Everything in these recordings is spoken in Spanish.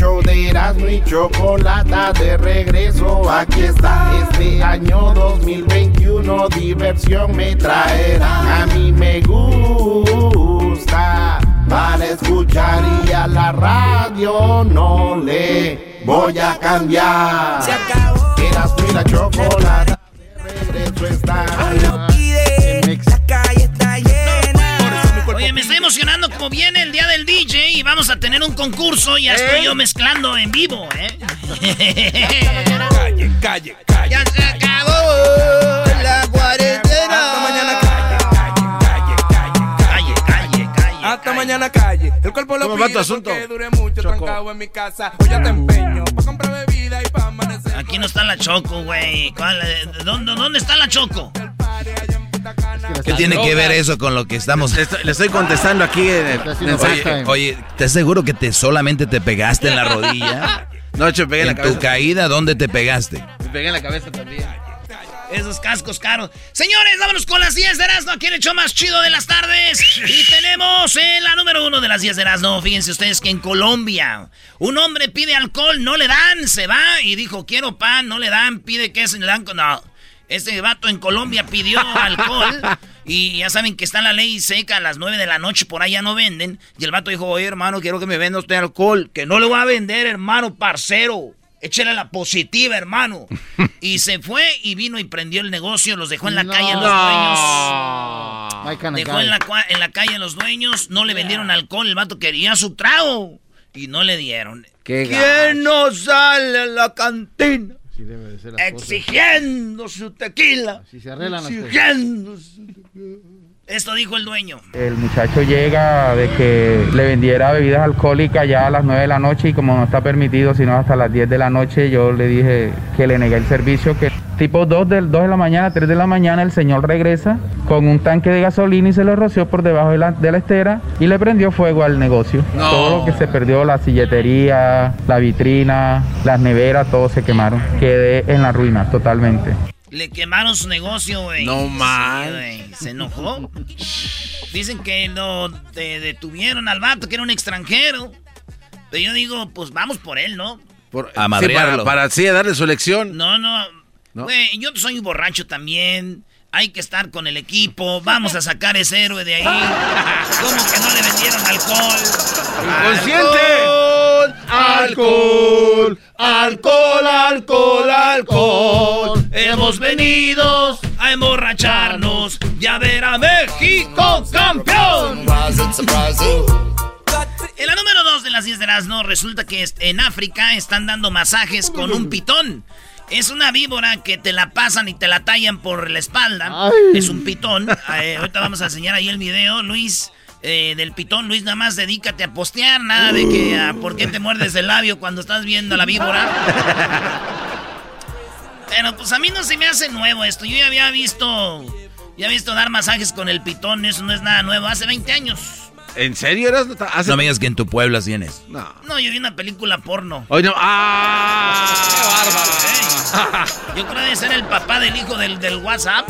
Show de Erasmo y Chocolata de regreso, aquí está. Este año 2021 diversión me traerá. A mí me gusta para escuchar y a la radio no le voy a cambiar. Se acabó. Erasmo y la Chocolata de regreso está. La calle está llena. Oye, me estoy emocionando como viene el día del DJ y vamos a tener un concurso. Ya estoy yo mezclando en vivo, ¿eh? Calle, calle, calle. Ya se acabó la cuarentena. Hasta mañana calle, calle, calle, Calle, calle, calle. Hasta calle. mañana calle. El cuerpo lo ¿Cómo va pide asunto? porque dure mucho Choco. trancado en mi casa. Hoy ya te empeño pa' comprar bebida y pa' amanecer. Aquí no está la Choco, güey. ¿Cuál, eh, ¿Dónde, ¿Dónde está la Choco? ¿Qué tiene que ver eso con lo que estamos? Le estoy, le estoy contestando aquí en. Oye, oye, ¿estás seguro que te solamente te pegaste en la rodilla? No, che, pegué en la ¿En tu cabeza. caída dónde te pegaste? Me pegué en la cabeza también. Esos cascos caros. Señores, vámonos con las 10 de Erasmo. Aquí el show más chido de las tardes. Y tenemos en la número uno de las 10 de Erasmo. Fíjense ustedes que en Colombia un hombre pide alcohol, no le dan, se va y dijo, quiero pan, no le dan, pide queso, le dan... No, este vato en Colombia pidió alcohol y ya saben que está la ley seca a las 9 de la noche, por ahí ya no venden. Y el vato dijo, oye hermano, quiero que me venda usted alcohol, que no le voy a vender, hermano, parcero. Échale la positiva, hermano. Y se fue y vino y prendió el negocio, los dejó en la calle los dueños. Dejó en la, en la calle los dueños, no le vendieron alcohol, el vato quería su trago y no le dieron. Qué ¿Quién no sale a la cantina? Exigiendo su tequila. Exigiendo su tequila. Esto dijo el dueño. El muchacho llega de que le vendiera bebidas alcohólicas ya a las 9 de la noche y como no está permitido sino hasta las 10 de la noche, yo le dije que le negué el servicio, que tipo 2 de, 2 de la mañana, 3 de la mañana el señor regresa con un tanque de gasolina y se lo roció por debajo de la, de la estera y le prendió fuego al negocio. No. Todo lo que se perdió, la silletería, la vitrina, las neveras, todo se quemaron. Quedé en la ruina totalmente. Le quemaron su negocio, güey. No Sí, güey. Se enojó. Dicen que lo de- detuvieron al vato, que era un extranjero. Pero yo digo, pues vamos por él, ¿no? Por, A sí, para, para así darle su lección. No, no. ¿No? Güey, yo soy un borracho también. Hay que estar con el equipo. Vamos a sacar ese héroe de ahí. ¿Cómo que no le vendieron alcohol? ¡Consciente! Alcohol, alcohol, alcohol, alcohol. Hemos venido a emborracharnos y a ver a México campeón. En la número 2 de las 10 de Erasmo, resulta que en África están dando masajes con un pitón. Es una víbora que te la pasan y te la tallan por la espalda. Es un pitón. Eh, ahorita vamos a enseñar ahí el video, Luis, eh, del pitón. Luis, nada más dedícate a postear, nada de que ah, por qué te muerdes el labio cuando estás viendo a la víbora. Pero pues a mí no se me hace nuevo esto. Yo ya había visto, ya he visto dar masajes con el pitón. Eso no es nada nuevo. Hace 20 años. ¿En serio eras? Hace... No me digas que en tu pueblo tienes. No. No, yo vi una película porno. Hoy no. ¡Ah! Ey, yo creo que ser el papá del hijo del, del WhatsApp.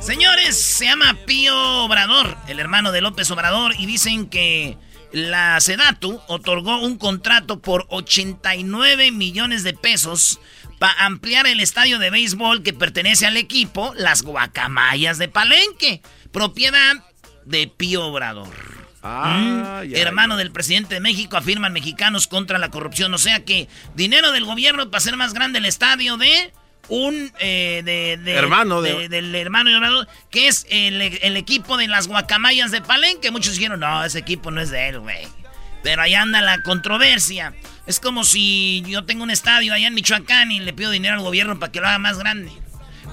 Señores, se llama Pío Obrador, el hermano de López Obrador, y dicen que la Sedatu otorgó un contrato por 89 millones de pesos para ampliar el estadio de béisbol que pertenece al equipo, las Guacamayas de Palenque, propiedad de Pío Obrador. Ah, Mm. ya, Hermano del presidente de México, afirman mexicanos contra la corrupción. O sea que dinero del gobierno para hacer más grande el estadio de un eh, de, de- Hermano de- del hermano de Obrador, que es el, el equipo de las guacamayas de Palenque. Muchos dijeron, no, ese equipo no es de él, güey. Pero ahí anda la controversia. Es como si yo tengo un estadio allá en Michoacán y le pido dinero al gobierno para que lo haga más grande.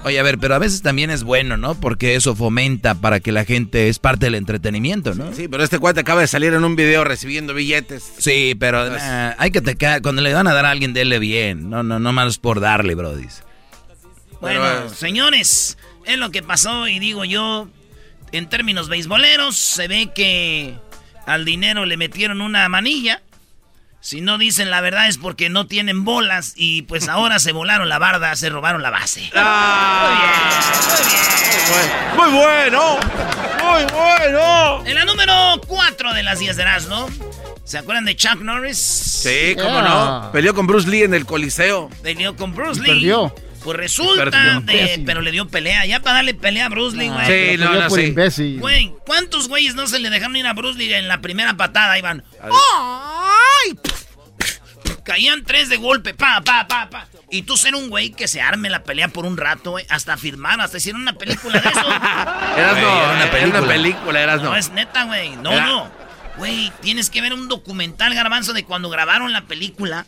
Oye, a ver, pero a veces también es bueno, ¿no? Porque eso fomenta para que la gente es parte del entretenimiento, ¿no? Sí, pero este cuate acaba de salir en un video recibiendo billetes. Sí, pero Pues- ah, hay que te ca- cuando le van a dar a alguien, dele bien. No, no, no más por darle, Brody. Bueno, Pero, señores, es lo que pasó y digo yo, en términos beisboleros, se ve que al dinero le metieron una manilla. Si no dicen la verdad es porque no tienen bolas y pues ahora se volaron la barda, se robaron la base. Muy bueno, muy bueno. En la número 4 de las 10 de Erasmo, ¿se acuerdan de Chuck Norris? Sí, cómo no. Peleó con Bruce Lee en el Coliseo. Peleó con Bruce Lee. Perdió. Pues resulta, de- pero le dio pelea. Ya para darle pelea a Bruce Lee, güey. Sí, Pero no, no, sí. imbécil. Güey, ¿cuántos güeyes no se le dejaron ir a Bruce Lee en la primera patada? Iban. ¡Ay! Caían tres de golpe, pa, pa, pa, pa. Y tú ser un güey que se arme la pelea por un rato, güey. Hasta firmar, hasta hicieron una película de eso. Eras no, era una era una película. película, eras no, no. es neta, güey. No, Era- no. Güey, tienes que ver un documental, garbanzo, de cuando grabaron la película.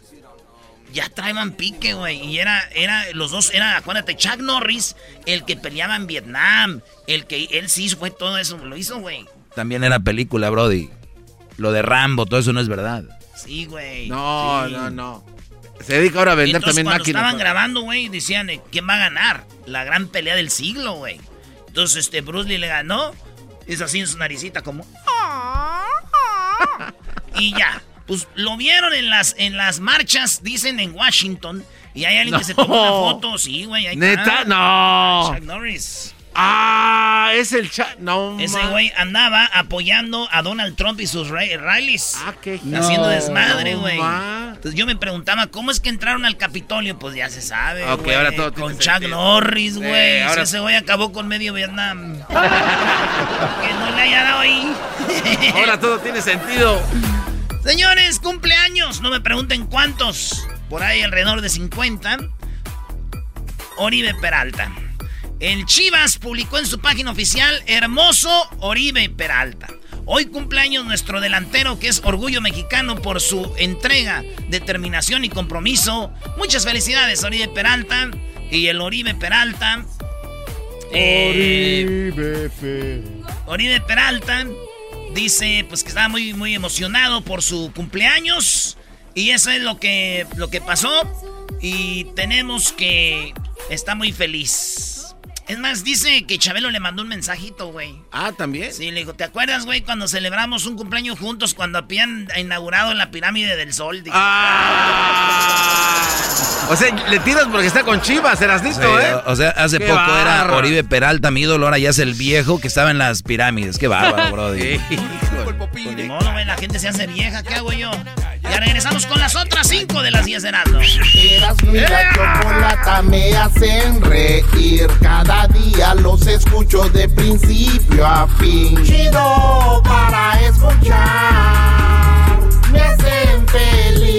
Ya traían pique, güey. Y era, era, los dos, era, acuérdate, Chuck Norris, el que peleaba en Vietnam. El que, él sí fue todo eso, lo hizo, güey. También era película, Brody. Lo de Rambo, todo eso no es verdad. Sí, güey. No, Sí. no, no. Se dedica ahora a vender Entonces, también cuando máquinas. estaban grabando, güey, decían, eh, ¿quién va a ganar? La gran pelea del siglo, güey. Entonces, este, Bruce Lee le ganó. Es así en su naricita, como... y ya. Pues lo vieron en las, en las marchas, dicen, en Washington. Y hay alguien que se tomó una foto. Sí, güey, ahí Neta, está. no. Chuck Norris. Ah, es el chat. No, Ese güey andaba apoyando a Donald Trump y sus ra- rallies. Ah, qué haciendo No, desmadre, no, güey. Entonces yo me preguntaba, ¿cómo es que entraron al Capitolio? Pues ya se sabe, Ok, ahora todo tiene Con Chuck sentido. Norris, güey. ahora- Ese güey acabó con medio Vietnam. que no le haya dado ahí. Ahora todo tiene sentido. Señores, cumpleaños. No me pregunten cuántos. Por ahí alrededor de 50. Oribe Peralta. El Chivas publicó en su página oficial Hermoso Oribe Peralta. Hoy cumpleaños nuestro delantero que es orgullo mexicano por su entrega, determinación y compromiso. Muchas felicidades Oribe Peralta y el Oribe Peralta. eh, Oribe Fe. Oribe Peralta dice pues que estaba muy muy emocionado por su cumpleaños y eso es lo que lo que pasó y tenemos que está muy feliz. Es más, dice que Chabelo le mandó un mensajito, güey. Ah, también. Sí, le dijo, ¿te acuerdas, güey, cuando celebramos un cumpleaños juntos cuando habían inaugurado la pirámide del sol? Dijo, Ah. O sea, le tiras porque está con Chivas, eras Sí, listo, ¿eh? o, sea, hace Qué poco era. Oribe Peralta, mi ídolo, ahora ya es el viejo que estaba en las pirámides. Qué bárbaro, Brody. Pues ni modo, güey, la gente se hace vieja, ¿qué hago yo? Ya regresamos con las otras cinco de las 10 de Erasmo. Erasmo y la chocolata me hacen reír. Cada día los escucho de principio a fin. Chido para escuchar. Me hacen feliz.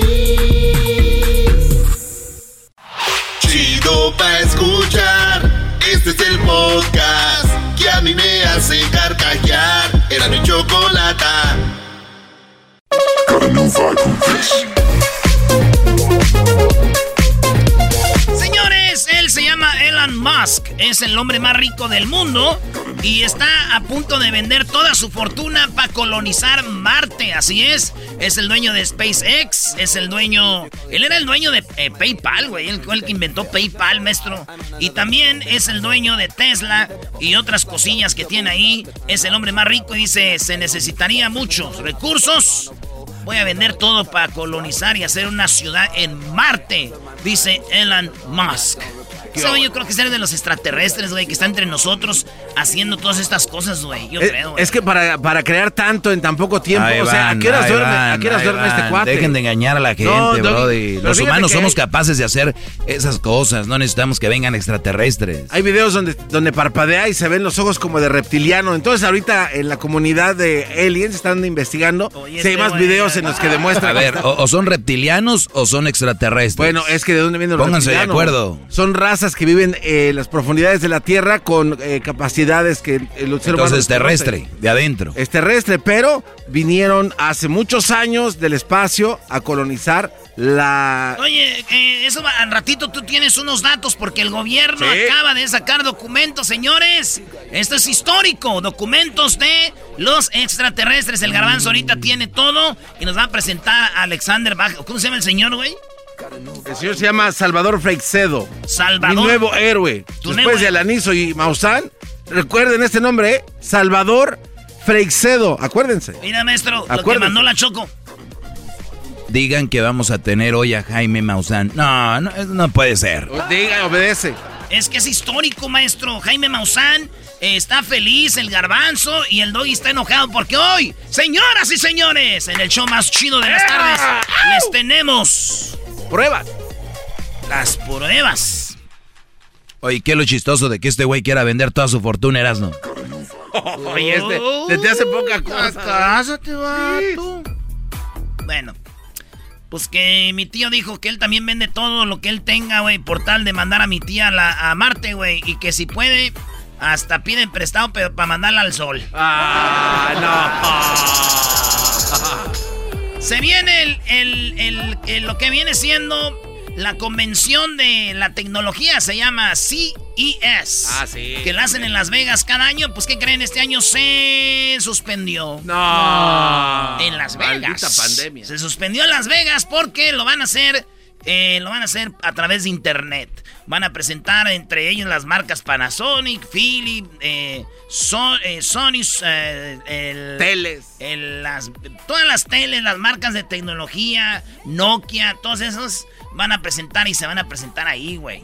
Chido para escuchar. Este es el podcast es el hombre más rico del mundo y está a punto de vender toda su fortuna para colonizar Marte, así es. Es el dueño de SpaceX, es el dueño, él era el dueño de eh, PayPal, güey, fue el que inventó PayPal, maestro. Y también es el dueño de Tesla y otras cosillas que tiene ahí. Es el hombre más rico y dice, se necesitaría muchos recursos Voy a vender todo para colonizar y hacer una ciudad en Marte, dice Elon Musk. Yo creo que es el de los extraterrestres, güey, que está entre nosotros haciendo todas estas cosas, güey. Yo Es, creo, güey. es que para, para crear tanto en tan poco tiempo, Ahí o sea, ¿a van, qué horas duerme, van, ¿a qué horas duerme este cuate? Dejen de engañar a la gente, No, brody. Los humanos somos hay- capaces de hacer esas cosas. No necesitamos que vengan extraterrestres. Hay videos donde, donde parpadea y se ven los ojos como de reptiliano. Entonces ahorita en la comunidad de aliens están investigando Oye, si hay este más güey, videos en los que A demuestran... ver, o, o son reptilianos o son extraterrestres. Bueno, es que de dónde vienen los Pónganse de acuerdo. Son razas que viven eh, en las profundidades de la Tierra con eh, capacidades que el ser humano Entonces desconoce. terrestre, de adentro. Es terrestre, pero vinieron hace muchos años del espacio a colonizar la... Oye, eh, eso va, al ratito tú tienes unos datos porque el gobierno Sí. acaba de sacar documentos, señores. Esto es histórico, documentos de los extraterrestres. El garbanzo ahorita tiene todo y nos va a presentar a Alexander Bach. ¿Cómo se llama el señor, güey? El señor se llama Salvador Freixedo. Salvador. Mi nuevo héroe. Tu Después nuevo de. Alanizo y Maussan, recuerden este nombre, ¿eh? Salvador Freixedo. Acuérdense. Mira, maestro, lo que mandó la Choco. Digan que vamos a tener hoy a Jaime Maussan. No, no, puede ser. Diga, obedece. Es que es histórico, maestro. Jaime Maussan eh, está feliz, el garbanzo y el doggy está enojado porque hoy, señoras y señores, en el show más chido de las tardes, les tenemos Pruebas. las pruebas. Oye, ¿qué es lo chistoso de que este güey quiera vender toda su fortuna, Erasno? Oye, este, desde hace poca cosa. Cásate, vato. Bueno, pues que mi tío dijo que él también vende todo lo que él tenga, güey, por tal de mandar a mi tía a, la- a Marte, güey, y que si puede, hasta piden prestado para mandarla al sol. Ah, Se viene el, el- el- el- lo que viene siendo la convención de la tecnología, se llama CES. Ah, sí. Que la hacen en Las Vegas cada año. Pues, ¿qué creen? Este año se suspendió. no. En Las Vegas. Maldita pandemia. Se suspendió en Las Vegas porque lo van a hacer. eh, lo van a hacer a través de internet. Van a presentar entre ellos las marcas Panasonic, Philips, eh, So- eh, Sony, eh, el- Teles. el- las, todas las teles, las marcas de tecnología, Nokia, todos esos van a presentar y se van a presentar ahí, güey.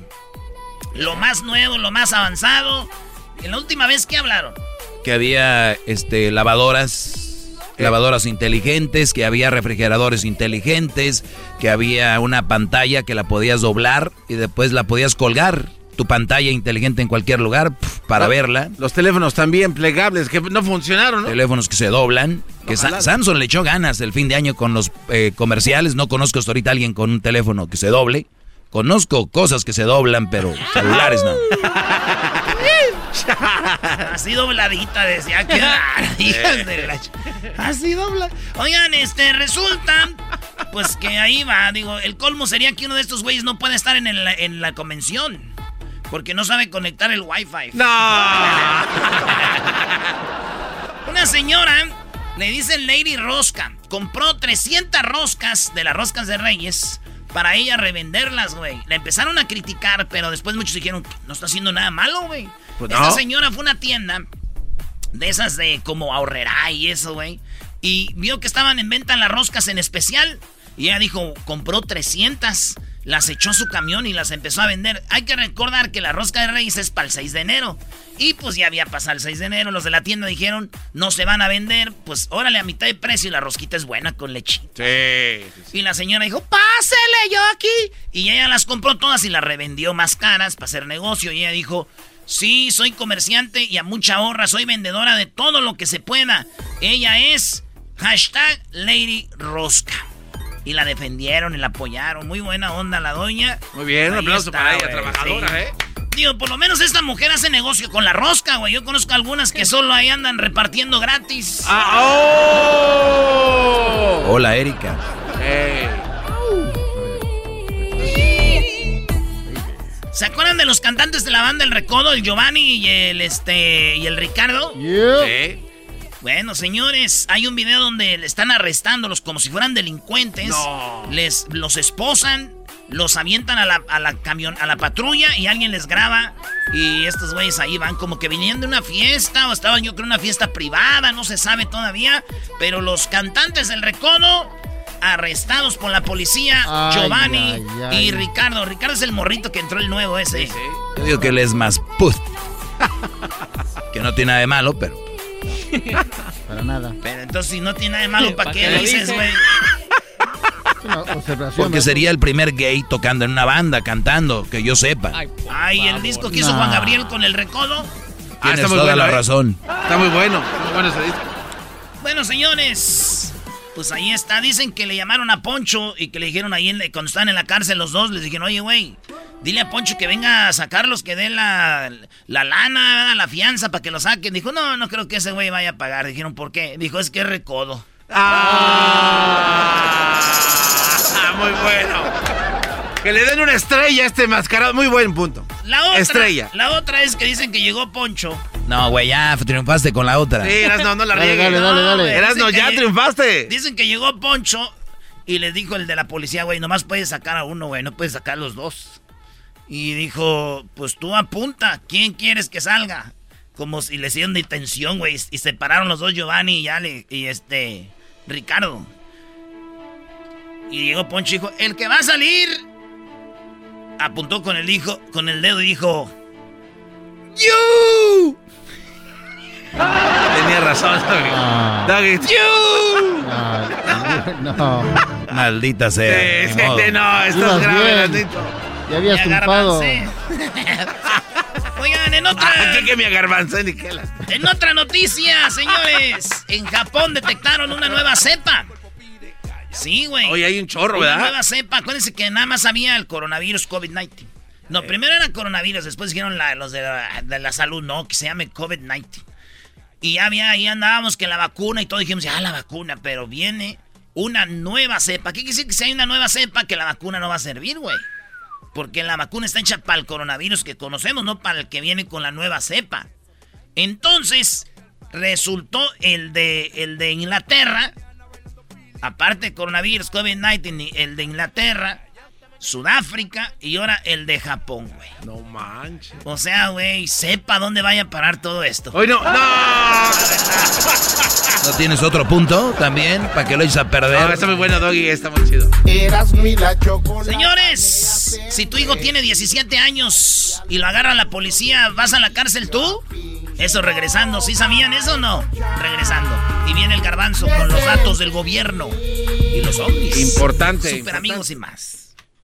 Lo más nuevo, lo más avanzado. En la última vez que hablaron. Que había este, lavadoras, lavadoras inteligentes, que había refrigeradores inteligentes, que había una pantalla que la podías doblar y después la podías colgar. Tu pantalla inteligente en cualquier lugar pf, para Ah. verla. Los teléfonos también plegables que no funcionaron, ¿no? Teléfonos que se doblan. Que Sa-. Samsung le echó ganas el fin de año con los eh, comerciales. No conozco hasta ahorita a alguien con un teléfono que se doble. Conozco cosas que se doblan, pero celulares no. Así dobladita, decía que hijas de la ch- Así dobla. Oigan, este, resulta, pues que ahí va, digo, el colmo sería que uno de estos güeyes no puede estar en, el- en la convención. Porque no sabe conectar el wifi. No. Una señora, le dicen Lady Rosca, compró 300 roscas de las roscas de Reyes para ella revenderlas, güey. La empezaron a criticar, pero después muchos dijeron, no está haciendo nada malo, güey. Pues Esta no. señora fue a una tienda de esas de como ahorrerá y eso, güey. Y vio que estaban en venta las roscas en especial. Y ella dijo, compró 300. Las echó su camión y las empezó a vender. Hay que recordar que la rosca de Reyes es para el 6 de enero. Y pues ya había pasado el 6 de enero. Los de la tienda dijeron, no se van a vender. Pues órale, a mitad de precio y la rosquita es buena con leche. Sí. Y la señora dijo, pásele yo aquí. Y ella las compró todas y las revendió más caras para hacer negocio. Y ella dijo, sí, soy comerciante y a mucha honra, soy vendedora de todo lo que se pueda. Ella es hashtag Lady Rosca. Y la defendieron y la apoyaron. Muy buena onda la doña. Muy bien, un aplauso está, para ella, trabajadora, sí. ¿eh? Digo, por lo menos esta mujer hace negocio con la rosca, güey. Yo conozco algunas que solo ahí andan repartiendo gratis. Ah, oh. Hola, Erika. Ey. ¿Se acuerdan de los cantantes de la banda El Recodo, el Giovanni y el este y el Ricardo? Sí. Bueno, señores, hay un video donde le están arrestándolos como si fueran delincuentes. No. Les los esposan, los avientan a la, a la camión, a la patrulla y alguien les graba. Y estos güeyes ahí van como que venían de una fiesta o estaban yo creo en una fiesta privada, no se sabe todavía. Pero los cantantes del Recodo arrestados por la policía, Ay, Giovanni ay, ay. y Ricardo. Ricardo es el morrito que entró el nuevo ese. Yo digo que él es más put. que no tiene nada de malo, pero. Para nada. Pero entonces si no tiene nada de malo, ¿para ¿Pa' qué lo dices, dice? güey? Es una observación. Porque sería el primer gay tocando en una banda, cantando, que yo sepa. Ay, el disco que hizo. Juan Gabriel con el recodo. Ah, Tienes está muy toda bueno, la ¿eh? razón. Está muy bueno. Muy bueno ese disco. Bueno, señores, pues ahí está. Dicen que le llamaron a Poncho y que le dijeron ahí en cuando estaban en la cárcel los dos, les dijeron, oye, güey, dile a Poncho que venga a sacarlos, que dé la, la lana, la fianza para que lo saquen. Dijo, no, no creo que ese güey vaya a pagar. Dijeron, ¿por qué? Dijo, es que es recodo. Ah, muy bueno. Que le den una estrella a este mascarado. Muy buen punto. La otra, Estrella. La otra es que dicen que llegó Poncho. No, güey, ya triunfaste con la otra. Sí, Erasno, no la Dale, riegues. dale, dale, No, dale. güey. Erasno, ya que- triunfaste. Dicen que llegó Poncho y le dijo el de la policía, güey, nomás puedes sacar a uno, güey, no puedes sacar a los dos. Y dijo, pues tú apunta, ¿quién quieres que salga? Como si le hicieron detención, güey, y separaron los dos Giovanni y Ale, y este, Ricardo. Y llegó Poncho y dijo, el que va a salir, apuntó con el hijo, con el dedo y dijo, ¡You! Tenía razón, Doggy. Ah, Doggy. Ah, no. Maldita sea. Sí, sí, no, estás grave. Ya habías agarbancé. Oigan, en otra... Ah, ¿qué que me agarbancé ni qué las- En otra noticia, señores, en Japón detectaron una nueva cepa. Sí, güey. Oye, hay un chorro, Una ¿verdad? nueva cepa. Acuérdense que nada más había el coronavirus COVID-19. No, primero era coronavirus, después dijeron la- los de la, de la salud, no, que se llame COVID-19. Y ya había, ahí andábamos que la vacuna y todo, dijimos, ya la vacuna, pero viene una nueva cepa. ¿Qué quiere decir que si hay una nueva cepa que la vacuna no va a servir, güey? Porque la vacuna está hecha para el coronavirus que conocemos, no para el que viene con la nueva cepa. Entonces, resultó el de, el de Inglaterra, aparte de coronavirus, COVID-19, el de Inglaterra, Sudáfrica y ahora el de Japón, güey. No manches. O sea, güey, sepa dónde vaya a parar todo esto. Hoy no. ¡No! ¿No tienes otro punto también para que lo eches a perder? No, está muy bueno, Doggy. Está muy chido. Señores, si tu hijo tiene 17 años y lo agarra la policía, ¿vas a la cárcel tú? Eso regresando, ¿sí sabían eso o no? Regresando. Y viene el garbanzo con los datos del gobierno y los ovnis. Importante, Super amigos y más.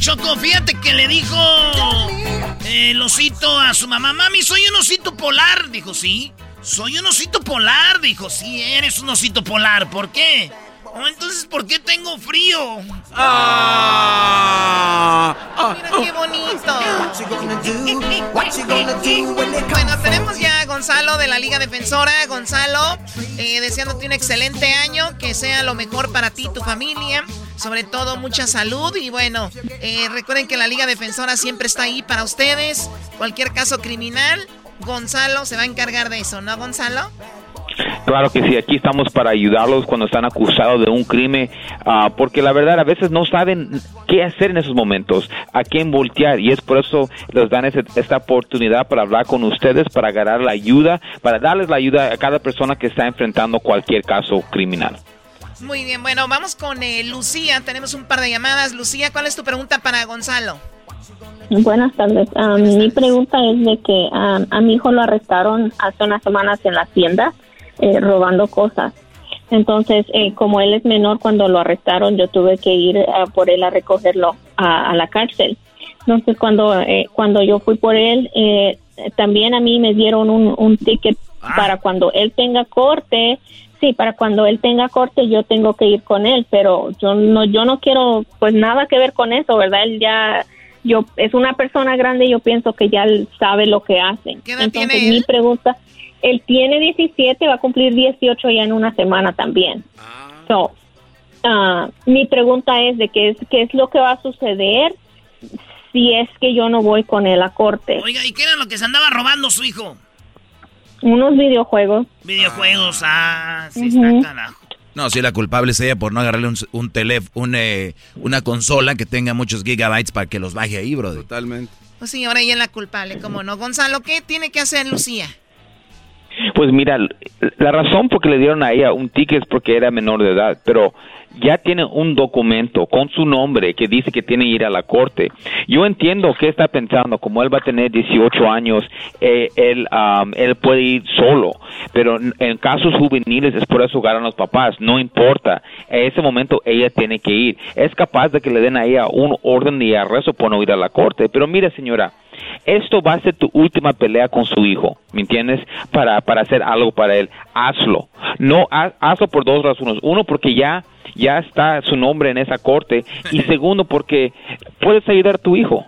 Choco, fíjate que le dijo eh, el osito a su mamá, mami, soy un osito polar. Dijo, sí. Soy un osito polar, dijo. Sí, eres un osito polar. ¿Por qué? Oh, entonces, ¿por qué tengo frío? Ah. Mira qué bonito. bueno, tenemos ya a Gonzalo de la Liga Defensora. Gonzalo, eh, deseándote un excelente año, que sea lo mejor para ti y tu familia. Sobre todo, mucha salud. Y bueno, eh, recuerden que la Liga Defensora siempre está ahí para ustedes. Cualquier caso criminal, Gonzalo se va a encargar de eso, ¿no, Gonzalo? Claro que sí, aquí estamos para ayudarlos cuando están acusados de un crimen, ah, porque la verdad a veces no saben qué hacer en esos momentos, a quién voltear, y es por eso les dan esta oportunidad para hablar con ustedes, para agarrar la ayuda, para darles la ayuda a cada persona que está enfrentando cualquier caso criminal. Muy bien, bueno, vamos con eh, Lucía. Tenemos un par de llamadas. Lucía, ¿cuál es tu pregunta para Gonzalo? Buenas tardes. Ah, mi pregunta es de que ah, a mi hijo lo arrestaron hace unas semanas en la tienda eh, robando cosas. Entonces, eh, como él es menor, cuando lo arrestaron, yo tuve que ir ah, por él a recogerlo a, a la cárcel. Entonces, cuando eh, cuando yo fui por él, eh, también a mí me dieron un, un ticket para cuando él tenga corte. Sí, para cuando él tenga corte yo tengo que ir con él, pero yo no yo no quiero pues nada que ver con eso, ¿verdad? Él ya yo es una persona grande y yo pienso que ya él sabe lo que hace. ¿Qué edad Entonces tiene mi él? pregunta, él tiene 17, va a cumplir 18 ya en una semana también. So, ah, mi pregunta es de qué es qué es lo que va a suceder si es que yo no voy con él a corte. Oiga, ¿y qué era lo que se andaba robando su hijo? Unos videojuegos. Videojuegos, ah, sí está carajo. No, sí, la culpable es ella por no agarrarle un, un teléfono, un, eh, una consola que tenga muchos gigabytes para que los baje ahí, bro. Totalmente. Pues sí, ahora ella es la culpable, ¿cómo no? Gonzalo, ¿qué tiene que hacer Lucía? Pues mira, la razón por que le dieron a ella un ticket es porque era menor de edad, pero ya tiene un documento con su nombre que dice que tiene que ir a la corte. Yo entiendo que está pensando, como él va a tener 18 años, eh, él, um, él puede ir solo, pero en- casos juveniles es por eso ganan los papás, no importa. En ese momento ella tiene que ir. Es capaz de que le den a ella un orden de arresto por no ir a la corte, pero mire señora, esto va a ser tu última pelea con su hijo, ¿me entiendes? Para, para hacer algo para él, hazlo. No, ha- hazlo por dos razones. Uno, porque ya, ya está su nombre en esa corte. Y segundo, porque puedes ayudar a tu hijo.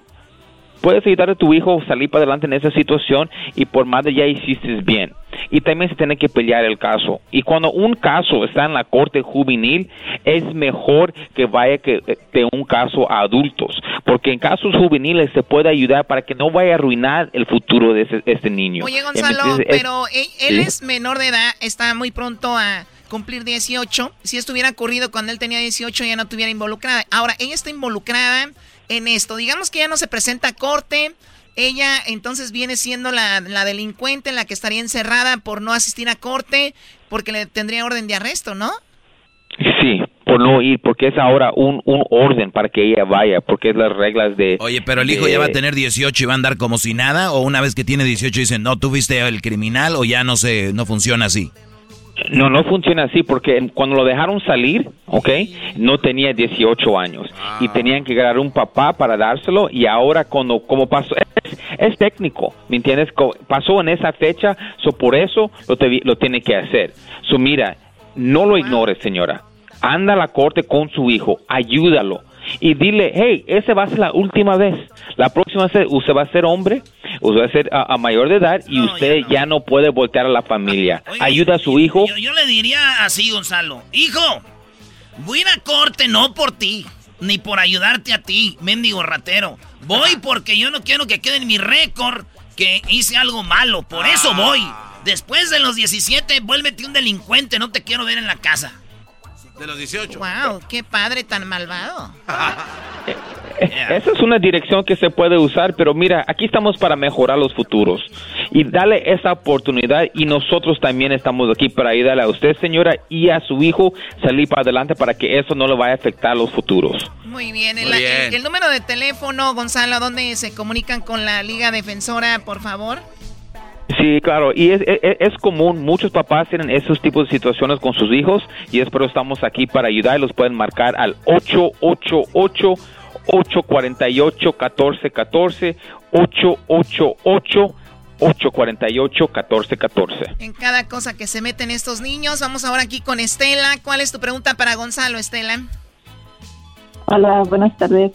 Puedes ayudar a tu hijo a salir para adelante en esa situación y por más de ya hiciste bien. Y también se tiene que pelear el caso. Y cuando un caso está en la corte juvenil, es mejor que vaya que eh, de un caso a adultos. Porque en casos juveniles se puede ayudar para que no vaya a arruinar el futuro de ese, este niño. Oye, Gonzalo. Es- pero él, él ¿Sí? es menor de edad, está muy pronto a cumplir 18. Si esto hubiera ocurrido cuando él tenía 18, ya no estuviera involucrada. Ahora, ella está involucrada en esto. Digamos que ya no se presenta a corte. Ella entonces viene siendo la, la delincuente, la que estaría encerrada por no asistir a corte, porque le tendría orden de arresto, ¿no? Sí, por no ir, porque es ahora un, un orden para que ella vaya, porque es las reglas de... Oye, pero el hijo de- ya va a tener 18 y va a andar como si nada, o una vez que tiene 18 dicen, no, tú fuiste el criminal, o ya no sé, no funciona así. No, no funciona así porque cuando lo dejaron salir, ¿ok? No tenía 18 años y tenían que agarrar un papá para dárselo y ahora cuando como pasó es, es técnico, ¿me entiendes? Pasó en esa fecha, so por eso lo, te- lo tiene que hacer. So mira, no lo ignores, señora. Anda a la corte con su hijo, ayúdalo y dile, hey, esa va a ser la última vez. La próxima vez usted va a ser hombre, usted va a ser a, a mayor de edad y usted ya no. puede voltear a la familia. Ayuda a su hijo. Yo, yo le diría así, Gonzalo. Hijo, voy a ir a corte no por ti, ni por ayudarte a ti, mendigo ratero. Voy porque yo no quiero que quede en mi récord que hice algo malo. Por eso voy. Después de los 17, vuélvete un delincuente. No te quiero ver en la casa. De los 18. Wow, qué padre tan malvado. Esa es una dirección que se puede usar, pero mira, aquí estamos para mejorar los futuros y darle esa oportunidad y nosotros también estamos aquí para ayudarle a usted, señora, y a su hijo salir para adelante para que eso no le vaya a afectar a los futuros. Muy bien. El, Muy bien. el- el número de teléfono, Gonzalo, ¿dónde se comunican con la Liga Defensora, por favor? Sí, claro, y es, es, es común, muchos papás tienen esos tipos de situaciones con sus hijos y es por eso estamos aquí para ayudar y los pueden marcar al 888 848 1414 888 848-1414. En cada cosa que se meten estos niños. Vamos ahora aquí con Estela. ¿Cuál es tu pregunta para Gonzalo, Estela? Hola, buenas tardes.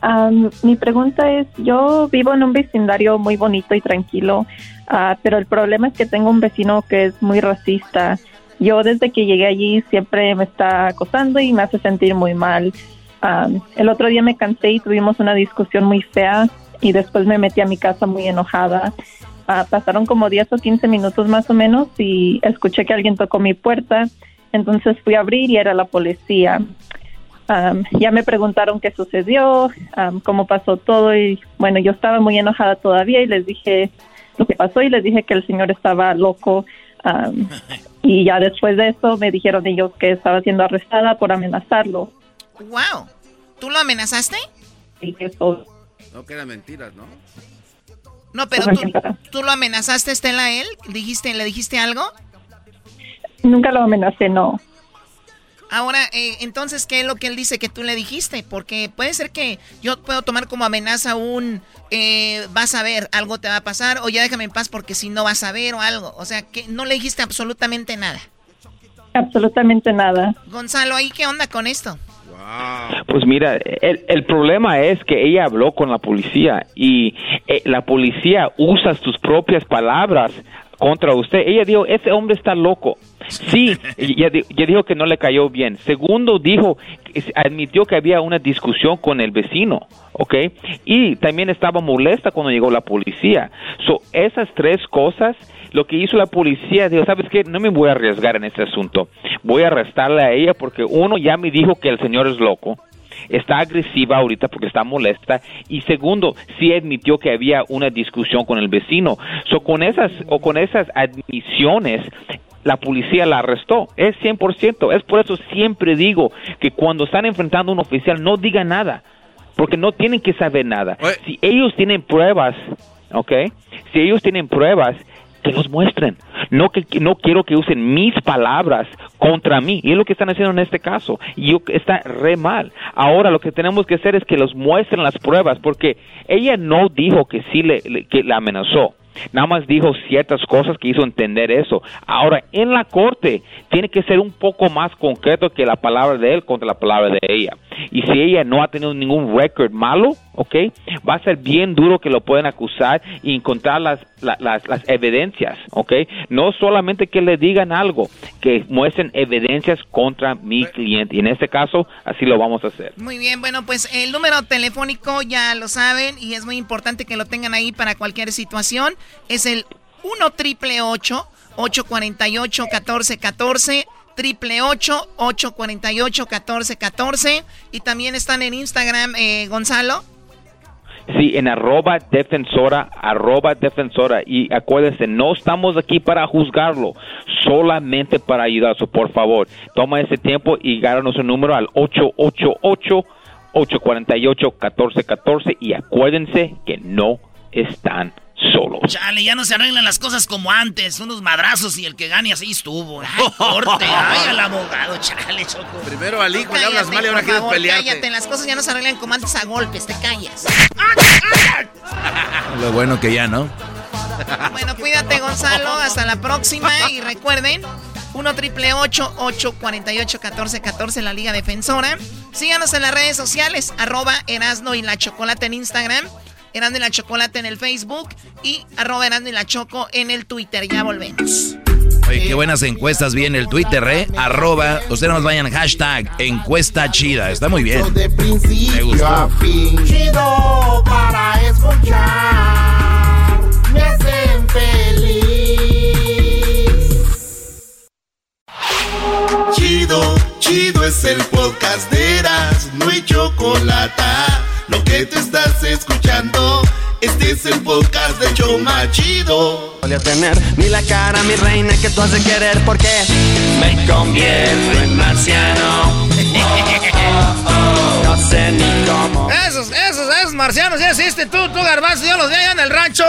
Am, mi pregunta es, yo vivo en un vecindario muy bonito y tranquilo, ah, pero el problema es que tengo un vecino que es muy racista. Yo desde que llegué allí siempre me está acosando y me hace sentir muy mal. Am, el otro día me cansé y tuvimos una discusión muy fea y después me metí a mi casa muy enojada. Ah, pasaron como 10 o 15 minutos más o menos y escuché que alguien tocó mi puerta. Entonces fui a abrir y era la policía. Am, ya me preguntaron qué sucedió, am, cómo pasó todo y bueno, yo estaba muy enojada todavía y les dije lo que pasó y les dije que el señor estaba loco am, y ya después de eso me dijeron ellos que estaba siendo arrestada por amenazarlo. Wow. ¿Tú lo amenazaste? Eso, No quedan mentiras, ¿no? No, pero tú, tú lo amenazaste, Estela, a él. ¿Dijiste, ¿Le dijiste algo? nunca lo amenacé, no. Ahora, eh, entonces, ¿qué es lo que él dice que tú le dijiste? Porque puede ser que yo puedo tomar como amenaza un, eh, vas a ver, algo te va a pasar, o ya déjame en paz porque si no vas a ver o algo. O sea, que no le dijiste absolutamente nada. Absolutamente nada. Gonzalo, ¿ahí qué onda con esto? Pues mira, el, el problema es que ella habló con la policía y eh, la policía usa sus propias palabras contra usted. Ella dijo, ese hombre está loco. Sí, ella, di- ella dijo que no le cayó bien. Segundo, dijo, admitió que había una discusión con el vecino, ¿ok? Y también estaba molesta cuando llegó la policía. So, esas tres cosas, lo que hizo la policía, dijo, ¿sabes qué? No me voy a arriesgar en este asunto. Voy a arrestarla a ella porque uno ya me dijo que el señor es loco está agresiva ahorita porque está molesta. Y segundo sí admitió que había una discusión con el vecino. So con esas o con esas admisiones la policía la arrestó. Es 100% es por eso siempre digo que cuando están enfrentando a un oficial no diga nada porque no tienen que saber nada. Si ellos tienen pruebas ¿ok? si ellos tienen pruebas que los muestren. No que no quiero que usen mis palabras contra mí. Y es lo que están haciendo en este caso. Y está re mal. Ahora lo que tenemos que hacer es que los muestren las pruebas, porque ella no dijo que sí le, que amenazó. Nada más dijo ciertas cosas que hizo entender eso. Ahora, en la corte, tiene que ser un poco más concreto que la palabra de él contra la palabra de ella. Y si ella no ha tenido ningún récord malo, ¿ok? Va a ser bien duro que lo puedan acusar y encontrar las, la- las, las evidencias, ¿ok? No solamente que le digan algo, que muestren evidencias contra mi cliente. Y en este caso, así lo vamos a hacer. Muy bien, bueno, pues el número telefónico ya lo saben y es muy importante que lo tengan ahí para cualquier situación. Es el 1 triple 848 1414 triple 848 1414 y también están en Instagram, eh, Gonzalo. Sí, en arroba defensora, arroba defensora. Y acuérdense, no estamos aquí para juzgarlo, solamente para ayudar. So, por favor, toma ese tiempo y gáranos un número al 888-848-1414 y acuérdense que no están solos. Chale, ya no se arreglan las cosas como antes. Unos madrazos y el que gane así estuvo. Ay, corte. Ay, al abogado, chale, choco. Primero al hijo le hablas mal y ahora quieres pelearte. Cállate, las cosas ya no se arreglan como antes a golpes, te callas. Lo bueno que ya, ¿no? Bueno, cuídate, Gonzalo. Hasta la próxima. Y recuerden, 1 triple 848 1414 la Liga Defensora. Síganos en las redes sociales, arroba Erasno y la Chocolate en Instagram, Erasno y la Chocolate en el Facebook y arroba Erasno y la Choco en el Twitter. Ya volvemos. Oye, qué buenas encuestas viene el Twitter, ¿eh? Arroba, ustedes nos vayan hashtag encuesta chida. Está muy bien. De Me gustó. Chido para escuchar. Me hacen feliz. Chido, chido es el podcast de Eras, no hay chocolate. Lo que te estás escuchando, este es el podcast de Choma Chido. Voy a tener ni la cara, mi reina, que tú has de querer porque me convierto en marciano. No sé ni cómo. Esos, esos, esos marcianos, ya existe tú, tú, garbanzo, yo los vi allá en el rancho.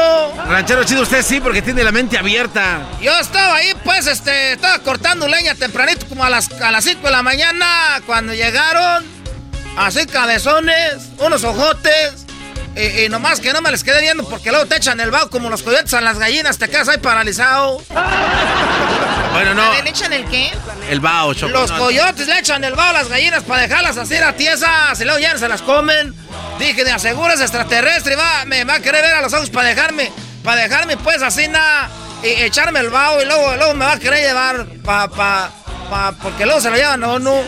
Ranchero chido, usted sí, porque tiene la mente abierta. Yo estaba ahí, pues, este, estaba cortando leña tempranito, como a las, a las 5 de la mañana, cuando llegaron, así cabezones, unos ojotes, Y, y nomás que no me les quede viendo porque luego te echan el vaho como los coyotes a las gallinas, te quedas ahí paralizado. Bueno, no. ¿le echan el qué? El bao, Choco. Los coyotes le echan el vaho a las gallinas para dejarlas así a tiesas y luego ya no se las comen. Dije, de aseguras extraterrestre, va, me va a querer ver a los ojos para dejarme, para dejarme pues así nada, y echarme el vaho y luego, luego me va a querer llevar pa, pa, pa, porque luego se lo llevan a uno.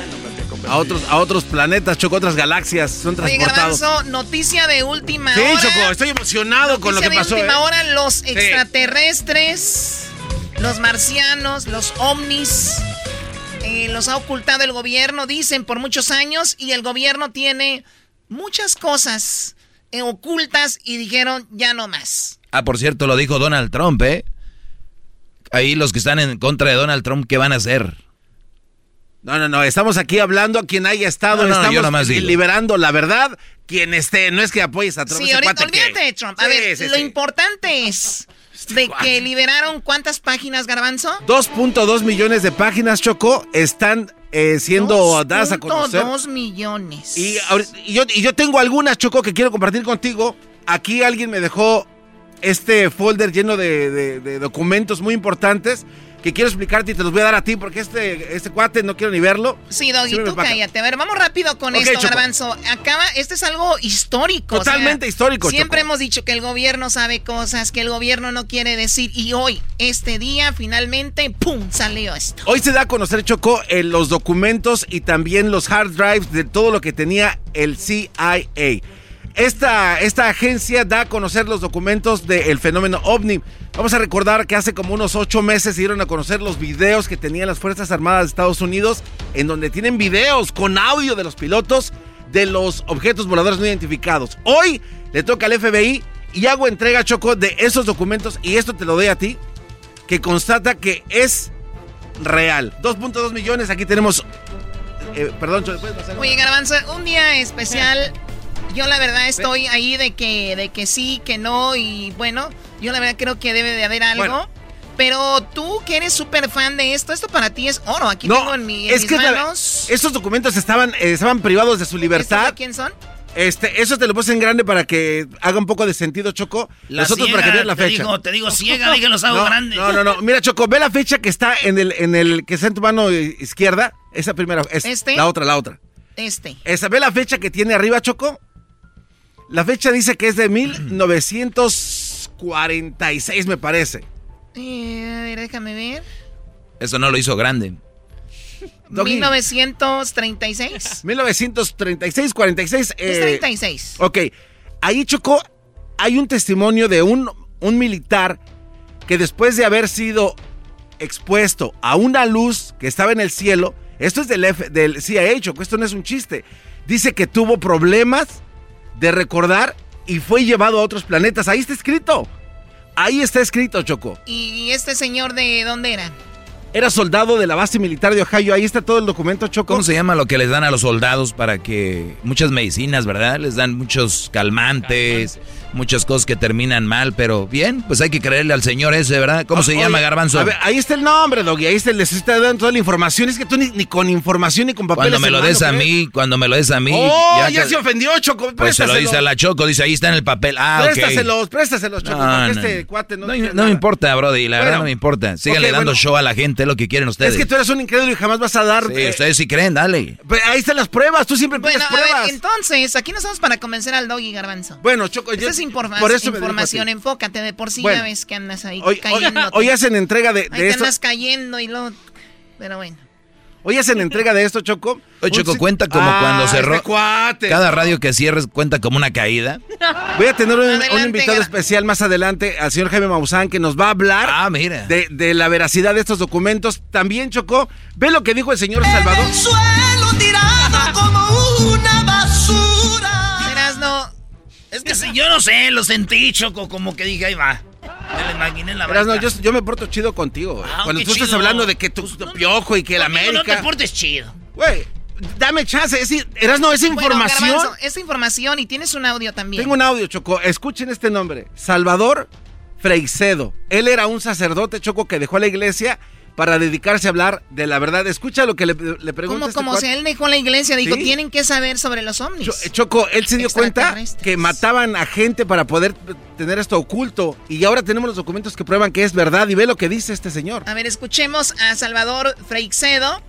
A otros, a otros planetas, Choco, otras galaxias. Son Oye, transportados. Garbanzo, noticia de última Sí, hora. Choco, estoy emocionado con lo que Noticia pasó. de última ¿eh? hora, los Sí. extraterrestres, los marcianos, los ovnis, eh, los ha ocultado el gobierno, dicen, por muchos años, y el gobierno tiene muchas cosas eh, ocultas y dijeron, ya no más. Ah, por cierto, lo dijo Donald Trump, ¿eh? Ahí los que están en contra de Donald Trump, ¿qué van a hacer? No, no, no, estamos aquí hablando a quien haya estado, No, no, estamos yo nomás digo. liberando la verdad. Quien esté, no es que apoyes a Trump. Sí, ahorita, que- olvídate de Trump. A Sí, ver, sí, lo sí. importante es de que liberaron cuántas páginas, Garbanzo? 2.2 millones de páginas, Choco, están eh, siendo dadas a conocer. 2 millones. Y yo, y yo tengo algunas, Choco, que quiero compartir contigo. Aquí alguien me dejó este folder lleno de, de- de documentos muy importantes que quiero explicarte y te los voy a dar a ti porque este, este cuate no quiero ni verlo. Sí, Doggy, tú cállate. A ver, vamos rápido con esto, Choco. Garbanzo. Acaba, este es algo histórico. o sea, Totalmente histórico, Siempre Choco. hemos dicho que el gobierno sabe cosas, que el gobierno no quiere decir. Y hoy, este día, finalmente, ¡pum! salió esto. Hoy se da a conocer, Choco, eh, los documentos y también los hard drives de todo lo que tenía el CIA. Esta, esta agencia da a conocer los documentos del fenómeno ovni. Vamos a recordar que hace como unos ocho meses se dieron a conocer los videos que tenían las Fuerzas Armadas de Estados Unidos, en donde tienen videos con audio de los pilotos de los objetos voladores no identificados. Hoy le toca al FBI y hago entrega, Choco, de esos documentos, y esto te lo doy a ti, que constata que es real. 2.2 millones, aquí tenemos... eh, perdón, Choco, ¿puedes pasar? Oye, Garbanzo, un día especial. Yo la verdad estoy ahí de que, de que sí, que no. Y bueno, yo la verdad creo que debe de haber algo. Bueno. Pero tú que eres súper fan de esto, esto para ti es oro. Aquí tengo en, mi, en es mis que la- manos. estos documentos estaban, eh, estaban privados de su ¿Estos libertad. de quién son? Este, eso te lo puse en grande para que haga un poco de sentido, Choco. La Nosotros para que ciega, veas la te fecha. digo- te digo ciega, dije los hago no, grandes. No, no, no. Mira, Choco, ve la fecha que está en el, en el que está en tu mano izquierda. Esa primera, es ¿Este? la otra, la otra. Este. Esa, ve la fecha que tiene arriba, Choco. La fecha dice que es de 1946, me parece. Eh, a ver, déjame ver. Eso no lo hizo grande. Doggy. 1936. 1936, 46. Es eh, 36. Ok, ahí Choco, hay un testimonio de un, un militar que después de haber sido expuesto a una luz que estaba en el cielo, esto es del, F- del CIA, Choco, esto no es un chiste, dice que tuvo problemas de recordar y fue llevado a otros planetas. Ahí está escrito. Ahí está escrito, Choco. ¿Y este señor de dónde era? Era soldado de la base militar de Ohio. Ahí está todo el documento, Choco. ¿Cómo se llama lo que les dan a los soldados para que muchas medicinas, ¿verdad? Les dan muchos calmantes, muchas cosas que terminan mal, pero bien, pues hay que creerle al señor ese, ¿verdad? ¿Cómo se Oye, llama, Garbanzo? a ver, ahí está el nombre, Doggy. Ahí está, les está dando toda la información. Es que tú ni, ni con información ni con papeles. Cuando me lo des a mí, cuando me lo des a mí. Oh, ya, se ofendió, Choco. Pues se lo dice a la Choco, dice ahí está en el papel. Ah. Préstaselos, préstaselos, Choco. No, porque no, este cuate no, No, tiene no me importa, Brody, la verdad no me importa. Síganle ok, dando bueno. show a la gente, es lo que quieren ustedes. Es que tú eres un incrédulo y jamás vas a dar. Sí, eh, ustedes sí creen, dale. pero ahí están las pruebas. Tú siempre Bueno, pides a ver, pruebas. entonces, aquí no estamos para convencer al doggy garbanzo. Bueno, Choco, yo- informa- por eso información, enfócate, de por sí Bueno. ya ves que andas ahí Hoy, cayendo. hoy hacen entrega de, Ahí de te esto. andas cayendo y luego... Pero bueno. Hoy hacen entrega de esto, Choco. Oye, Choco, Un- cuenta como Ah, cuando cerró. este cuate. Cada radio que cierres cuenta como una caída. Voy a tener un, un invitado especial más adelante, al señor Jaime Maussan, que nos va a hablar Ah, mira. de, de la veracidad de estos documentos. También, Chocó, ve lo que dijo el señor Salvador. Suelo tirado como una Es que si yo no sé, lo sentí, Choco, como que dije, ahí va. Me lo imaginé en la Verás, no, yo, yo me porto chido contigo. Ah, Cuando tú estás hablando de que tu, tu piojo y que el América. No te portes chido. Güey, dame chance. Es, eras no, esa bueno, información. Garbanzo, esta información y tienes un audio también. Tengo un audio, Choco. Escuchen este nombre. Salvador Freicedo. Él era un sacerdote, Choco, que dejó la iglesia para dedicarse a hablar de la verdad. Escucha lo que le, le pregunta Como, este como cuate. si él dijo en la iglesia, dijo, Sí. tienen que saber sobre los ovnis. Cho- Choco, él se dio cuenta que mataban a gente para poder tener esto oculto y ahora tenemos los documentos que prueban que es verdad y ve lo que dice este señor. A ver, escuchemos a Salvador Freixedo,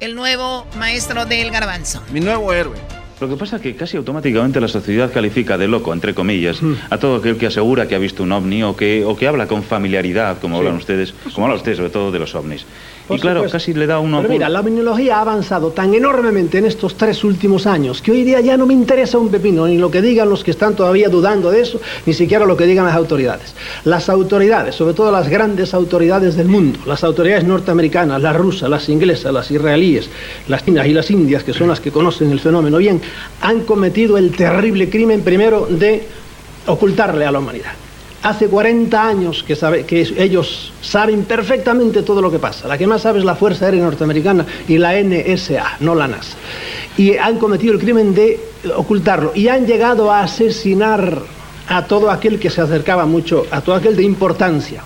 el nuevo maestro del garbanzo. Mi nuevo héroe. Lo que pasa es que casi automáticamente la sociedad califica de loco, entre comillas, a todo aquel que asegura que ha visto un ovni o que, o que habla con familiaridad, como hablan ustedes, como hablan ustedes sobre todo de los ovnis. Por y claro, supuesto. casi le da uno... Pero mira, la ovniología ha avanzado tan enormemente en estos tres últimos años que hoy día ya no me interesa un pepino, ni lo que digan los que están todavía dudando de eso, ni siquiera lo que digan las autoridades. Las autoridades, sobre todo las grandes autoridades del mundo, las autoridades norteamericanas, las rusas, las inglesas, las israelíes, las chinas y las indias, que son las que conocen el fenómeno bien, han cometido el terrible crimen primero de ocultarle a la humanidad. Hace 40 años que, que ellos saben perfectamente todo lo que pasa. La que más sabe es la Fuerza Aérea Norteamericana y la NSA, no la NASA. Y han cometido el crimen de ocultarlo. Y han llegado a asesinar a todo aquel que se acercaba mucho, a todo aquel de importancia,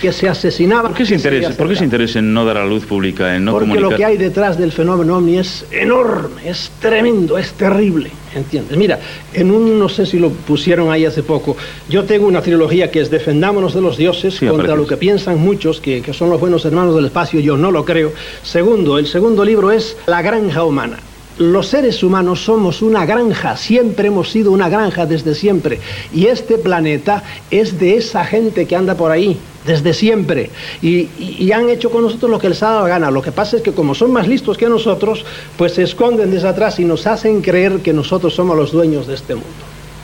que se asesinaba. ¿Por qué se interesa, ¿por qué se interesa en no dar a la luz pública, en no Porque comunicar? lo que hay detrás del fenómeno ovni es enorme, es tremendo, es terrible, ¿entiendes? Mira, en un, no sé si lo pusieron ahí hace poco, yo tengo una trilogía que es Defendámonos de los dioses contra lo que piensan muchos, que, que son los buenos hermanos del espacio, yo no lo creo. Segundo, el segundo libro es La granja humana. Los seres humanos somos una granja, siempre hemos sido una granja desde siempre. Y este planeta es de esa gente que anda por ahí, desde siempre. Y, y- y han hecho con nosotros lo que les ha dado la gana. Lo que pasa es que como son más listos que nosotros, pues se esconden desde atrás y nos hacen creer que nosotros somos los dueños de este mundo.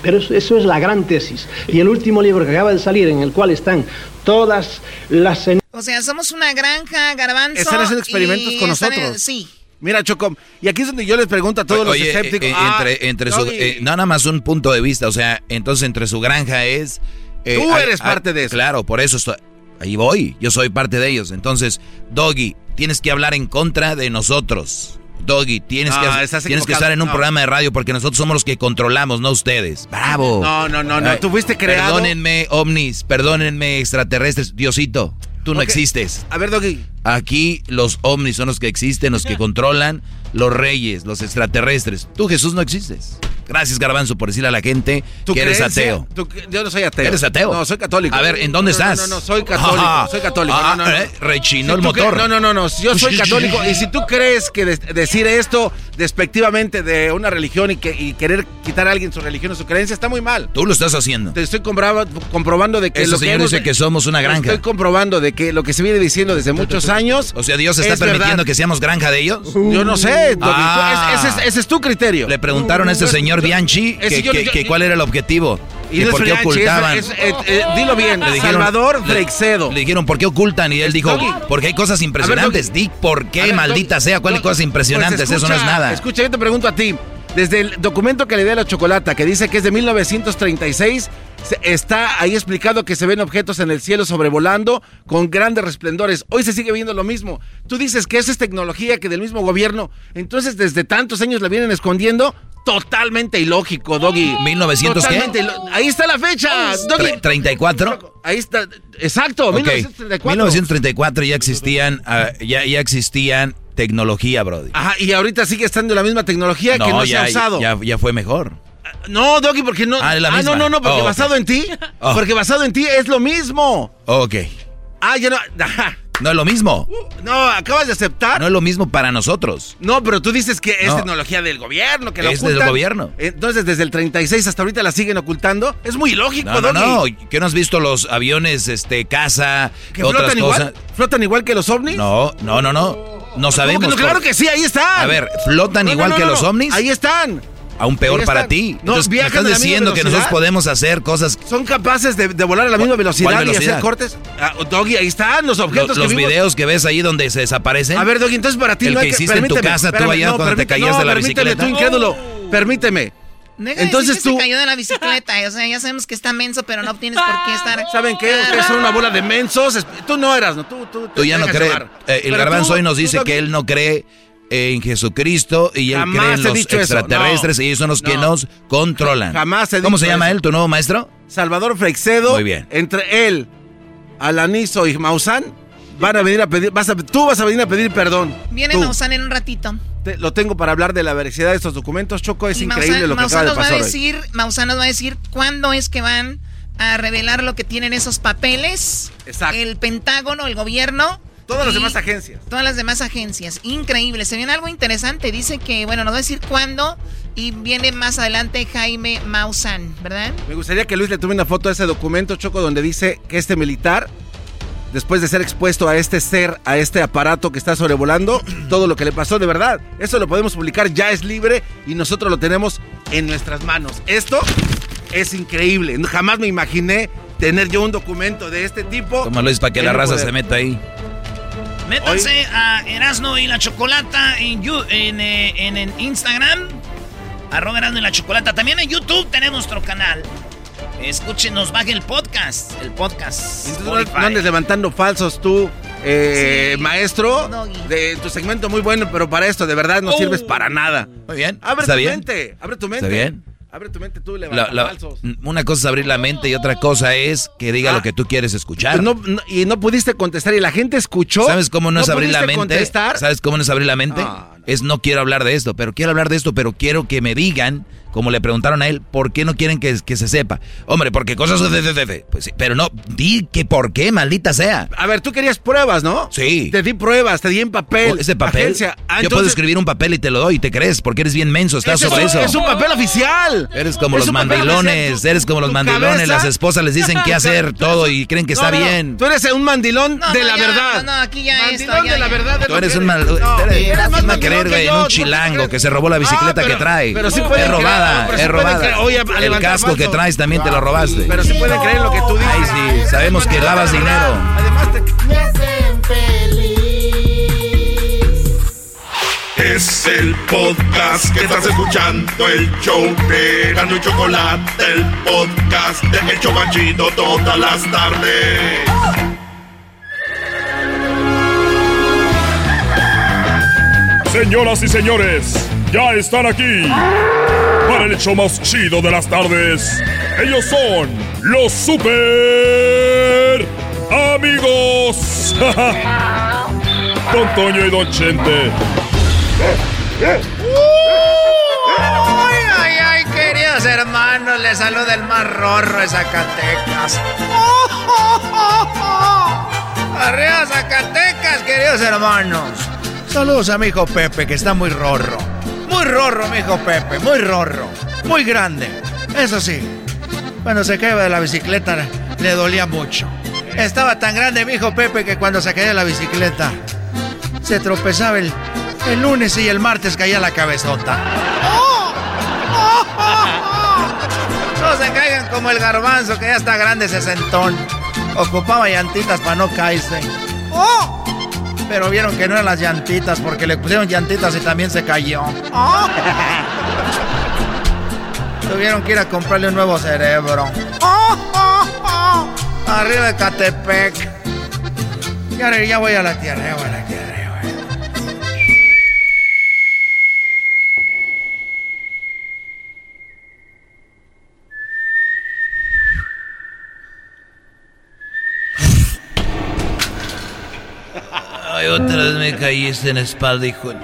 Pero eso, eso es la gran tesis. Y el último libro que acaba de salir, en el cual están todas las... O sea, somos una granja, garbanzo. Están haciendo experimentos y con en- nosotros. sí. Mira, Choco, y aquí es donde yo les pregunto a todos Oye, los escépticos. eh, ah, entre, entre su, Doggy, eh, no, nada más un punto de vista, o sea, entonces entre su granja es... eh, Tú eres parte de eso. Claro, por eso estoy, ahí voy, yo soy parte de ellos. Entonces, Doggy, tienes que hablar en contra de nosotros. Doggy, tienes, No, que, estás tienes que estar en un no. programa de radio porque nosotros somos los que controlamos, no ustedes. ¡Bravo! No, no, no, no, Ay, tú fuiste creado- Perdónenme, ovnis, perdónenme, extraterrestres. Diosito, tú no existes. A ver, Doggy. Aquí los ovnis son los que existen, los que controlan, los reyes, los extraterrestres. Tú, Jesús, no existes. Gracias, Garbanzo, por decirle a la gente ¿Tu que eres ateo. ¿Tu- yo no soy ateo. ¿Eres ateo? No, soy católico. A ver, ¿en dónde No, no, estás? No, no, soy católico. Ah, soy católico. ah, no, no, no. eh, rechinó Si el tú cre- motor. No, no, no, no. Yo soy católico. Y si tú crees que de- decir esto despectivamente de una religión y, que, y querer quitar a alguien su religión o su creencia está muy mal. Tú lo estás haciendo. Te estoy comprobando de que Ese lo que señor hemos- dice que somos una granja. Estoy comprobando de que lo que se viene diciendo desde muchos años. O sea, Dios está es permitiendo verdad. que seamos granja de ellos. Yo no sé. Ah. Ese, es, ese es tu criterio. Le preguntaron a este señor Bianchi que, yo- que- yo- que cuál era el objetivo. Y que no es por qué ocultaban. es- eh, eh, dilo bien, Le dijeron- Salvador Freixedo. Le dijeron, ¿por qué ocultan? Y él dijo, Doggy. porque hay cosas impresionantes. Di por qué, ver, maldita Doggy, sea, cuáles cosas impresionantes. pues Eso no es nada. Escucha, yo te pregunto a ti. Desde el documento que le di a la chocolata, que dice que es de 1936, se- está ahí explicado que se ven objetos en el cielo sobrevolando con grandes resplendores. Hoy se sigue viendo lo mismo. Tú dices que eso es tecnología que del mismo gobierno. Entonces, desde tantos años la vienen escondiendo. Totalmente ilógico, Doggy. 1900 qué? Totalmente ilo- Ahí está la fecha, Doggy. Tre- ¿34? Ahí está, exacto, Ok. 1934. 1934 ya existían, ah, ya, ya existían tecnología, Brody. Ajá, y ahorita sigue estando la misma tecnología que no ya, se ha usado. Ya, ya fue mejor. No, Doggy, porque no. Ah, la no, misma. no, no, porque Oh, basado en ti. Oh. Porque basado en ti es lo mismo. Ok. Ah, ya no. ajá. No es lo mismo. No, acabas de aceptar. No es lo mismo para nosotros. No, pero tú dices que es No. tecnología del gobierno, que la Es del gobierno. Entonces, desde el 36 hasta ahorita la siguen ocultando. Es muy ilógico, No, no, Doggy. no. ¿Qué no has visto los aviones, este, casa, ¿Que otras flotan cosas? igual? ¿Flotan igual que los ovnis? No, no, no, no. No sabemos. ¿Cómo que no? Claro que sí, ahí están. A ver, ¿flotan No, no, igual no, que no, los no. ovnis? Ahí están. Aún peor para ti. No, Entonces, me viajan estás diciendo que velocidad. nosotros podemos hacer cosas. ¿Son capaces de, de volar a la misma velocidad, ¿Cuál y hacer velocidad? cortes? Ah, Doggy, ahí están los Lo- objetos los que vimos. videos que ves ahí donde se desaparecen. A ver, Doggy, entonces para ti El no hay que que hiciste en tu casa, tú allá cuando te caías de la permíteme, bicicleta. tú incrédulo, permíteme. Entonces que tú- se cayó de la bicicleta. O sea, ya sabemos que está menso, pero no tienes por qué estar. ¿Saben qué? Ustedes son una bola de mensos. Tú no eras, ¿no? Tú, tú, Tú ya no crees. Eh, el garbanzo hoy nos dice que él no cree en Jesucristo y él Jamás cree en los extraterrestres no, y ellos son los que no. nos controlan. Jamás he ¿Cómo dicho se llama eso. él, tu nuevo maestro? Salvador Freixedo. Muy bien. Entre él, Alanizo y Maussan, van a venir a pedir, vas a- tú vas a venir a pedir perdón. Viene Tú. Maussan en un ratito. Te- lo tengo para hablar de la veracidad de estos documentos, Choco. Es Y increíble Maussan- lo que Maussan acaba de nos va a pasar hoy. decir, Maussan nos va a decir cuándo es que van a revelar lo que tienen esos papeles. Exacto. El Pentágono, el gobierno. Todas las demás agencias. Todas las demás agencias. Increíble. Se viene algo interesante. Dice que, bueno, nos va a decir cuándo. Y viene más adelante Jaime Maussan, ¿verdad? Me gustaría que Luis le tome una foto a ese documento, Choco, donde dice que este militar, después de ser expuesto a este ser, a este aparato que está sobrevolando, todo lo que le pasó de verdad. Eso lo podemos publicar, ya es libre y nosotros lo tenemos en nuestras manos. Esto es increíble. Jamás me imaginé tener yo un documento de este tipo. Toma Luis para que la raza poder. se meta ahí. Métanse a Erasno y la Chocolata en, en, eh, en- en Instagram. Arroba Erasno y la Chocolata. También en YouTube tenemos nuestro canal. Escúchenos, baje el podcast. El podcast. Entonces, no- andes levantando falsos tú, eh, Sí. maestro. De tu segmento muy bueno, pero para esto de verdad no Oh. sirves para nada. Muy bien. Abre ¿Está tu bien? mente, abre tu mente. ¿Está bien? Abre tu mente tú, La- levanta la- falsos. una cosa es abrir la mente y otra cosa es que diga Ah. lo que tú quieres escuchar. No- no- y no pudiste contestar y la gente escuchó. ¿Sabes cómo no, es abrir la mente? contestar? ¿Sabes cómo no es abrir la mente? Es no quiero hablar de esto, pero quiero hablar de esto, pero quiero que me digan, como le preguntaron a él, ¿por qué no quieren que, que se sepa? Hombre, porque cosas Pues sí, pero no, di que por qué, maldita sea. A ver, tú querías pruebas, ¿no? Sí. Te di pruebas, te di en papel. Oh, ese papel. Ah, Yo puedo entonces- escribir un papel y te lo doy te crees, porque eres bien menso, estás sobre es, eso. es un papel oficial. Eres como Es los mandilones, eres como los mandilones, cabeza- las esposas les dicen qué hacer todo y creen que No, está no, bien. Tú eres un mandilón de la verdad. No, no, aquí ya Mandilón de la verdad. Tú eres un mandilón güey, yo, un chilango que se robó la bicicleta Ah, pero- que trae. pero sí es pueden creer, robada, es robada. el casco que traes también te lo robaste. Pero sí pueden creer lo que tú dices. Ay, sí, sabemos que lavas dinero. Además, te... Me hacen feliz. Es el podcast que estás escuchando, el show de Erasmo y Chocolate, el podcast de El Chobachito todas las tardes. Señoras y señores, ya están aquí para el hecho más chido de las tardes. Ellos son los super amigos. Don Toño y Don Chente. Ay, ay, ay, queridos hermanos, les saluda el más rorro de Zacatecas. Arriba Zacatecas, queridos hermanos. Saludos a mi hijo Pepe, que está muy rorro. Muy rorro, mi hijo Pepe, muy rorro. Muy grande. Eso sí, cuando se caía de la bicicleta le dolía mucho. Estaba tan grande mi hijo Pepe que cuando se caía de la bicicleta se tropezaba el, el lunes y el martes caía la cabezota. No se caigan como el garbanzo que ya está grande sesentón. Ocupaba llantitas para no caerse. ¡Oh! Pero vieron que no eran las llantitas porque le pusieron llantitas y también se cayó. ¡Oh! Tuvieron que ir a comprarle un nuevo cerebro. ¡Oh, oh, oh! Arriba de Catepec. Ya, ya voy a la tierra, ya voy a la tierra. Ay, otra vez me caíste en la espalda, hijo. de-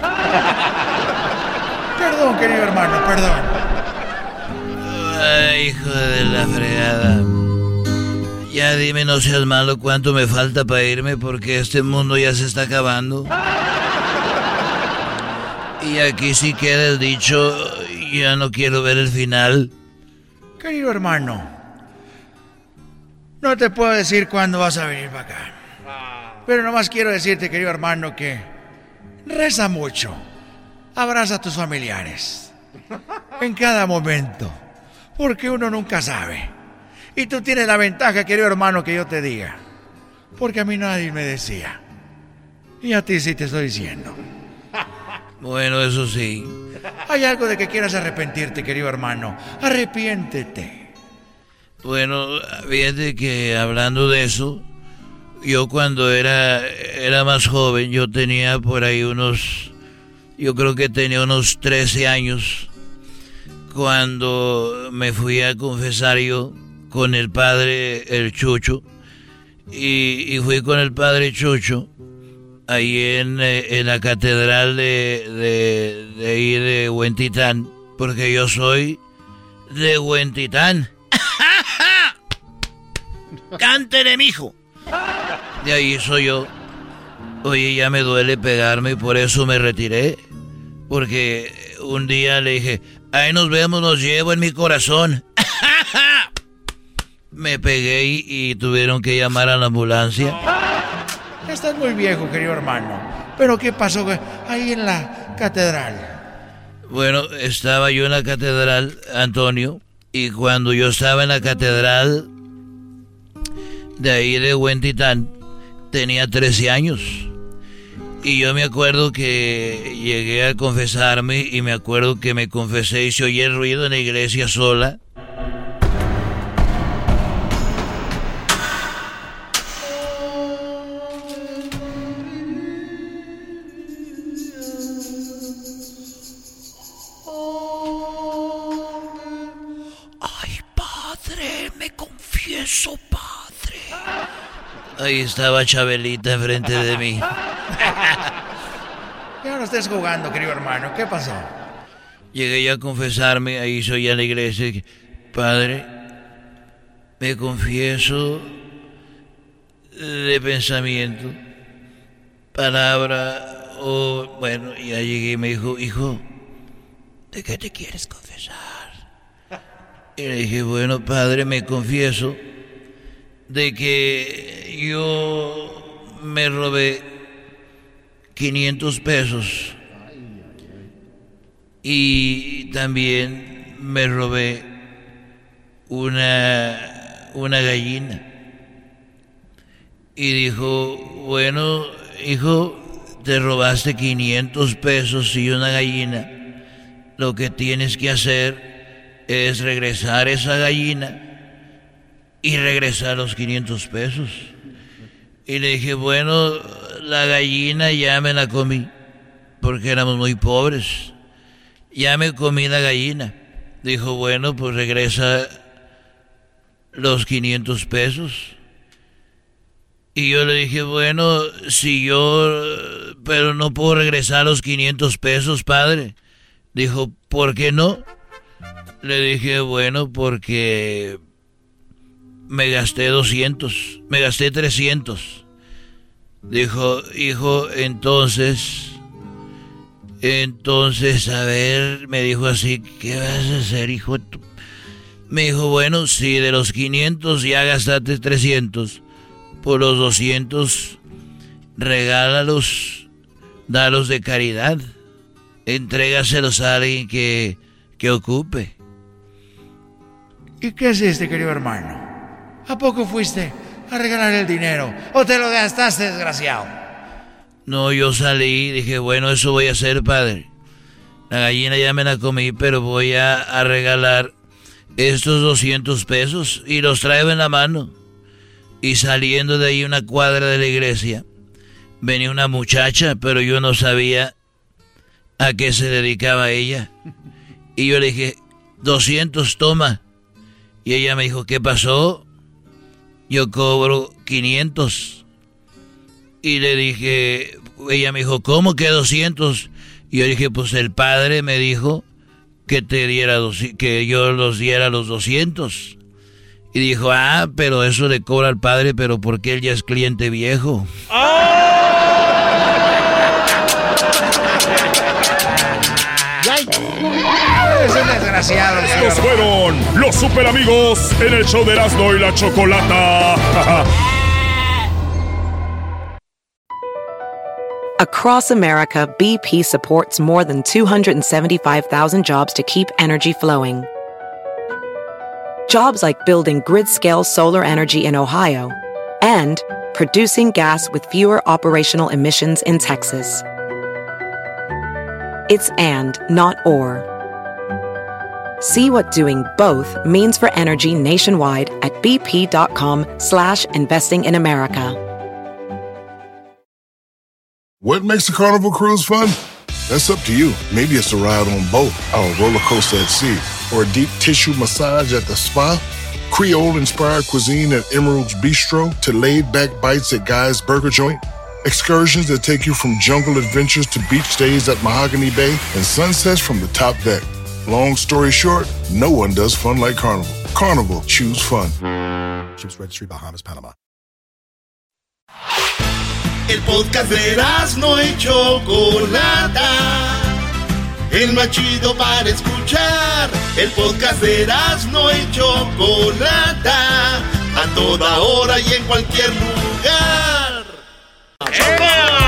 Perdón, querido hermano, perdón. Ay, hijo de la fregada. Ya dime, no seas malo, cuánto me falta para irme porque este mundo ya se está acabando. Y aquí sí queda el dicho, ya no quiero ver el final. Querido hermano, no te puedo decir cuándo vas a venir para acá. Pero nomás quiero decirte, querido hermano, que reza mucho. Abraza a tus familiares. En cada momento. Porque uno nunca sabe. Y tú tienes la ventaja, querido hermano, que yo te diga. Porque a mí nadie me decía. Y a ti sí te estoy diciendo. Bueno, eso sí. Hay algo de que quieras arrepentirte, querido hermano. Arrepiéntete. Bueno, fíjate que hablando de eso, yo cuando era, era más joven, yo tenía por ahí unos, yo creo que tenía unos 13 años, cuando me fui a confesar yo con el padre, el Chucho, y, y fui con el padre Chucho ahí en, eh, en la catedral de, de, de ahí de Huentitán, porque yo soy de Huentitán. Cántele, mijo. De ahí soy yo. Oye, ya me duele pegarme y por eso me retiré. Porque un día le dije, ahí nos vemos, nos llevo en mi corazón. me pegué y, y tuvieron que llamar a la ambulancia. Estás muy viejo, querido hermano. Pero ¿qué pasó ahí en la catedral? Bueno, estaba yo en la catedral, Antonio, y cuando yo estaba en la catedral de ahí de Huentitán, tenía 13 años. Y yo me acuerdo que llegué a confesarme y me acuerdo que me confesé y se oye el ruido en la iglesia sola. Ay, padre, me confieso. Ahí estaba Chabelita enfrente de mí. Ya no estés jugando, querido hermano. ¿Qué pasó? Llegué ya a confesarme, ahí soy a la iglesia. Padre, me confieso de pensamiento, palabra, o bueno, ya llegué y me dijo, hijo, ¿de qué te quieres confesar? Y le dije, bueno, padre, me confieso de que yo me robé 500 pesos y también me robé una, una gallina. Y dijo, bueno, hijo, te robaste 500 pesos y una gallina. Lo que tienes que hacer es regresar esa gallina y regresar los 500 pesos. Y le dije, bueno, la gallina ya me la comí, porque éramos muy pobres. Ya me comí la gallina. Dijo, bueno, pues regresa los 500 pesos. Y yo le dije, bueno, si yo, pero no puedo regresar los 500 pesos, padre. Dijo, ¿por qué no? Le dije, bueno, porque me gasté 200, me gasté 300. Dijo, hijo, entonces, entonces, a ver, me dijo así, ¿qué vas a hacer, hijo? Me dijo, bueno, si de los 500 ya gastaste 300, por los 200, regálalos, dalos de caridad, entrégaselos a alguien que, que ocupe. ¿Y qué hiciste, querido hermano? ¿A poco fuiste a regalar el dinero? ¿O te lo gastaste, desgraciado? No, yo salí y dije, bueno, eso voy a hacer, padre. La gallina ya me la comí, pero voy a, a regalar estos 200 pesos y los traigo en la mano. Y saliendo de ahí una cuadra de la iglesia, venía una muchacha, pero yo no sabía a qué se dedicaba ella. Y yo le dije, 200 toma. Y ella me dijo, ¿qué pasó? Yo cobro 500. Y le dije, ella me dijo, ¿cómo que 200? Y yo dije, pues el padre me dijo que te diera dos, que yo los diera los 200. Y dijo, ah, pero eso le cobra al padre, pero porque él ya es cliente viejo. Es desgraciado. Estos fueron los super amigos en el show de Erasmo y la Chocolata. Across America, BP supports more than 275,000 jobs to keep energy flowing. Jobs like building grid scale solar energy in Ohio and producing gas with fewer operational emissions in Texas. It's and, not or. See what doing both means for energy nationwide at bp.com slash investing in America. What makes a carnival cruise fun? That's up to you. Maybe it's a ride on boat, a roller coaster at sea, or a deep tissue massage at the spa. Creole inspired cuisine at Emerald's Bistro to laid back bites at Guy's Burger Joint? Excursions that take you from jungle adventures to beach days at Mahogany Bay and sunsets from the top deck. Long story short, no one does fun like Carnival. Carnival, choose fun. Ships Registry, Bahamas, Panama. El podcast de no y Chocolata. El más chido para escuchar. El podcast de no y Chocolata. A toda hora y en cualquier lugar. Bueno,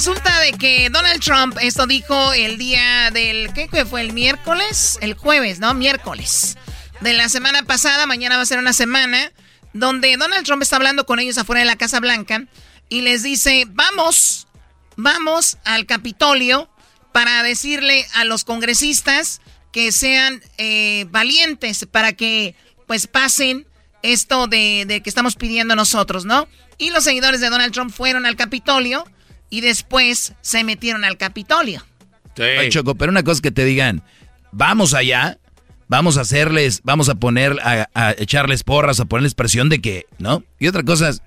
resulta de que Donald Trump esto dijo el día del ¿qué fue el miércoles? El jueves, ¿no? Miércoles. De la semana pasada, mañana va a ser una semana donde Donald Trump está hablando con ellos afuera de la Casa Blanca y les dice, "Vamos, vamos al Capitolio para decirle a los congresistas que sean eh, valientes para que pues pasen esto de, de, que estamos pidiendo nosotros, ¿no? Y los seguidores de Donald Trump fueron al Capitolio y después se metieron al Capitolio. Sí. Choco, pero una cosa es que te digan, vamos allá, vamos a hacerles, vamos a poner, a, a echarles porras, a ponerles presión de que, ¿no? Y otra cosa es,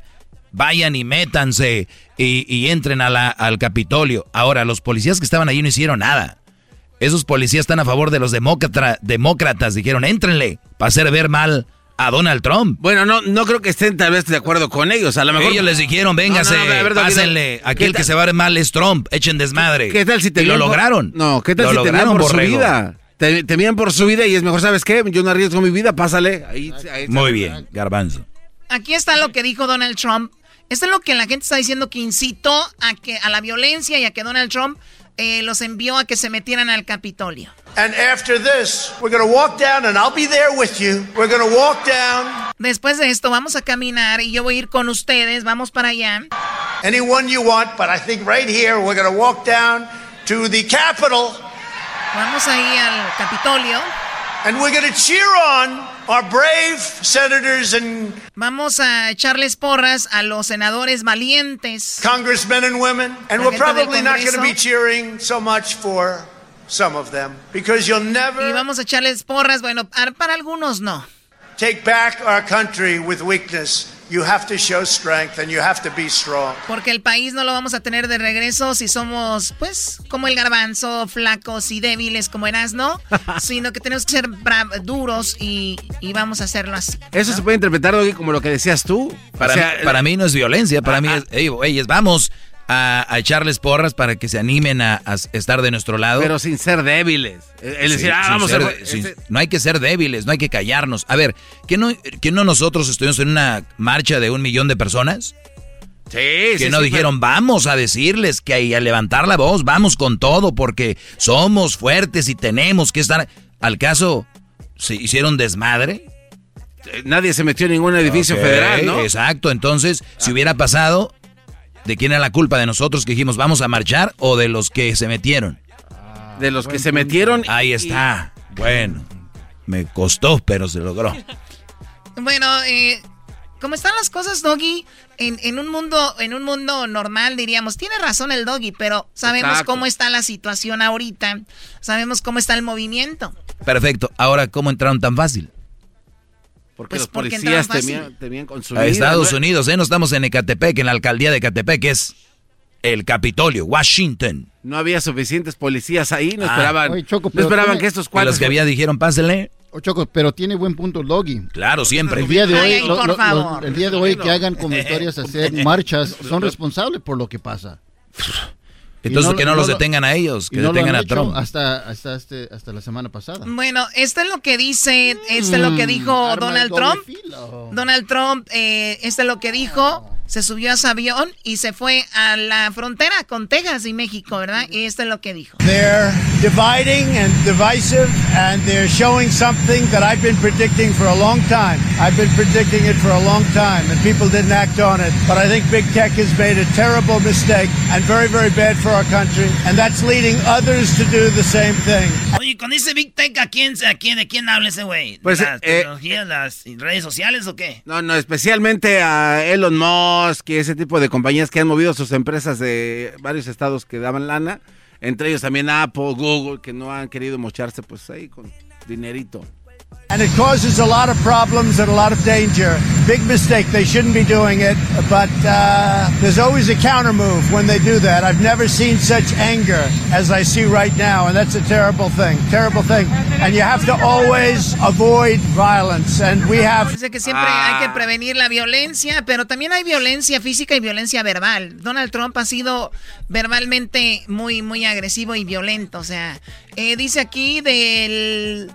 vayan y métanse y, y entren a la, al Capitolio. Ahora, los policías que estaban allí no hicieron nada. Esos policías están a favor de los demócrata, demócratas. Dijeron, éntrenle para hacer ver mal a Donald Trump. Bueno, no, no creo que estén tal vez de acuerdo con ellos. A lo mejor ellos les dijeron, véngase, no, no, pásenle. Aquí el que se va a ver mal es Trump, echen desmadre. ¿Qué, tal si te y lo lograron? Por, no, ¿qué tal lo si lograron, por borrego. su vida? Te, temían por su vida y es mejor, ¿sabes qué? Yo no arriesgo mi vida, pásale. Ahí, ahí Muy bien, garbanzo. Aquí está lo que dijo Donald Trump. Esto es lo que la gente está diciendo que incitó a, que, a la violencia y a que Donald Trump eh, los envió a que se metieran al Capitolio. And after this, we're going to walk down and I'll be there with you. We're going to walk down. Después de esto vamos a caminar y yo voy a ir con ustedes, vamos para allá. Anyone you want, but I think right here we're going to walk down to the Capitol. Vamos ahí al Capitolio. And we're going to cheer on our brave senators and Vamos a echarles porras a los senadores valientes. congressmen and women. And we're probably not going to be cheering so much for some of them because you'll never Y vamos a echarles porras, bueno, para algunos no. take back our country with weakness. You have to show strength and you have to be strong. Porque el país no lo vamos a tener de regreso si somos, pues, como el garbanzo, flacos y débiles como Erasno, sino que tenemos que ser duros y, y vamos a hacerlo así. Eso se puede interpretar, Doggy, como lo que decías tú. Para, o sea, para mí no es violencia, para mí es, güeyes, vamos a, a echarles porras para que se animen a, a estar de nuestro lado. Pero sin ser débiles. El decir, Sí, ah, vamos ser a sin- No hay que ser débiles, no hay que callarnos. A ver, ¿que no, que no nosotros estuvimos en una marcha de un millón de personas? Sí, que sí, no sí, dijeron, vamos a decirles que hay a levantar la voz, vamos con todo, porque somos fuertes y tenemos que estar. Al caso, ¿se hicieron desmadre? Eh, Nadie se metió en ningún edificio federal, ¿no? Exacto, entonces, si hubiera pasado, ¿de quién era la culpa? ¿De nosotros que dijimos vamos a marchar o de los que se metieron? De los que se metieron. Ahí está. Bueno, me costó, pero se logró. Bueno, eh, como están las cosas, Doggy, en, en un mundo, en un mundo normal diríamos, tiene razón el Doggy, pero sabemos Exacto. cómo está la situación ahorita, sabemos cómo está el movimiento. Perfecto. Ahora, ¿cómo entraron tan fácil? Porque Pues los porque policías entraron fácil. temían, temían con su A Estados ¿no? Unidos, ¿eh? No estamos en Ecatepec, en la alcaldía de Ecatepec, que es el Capitolio, Washington. No había suficientes policías ahí, no Ah. esperaban, Oye, Choco, no esperaban tiene- que estos cuatro... los que había dijeron, pásenle. Oh, Choco, pero tiene buen punto el Doggy. Claro, siempre. El día de hoy, ay, lo- por lo- lo- favor. el día de hoy que hagan convocatorias, hacer marchas, son responsables por lo que pasa. Entonces, no- que no, no los lo- detengan a ellos, que no detengan a Trump. Hasta, hasta, este, hasta la semana pasada. Bueno, esto es lo que dice, esto es lo que dijo Mm, Donald Trump. Donald Trump, eh, esto es lo que dijo, se subió a su avión y se fue a la frontera con Texas y México, ¿verdad? Y esto es lo que dijo. They're dividing and divisive, and they're showing something that I've been predicting for a long time. I've been predicting it for a long time, and people didn't act on it. But I think big tech has made a terrible mistake and very, very bad for our country, and that's leading others to do the same thing. Oye, con ese Big Tech, ¿a quién, a quién, ¿de quién habla ese güey? ¿De Pues, ¿Las eh, tecnologías, las redes sociales o qué? No, no, especialmente a Elon Musk y ese tipo de compañías que han movido sus empresas de varios estados que daban lana, entre ellos también Apple, Google, que no han querido mocharse pues ahí con dinerito. And it causes a lot of problems and a lot of danger. Big mistake. They shouldn't be doing it. But uh, there's always a counter move when they do that. I've never seen such anger as I see right now. And that's a terrible thing. Terrible thing. And you have to always avoid violence. And we have. Dice que siempre hay que prevenir la violencia, pero también hay violencia física y violencia verbal. Donald Trump ha sido verbalmente muy, muy agresivo y violento. O sea, eh, dice aquí del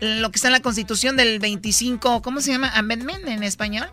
lo que está en la Constitución del 25, ¿cómo se llama? Amendment en español.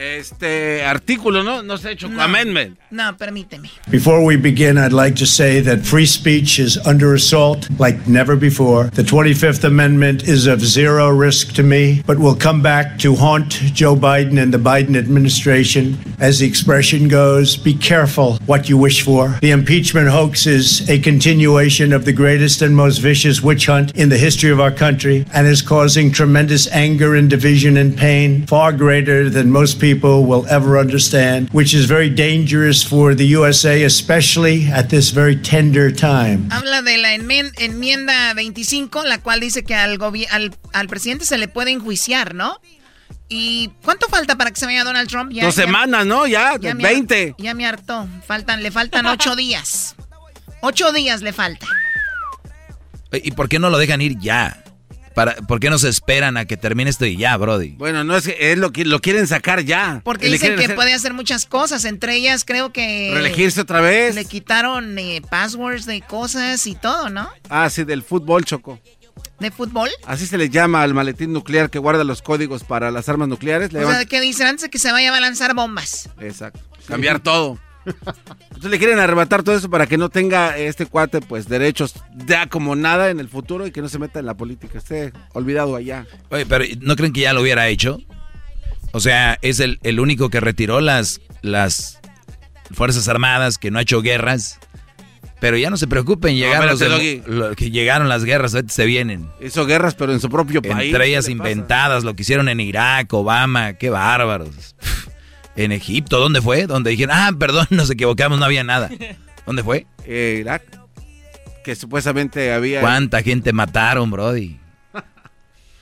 Este artículo, ¿no? No sé, Choco. Amendment. No, permíteme. Before we begin, I'd like to say that free speech is under assault like never before. The 25th Amendment is of zero risk to me, but will come back to haunt Joe Biden and the Biden administration. As the expression goes, be careful what you wish for. The impeachment hoax is a continuation of the greatest and most vicious witch hunt in the history of our country and is causing tremendous anger and division and pain, far greater than most people will ever understand, which is very dangerous for the USA, especially at this very tender time. Habla de la enmienda 25, la cual dice que al, al, al presidente se le puede enjuiciar, ¿no? ¿Y cuánto falta para que se vaya Donald Trump? Ya- Dos ya- semanas, ¿no? Ya, ya me 20. har- ya me hartó. Faltan, le faltan ocho días. Ocho días le falta. ¿Y por qué no lo dejan ir ya? Para, ¿Por qué no se esperan a que termine esto y ya, Brody? Bueno, no es que es lo que lo quieren sacar ya. Porque Le dicen que hacer- puede hacer muchas cosas. Entre ellas creo que... Reelegirse otra vez. Le quitaron eh, passwords de cosas y todo, ¿no? Ah, sí, del fútbol, Choco. ¿De fútbol? Así se le llama al maletín nuclear que guarda los códigos para las armas nucleares. Le O sea, que dicen antes de que se vaya va a lanzar bombas. Exacto. Cambiar todo. Entonces le quieren arrebatar todo eso para que no tenga este cuate pues derechos ya como nada en el futuro y que no se meta en la política. Esté olvidado allá. Oye, pero ¿no creen que ya lo hubiera hecho? O sea, es el, el único que retiró las, las Fuerzas Armadas, que no ha hecho guerras. Pero ya no se preocupen, llegaron, los espérate, de- lo- que llegaron las guerras, ahorita se vienen. Hizo guerras, pero en su propio país. Entre ellas inventadas, lo que hicieron en Irak, Obama, qué bárbaros. En Egipto, ¿dónde fue? Donde dijeron, ah, perdón, nos equivocamos, no había nada. ¿Dónde fue? Eh, Irak. Que supuestamente había. ¿Cuánta gente mataron, Brody?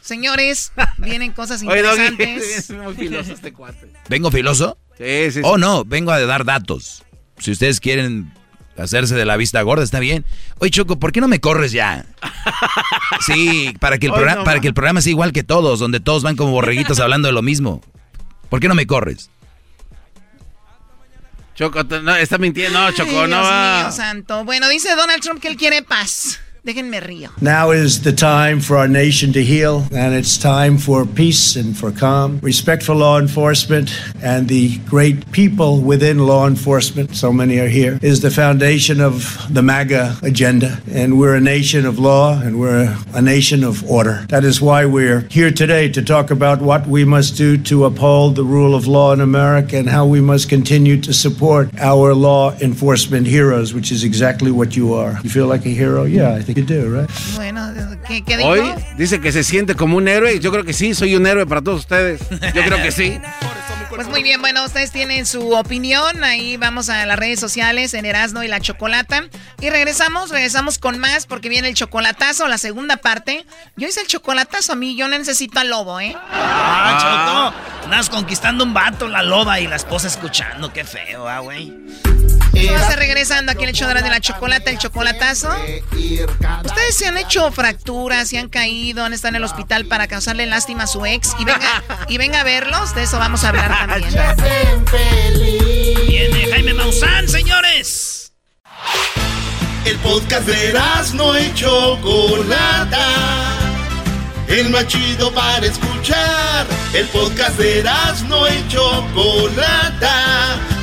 Señores, vienen cosas Oye, Doggy, interesantes. es muy filoso este cuate. ¿Vengo filoso? Sí, sí, sí. Oh, no, vengo a dar datos. Si ustedes quieren hacerse de la vista gorda, está bien. Oye, Choco, ¿por qué no me corres ya? Sí, para que el, Hoy programa, no para que el programa sea igual que todos, donde todos van como borreguitos hablando de lo mismo. ¿Por qué no me corres? Choco, no, está mintiendo, no, Choco, Ay, no Dios va. mío santo. Bueno, dice Donald Trump que él quiere paz. Déjenme río. Now is the time for our nation to heal, and it's time for peace and for calm, respect for law enforcement, and the great people within law enforcement, so many are here, is the foundation of the MAGA agenda. And we're a nation of law, and we're a nation of order. That is why we're here today to talk about what we must do to uphold the rule of law in America and how we must continue to support our law enforcement heroes, which is exactly what you are. You feel like a hero? Yeah, I think do, right? Bueno, ¿qué, qué dijo? Hoy dice que se siente como un héroe y yo creo que sí, soy un héroe para todos ustedes. Yo creo que sí. Pues muy bien, bueno, ustedes tienen su opinión. Ahí vamos a las redes sociales en Erasno y la Chocolata. Y regresamos, regresamos con más porque viene el chocolatazo, la segunda parte. Yo hice el chocolatazo a mí, yo necesito al lobo, ¿eh? Ah, Choco. Andas conquistando un vato, la loba y la esposa escuchando. Qué feo, ah, güey. Vamos a regresando aquí en el la- de la chocolata, el chocolatazo. Ustedes se han hecho fracturas, se han caído, han estado en el hospital para causarle lástima a su ex y venga, y venga a verlos. De eso vamos a hablar también. Viene Jaime Maussan, señores. El podcast de no y Chocolata. El más chido para escuchar. El podcast de no y Chocolata.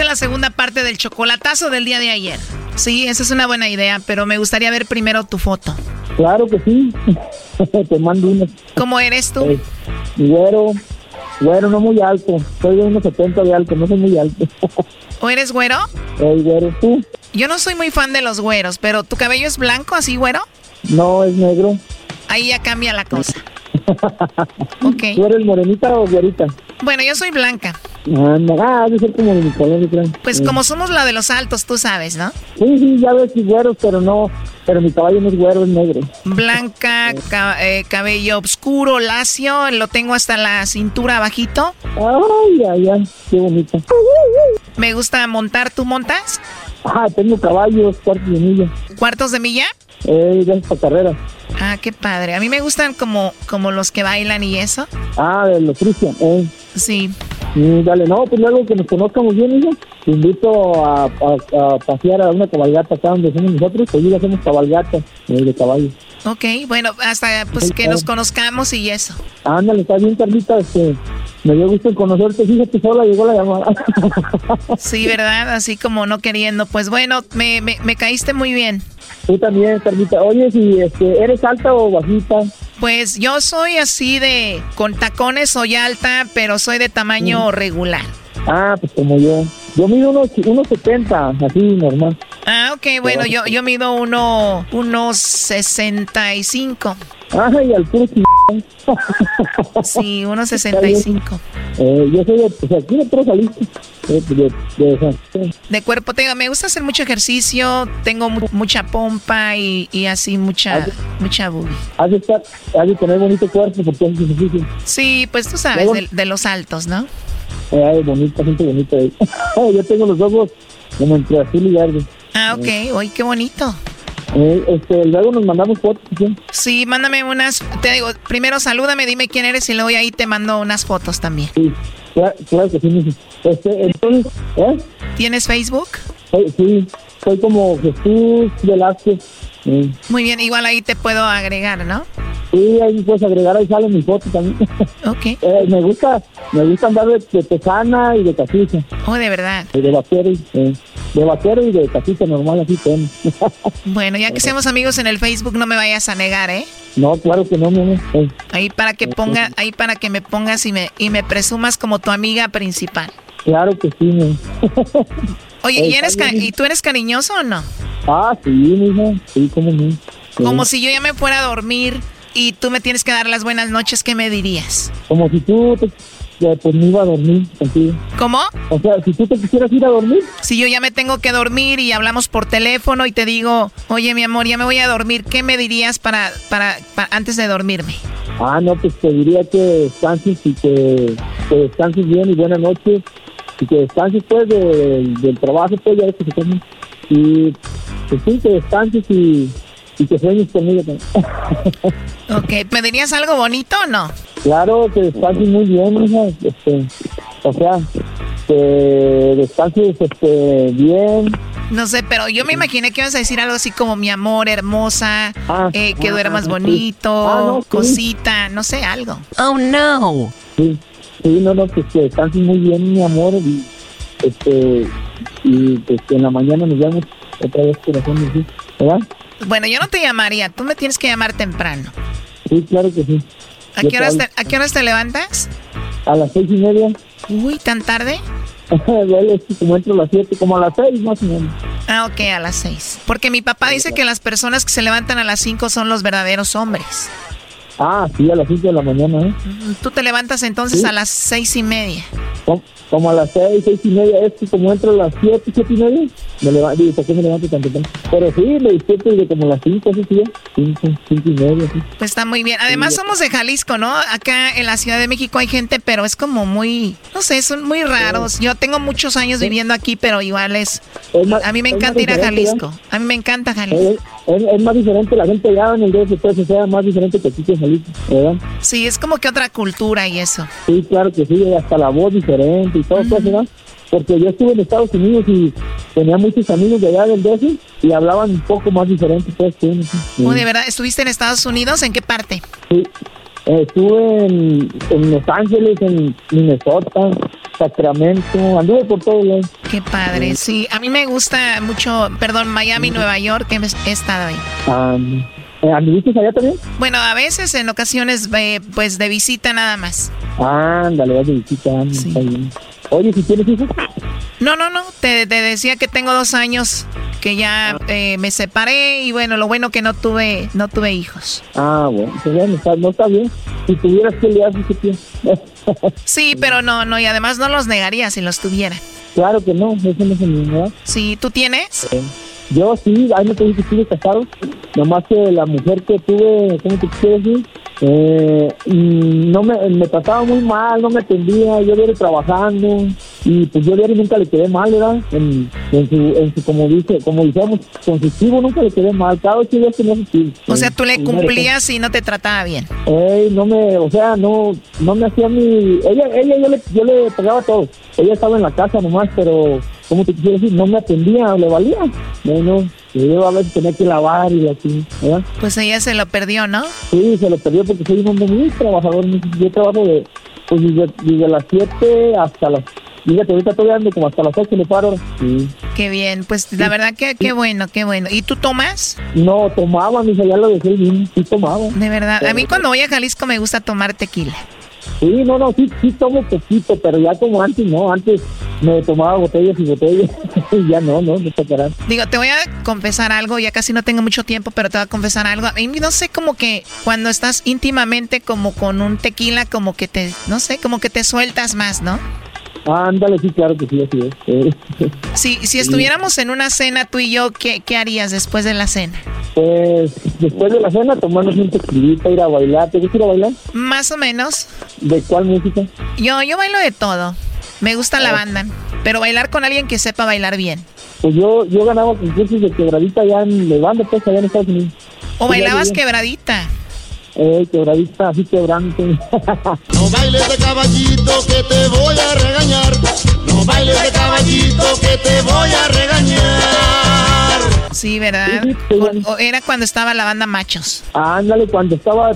Esta es la segunda parte del chocolatazo del día de ayer. Sí, esa es una buena idea, pero me gustaría ver primero tu foto. Claro que sí. Te mando una. ¿Cómo eres tú? Eh, güero, güero, no muy alto. Soy de unos 70 de alto, no soy muy alto. ¿O eres güero? Eh, güero, tú. Yo no soy muy fan de los güeros, pero ¿tu cabello es blanco así, güero? No, es negro. Ahí ya cambia la cosa. ok. ¿Tú eres morenita o güerita? Bueno, yo soy blanca. Ah, no, ah, debe ser como de mi color, creo. Pues Eh. como somos la de los altos, tú sabes, ¿no? Sí, sí, ya ves que güeros, pero no, pero mi caballo no es güero, es negro. Blanca, ca- eh, cabello oscuro, lacio, lo tengo hasta la cintura bajito. Ay, ay, ay, qué bonita. Me gusta montar, ¿tú montas? Ah, tengo caballos, cuartos de milla. ¿Cuartos de milla? Eh, ya para carreras. Ah, qué padre. A mí me gustan como, como los que bailan y eso. Ah, de los Cristian, eh. Sí. Mm, dale, no, pues luego que nos conozcamos bien, hija, te invito a, a, a pasear a una cabalgata acá donde somos nosotros, pues ya hacemos cabalgata eh, de caballos. Ok, bueno, hasta pues que nos conozcamos y eso. Ándale, está bien, Carlita, este, me dio gusto conocerte, fíjate, sola llegó la llamada. Sí, ¿verdad? Así como no queriendo. Pues bueno, me, me, me caíste muy bien. Tú también, Carlita. Oye, si este, eres alta o bajita, Pues yo soy así de, con tacones soy alta, pero soy de tamaño regular. Ah, pues como yo. Yo mido unos, unos 70, así normal. Ah, ok, bueno, yo, yo mido uno, unos 65. Ay, al puro. Sí, unos 65. Eh, yo soy de, o sea, aquí de Pro de, de, de- De cuerpo, tengo, me gusta hacer mucho ejercicio, tengo mu- mucha pompa y, y así mucha, mucha boobie. has de estar, has de tener bonito cuerpo porque haces ejercicio. Sí, pues tú sabes, de, de los altos, ¿no? Eh, Ay, bonita, gente bonita. ahí. yo tengo los ojos como entre azul y verde. Ah, ok, uy, qué bonito. Eh, este, luego nos mandamos fotos. ¿sí? Sí, mándame unas, te digo, primero salúdame, dime quién eres y luego ahí te mando unas fotos también. Sí, claro, claro que sí. Este, entonces, ¿eh? ¿Tienes Facebook? Soy- sí, soy como Jesús Velázquez. Sí. Muy bien, igual ahí te puedo agregar, ¿no? Sí, ahí puedes agregar, ahí sale mi foto también. Ok. Eh, me gusta, me gusta andar de, de tejana y de cachucha. Oh, de verdad. Y de vaquero, y- eh, de vaquero y de cachucha normal, así tengo. Bueno, ya que seamos amigos en el Facebook, no me vayas a negar, ¿eh? no, claro que no, mi amor. Eh, Ahí para que ponga, ahí para que me pongas y me, y me presumas como tu amiga principal. claro que sí, mi. Oye, ¿y, Eh, eres. ¿y tú eres cariñoso o no? Ah, sí, mija, sí, cómo no. Sí. Como si yo ya me fuera a dormir y tú me tienes que dar las buenas noches, ¿qué me dirías? Como si tú te, pues me iba a dormir contigo. ¿Cómo? O sea, si tú te quisieras ir a dormir, Si yo ya me tengo que dormir y hablamos por teléfono y te digo, oye mi amor, ya me voy a dormir, ¿qué me dirías para, para, para antes de dormirme? ah, no, pues te diría que descanses y que, que descanses bien y buenas noches. Y que descanses pues de- del trabajo, pues ya ves que se come. Y pues sí, que descanses y, y que sueñes conmigo también. Ok, ¿me dirías algo bonito o no? Claro, que descanses muy bien, hija. Este, o sea, que descanses este, bien. No sé, pero yo me imaginé que ibas a decir algo así como mi amor, hermosa, eh, que ah, duermas sí. bonito, Ah, no, sí. cosita, no sé, algo. Oh, no. Sí, sí, no, no, pues que descanses muy bien, mi amor. Y, este, y pues que en la mañana nos vemos otra vez, corazón, ¿sí? ¿verdad? Bueno, yo no te llamaría, tú me tienes que llamar temprano. Sí, claro que sí. ¿A qué, horas te, ¿A qué horas te levantas? A las seis y media. Uy, ¿tan tarde? Como entro a las siete, como a las seis más o menos. Ah, ok, a las seis. Porque mi papá dice que las personas que se levantan a las cinco son los verdaderos hombres. Ah, sí, a las cinco de la mañana, ¿eh? Tú te levantas entonces Sí. a las seis y media. Como, como a las seis, seis y media. Es que como entro a las siete, siete y media, me levanto. Digo, ¿por qué me levanto tan temprano? Pero sí, me despierto desde como las cinco, así, sí, ya. cinco, cinco y media, sí. Pues está muy bien. Además somos de Jalisco, ¿no? Acá en la Ciudad de México hay gente, pero es como muy, no sé, son muy raros. Yo tengo muchos años viviendo aquí, pero igual es... A mí me es encanta más ir a Jalisco. A mí me encanta Es, Jalisco. Es, es más diferente la gente allá en el DF, pues, o sea, más diferente que aquí que en ¿verdad? Sí, es como que otra cultura y eso. Sí, claro que sí, hasta la voz diferente y todo, pues, ¿verdad? Porque yo estuve en Estados Unidos y tenía muchos amigos de allá del DF y hablaban un poco más diferente, pues, sí. Oh, ¿de verdad? ¿Estuviste en Estados Unidos? ¿En qué parte? Sí. Estuve en, en Los Ángeles, en Minnesota, Sacramento, anduve por todos lados. Qué padre, sí. A mí me gusta mucho, perdón, Miami, Nueva York, he estado ahí. Um, ¿Anduviste allá también? Bueno, a veces, en ocasiones, eh, pues de visita nada más. Ándale, vas de visita, está bien. Oye, si tienes hijos. No, no, no. Te, decía que tengo dos años que ya eh, me separé y bueno, lo bueno que no tuve, no tuve hijos. Ah, bueno, pues bueno, está, no está bien. Si tuvieras que le haces que Sí, pero no, no, y además no los negaría si los tuviera. Claro que no, eso no es mi Sí, ¿tú tienes? yo sí, ahí me te dije que estuve casado. Nomás que la mujer que tuve, ¿cómo te quiero decir? Eh, no me, me trataba muy mal, no me atendía, yo viene trabajando y pues yo diario nunca le quedé mal, ¿verdad? En, en, su, en su, como dice, como decíamos, consectivo nunca le quedé mal, cada ocho días tenía su O sea, tú le cumplías y no te trataba bien. Ey, no me, o sea, no, no me hacía mi, ella, ella, yo le, yo le pagaba todo, ella estaba en la casa nomás, pero, ¿cómo te quiero decir? No me atendía, le valía, bueno, yo a veces tenía que lavar y así, ¿verdad? Pues ella se lo perdió, ¿no? Sí, se lo perdió porque soy un hombre muy trabajador, yo trabajo de, pues desde, desde las 7 hasta las Fíjate, ahorita estoy dando como hasta las 8 le paro. Sí. Qué bien, pues la verdad que qué bueno, qué bueno. ¿Y tú tomas? No, tomaba, mi ya lo dejé bien, sí tomaba. De verdad, a mí cuando voy a Jalisco me gusta tomar tequila. Sí, no, no, sí, sí tomo poquito, pero ya como antes, no, antes me tomaba botellas y botellas, y ya no, no, no tocarán. Digo, te voy a confesar algo, ya casi no tengo mucho tiempo, pero te voy a confesar algo. A mí no sé, como que cuando estás íntimamente como con un tequila, como que te, no sé, como que te sueltas más, ¿no? Ándale, sí, claro que sí, así es. Sí, si estuviéramos en una cena tú y yo, ¿qué, ¿qué harías después de la cena? Pues después de la cena tomarnos un tequilita, ir a bailar. ¿Te gusta ir a bailar? Más o menos. ¿De cuál música? Yo, yo bailo de todo. Me gusta la banda, pero bailar con alguien que sepa bailar bien. Pues yo, yo ganaba concursos de quebradita allá en Levante, pues allá en Estados Unidos. ¿O bailabas quebradita? Eh, quebradita, así quebrante. no bailes de caballito que te voy a regañar. No bailes de caballito que te voy a regañar. Sí, ¿verdad? o, era cuando estaba la banda Machos. Ándale, cuando estaba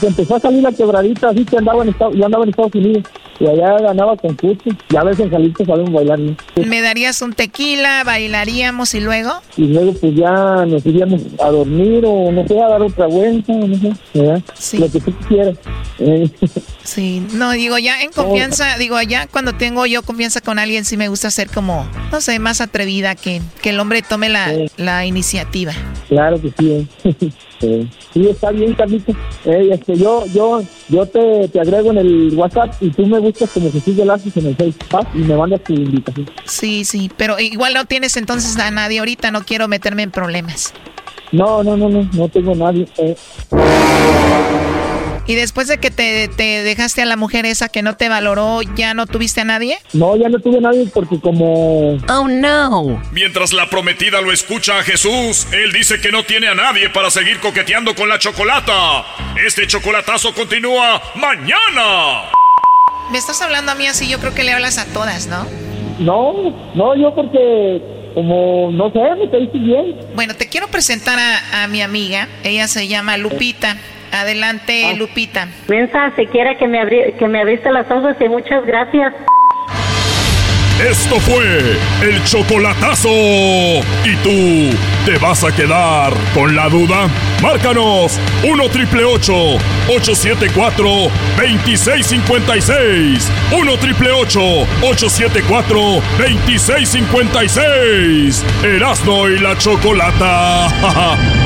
que empezó a salir la quebradita, así que andaba en Estados, yo andaba en Estados Unidos y allá ganaba concursos. Ya ves en Jalisco sabemos bailar. ¿Me darías un tequila, bailaríamos y luego? Y luego pues ya nos iríamos a dormir o no sé, a dar otra vuelta, no sé, ¿verdad? Sí. Lo que tú quieras. Sí, no, digo, ya en confianza, digo, ya cuando tengo yo confianza con alguien sí me gusta ser como, no sé, más atrevida, que, que el hombre tome la, la iniciativa. Claro que sí. ¿eh? Sí, está bien, Carlito. Eh, este, yo, yo, yo te, te, agrego en el WhatsApp y tú me buscas como Jesús Velázquez en el Facebook y me mandas tu invitación. Sí, sí, pero igual no tienes entonces a nadie ahorita, no quiero meterme en problemas. No, no, no, no, no tengo nadie. Eh. ¿Y después de que te, dejaste a la mujer esa que no te valoró, ya no tuviste a nadie? No, ya no tuve a nadie porque como... Oh, no. Mientras la prometida lo escucha a Jesús, él dice que no tiene a nadie para seguir coqueteando con la chocolata. Este chocolatazo continúa mañana. Me estás hablando a mí así, yo creo que le hablas a todas, ¿no? No, no, yo porque como, no sé, me caíste bien. Bueno, te quiero presentar a, a mi amiga. Ella se llama Lupita. Adelante, ah. Lupita. Mensa, se quiera que me, que me abriste las ojos y muchas gracias. Esto fue el chocolatazo. ¿Y tú te vas a quedar con la duda? Márcanos 1 triple 874 2656. 1 triple 874 2656. Erasno y la chocolata.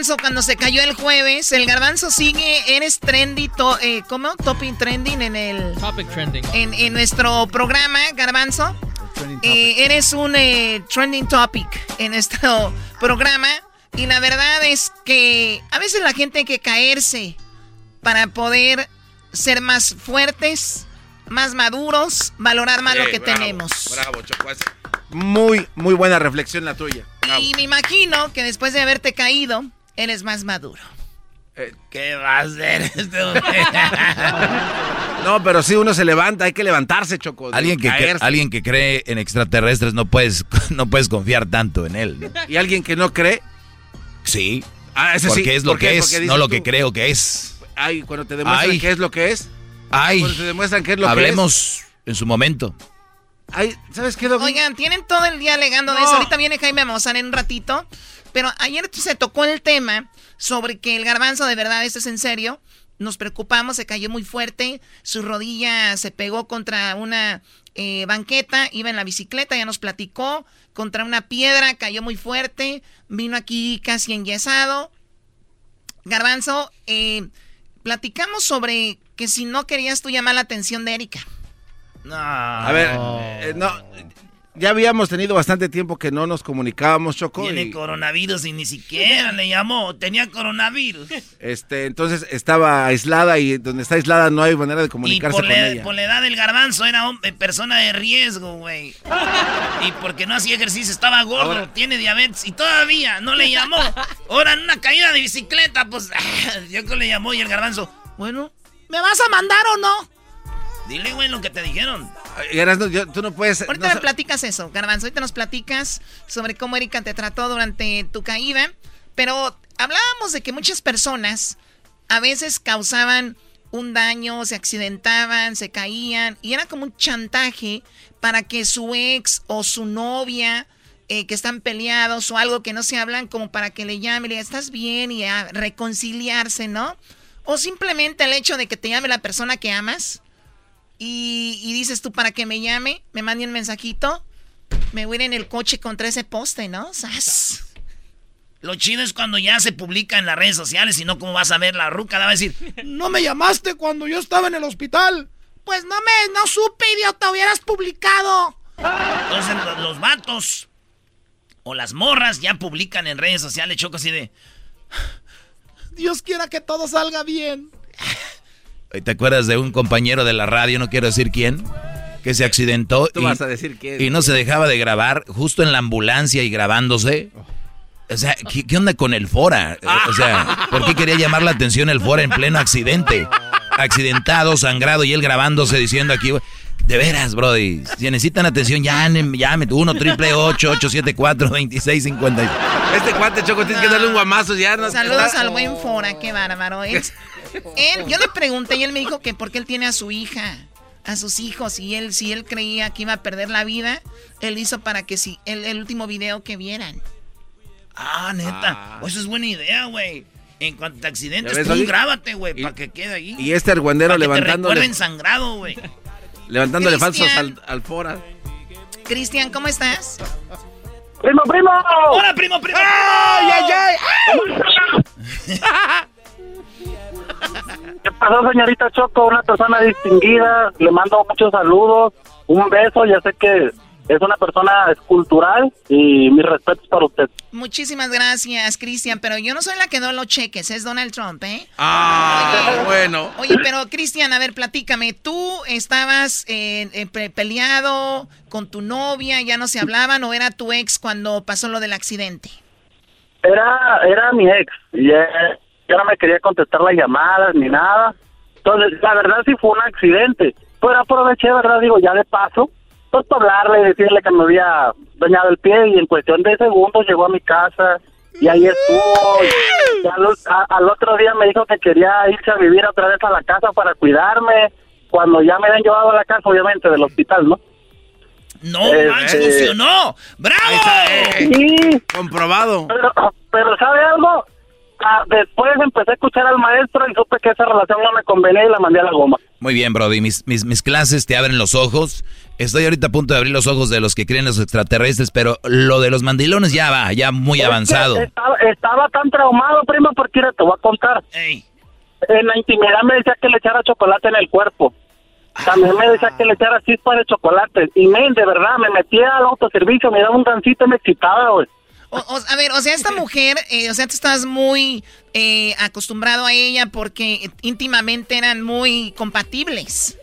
Garbanzo cuando se cayó el jueves. El garbanzo sigue, eres trendy, eh, ¿cómo? Topic trending en el... Topic trending. En, en nuestro programa, garbanzo. Eh, eres un eh, trending topic en nuestro programa. Y la verdad es que a veces la gente hay que caerse para poder ser más fuertes, más maduros, valorar más lo que tenemos. Bravo, Choco. Muy, muy buena reflexión la tuya. Y me imagino que después de haberte caído, eres más maduro. Eh, ¿Qué va a hacer este No, pero si uno se levanta, hay que levantarse, Choco. Alguien que, alguien que cree en extraterrestres no puedes, no puedes confiar tanto en él. ¿Y alguien que no cree? Sí. Ah, ese porque es lo que es, no lo que creo que es. Ay, cuando te demuestran qué es lo que es. Ay. Cuando te demuestran qué es lo que es. Hablemos en su momento. Ay, ¿sabes qué, Oigan, tienen todo el día alegando de eso. Ahorita viene Jaime Mozart en un ratito. Pero ayer se tocó el tema sobre que el garbanzo, de verdad, esto es en serio. Nos preocupamos, se cayó muy fuerte. Su rodilla se pegó contra una eh, banqueta, iba en la bicicleta, ya nos platicó. Contra una piedra, cayó muy fuerte. Vino aquí casi enyesado. Garbanzo, eh, platicamos sobre que si no querías tú llamar la atención de Erika. No. A ver, eh, no. Ya habíamos tenido bastante tiempo que no nos comunicábamos, Choco. Tiene coronavirus y ni siquiera le llamó. Tenía coronavirus. Este, entonces estaba aislada y donde está aislada no hay manera de comunicarse con ella. por la edad del garbanzo era hombre, persona de riesgo, güey. y porque no hacía ejercicio, estaba gordo, tiene diabetes y todavía no le llamó. Ahora en una caída de bicicleta, pues yo que le llamó y el garbanzo, bueno, ¿me vas a mandar o no? Dile, güey, lo que te dijeron. Tú no puedes. Ahorita me platicas eso, Garbanzo. Ahorita nos platicas sobre cómo Erika te trató durante tu caída. Pero hablábamos de que muchas personas a veces causaban un daño, se accidentaban, se caían. Y era como un chantaje para que su ex o su novia. Eh, que están peleados o algo que no se hablan, como para que le llame y le diga, estás bien y a reconciliarse, ¿no? O simplemente el hecho de que te llame la persona que amas y, dices tú, para que me llame, me mande un mensajito, me voy a ir en el coche contra ese poste, ¿no? ¡Sas! Lo chido es cuando ya se publica en las redes sociales y no como vas a ver la ruca, va a decir, no me llamaste cuando yo estaba en el hospital. Pues no me, no supe, idiota, hubieras publicado. Entonces los, vatos o las morras ya publican en redes sociales, choco así de... Dios quiera que todo salga bien. ¿Te acuerdas de un compañero de la radio, no quiero decir quién, que se accidentó y, vas a decir quién. y no se dejaba de grabar justo en la ambulancia y grabándose? O sea, ¿qué, onda con el Fora? O sea, ¿por qué quería llamar la atención el Fora en pleno accidente? Accidentado, sangrado y él grabándose diciendo aquí, de veras, brody, si necesitan atención, llamen, llamen, 1 triple 874 2650. Este cuate, Choco, tienes que darle un guamazo ya. No, Saludos al buen Fora, qué bárbaro. es. Él, yo le pregunté y él me dijo que porque él tiene a su hija, a sus hijos, y él, si él creía que iba a perder la vida, él hizo para que si el, el último video que vieran. Ah, neta. Ah. Eso es buena idea, güey. En cuanto te accidentes, tú grábate, güey, para que quede ahí. Y este argüendero levantándole. Te sangrado, güey. Levantándole falsos al, al fora. Cristian, ¿cómo estás? ¡Primo, primo! ¡Hola, primo, primo! ¡Ay, ay, ay! ay! ¿Qué pasó, señorita Choco? Una persona distinguida. Le mando muchos saludos, un beso. Ya sé que es una persona escultural y mis respetos para usted. Muchísimas gracias, Cristian, pero yo no soy la que no lo cheques, es Donald Trump, ¿eh? Ah, bueno. Oye, pero Cristian, a ver, platícame, ¿tú estabas eh, peleado con tu novia, ya no se hablaban o era tu ex cuando pasó lo del accidente? Era, era mi ex, y yo no me quería contestar las llamadas ni nada. Entonces, la verdad sí fue un accidente. Pero aproveché, ¿verdad? Digo, ya de paso, pues para hablarle, decirle que me había dañado el pie y en cuestión de segundos llegó a mi casa y ahí estuvo. Y al, otro día me dijo que quería irse a vivir otra vez a la casa para cuidarme. Cuando ya me habían llevado a la casa, obviamente, del hospital, ¿no? No, eh, funcionó. ¡Bravo! Sí. Comprobado. Pero, pero ¿sabe algo? Ah, después empecé a escuchar al maestro y supe que esa relación no me convenía y la mandé a la goma. Muy bien, Brody. Mis, mis, mis clases te abren los ojos. Estoy ahorita a punto de abrir los ojos de los que creen los extraterrestres, pero lo de los mandilones ya va, ya muy avanzado. Estaba, estaba, tan traumado, primo, porque te voy a contar. En la intimidad me decía que le echara chocolate en el cuerpo. También me decía que le echara chispa de chocolate. Y, men, de verdad, me metía al autoservicio, me daba un gancito y me excitaba, güey. A ver, o sea, esta mujer, eh, o sea, tú estás muy eh, acostumbrado a ella porque íntimamente eran muy compatibles.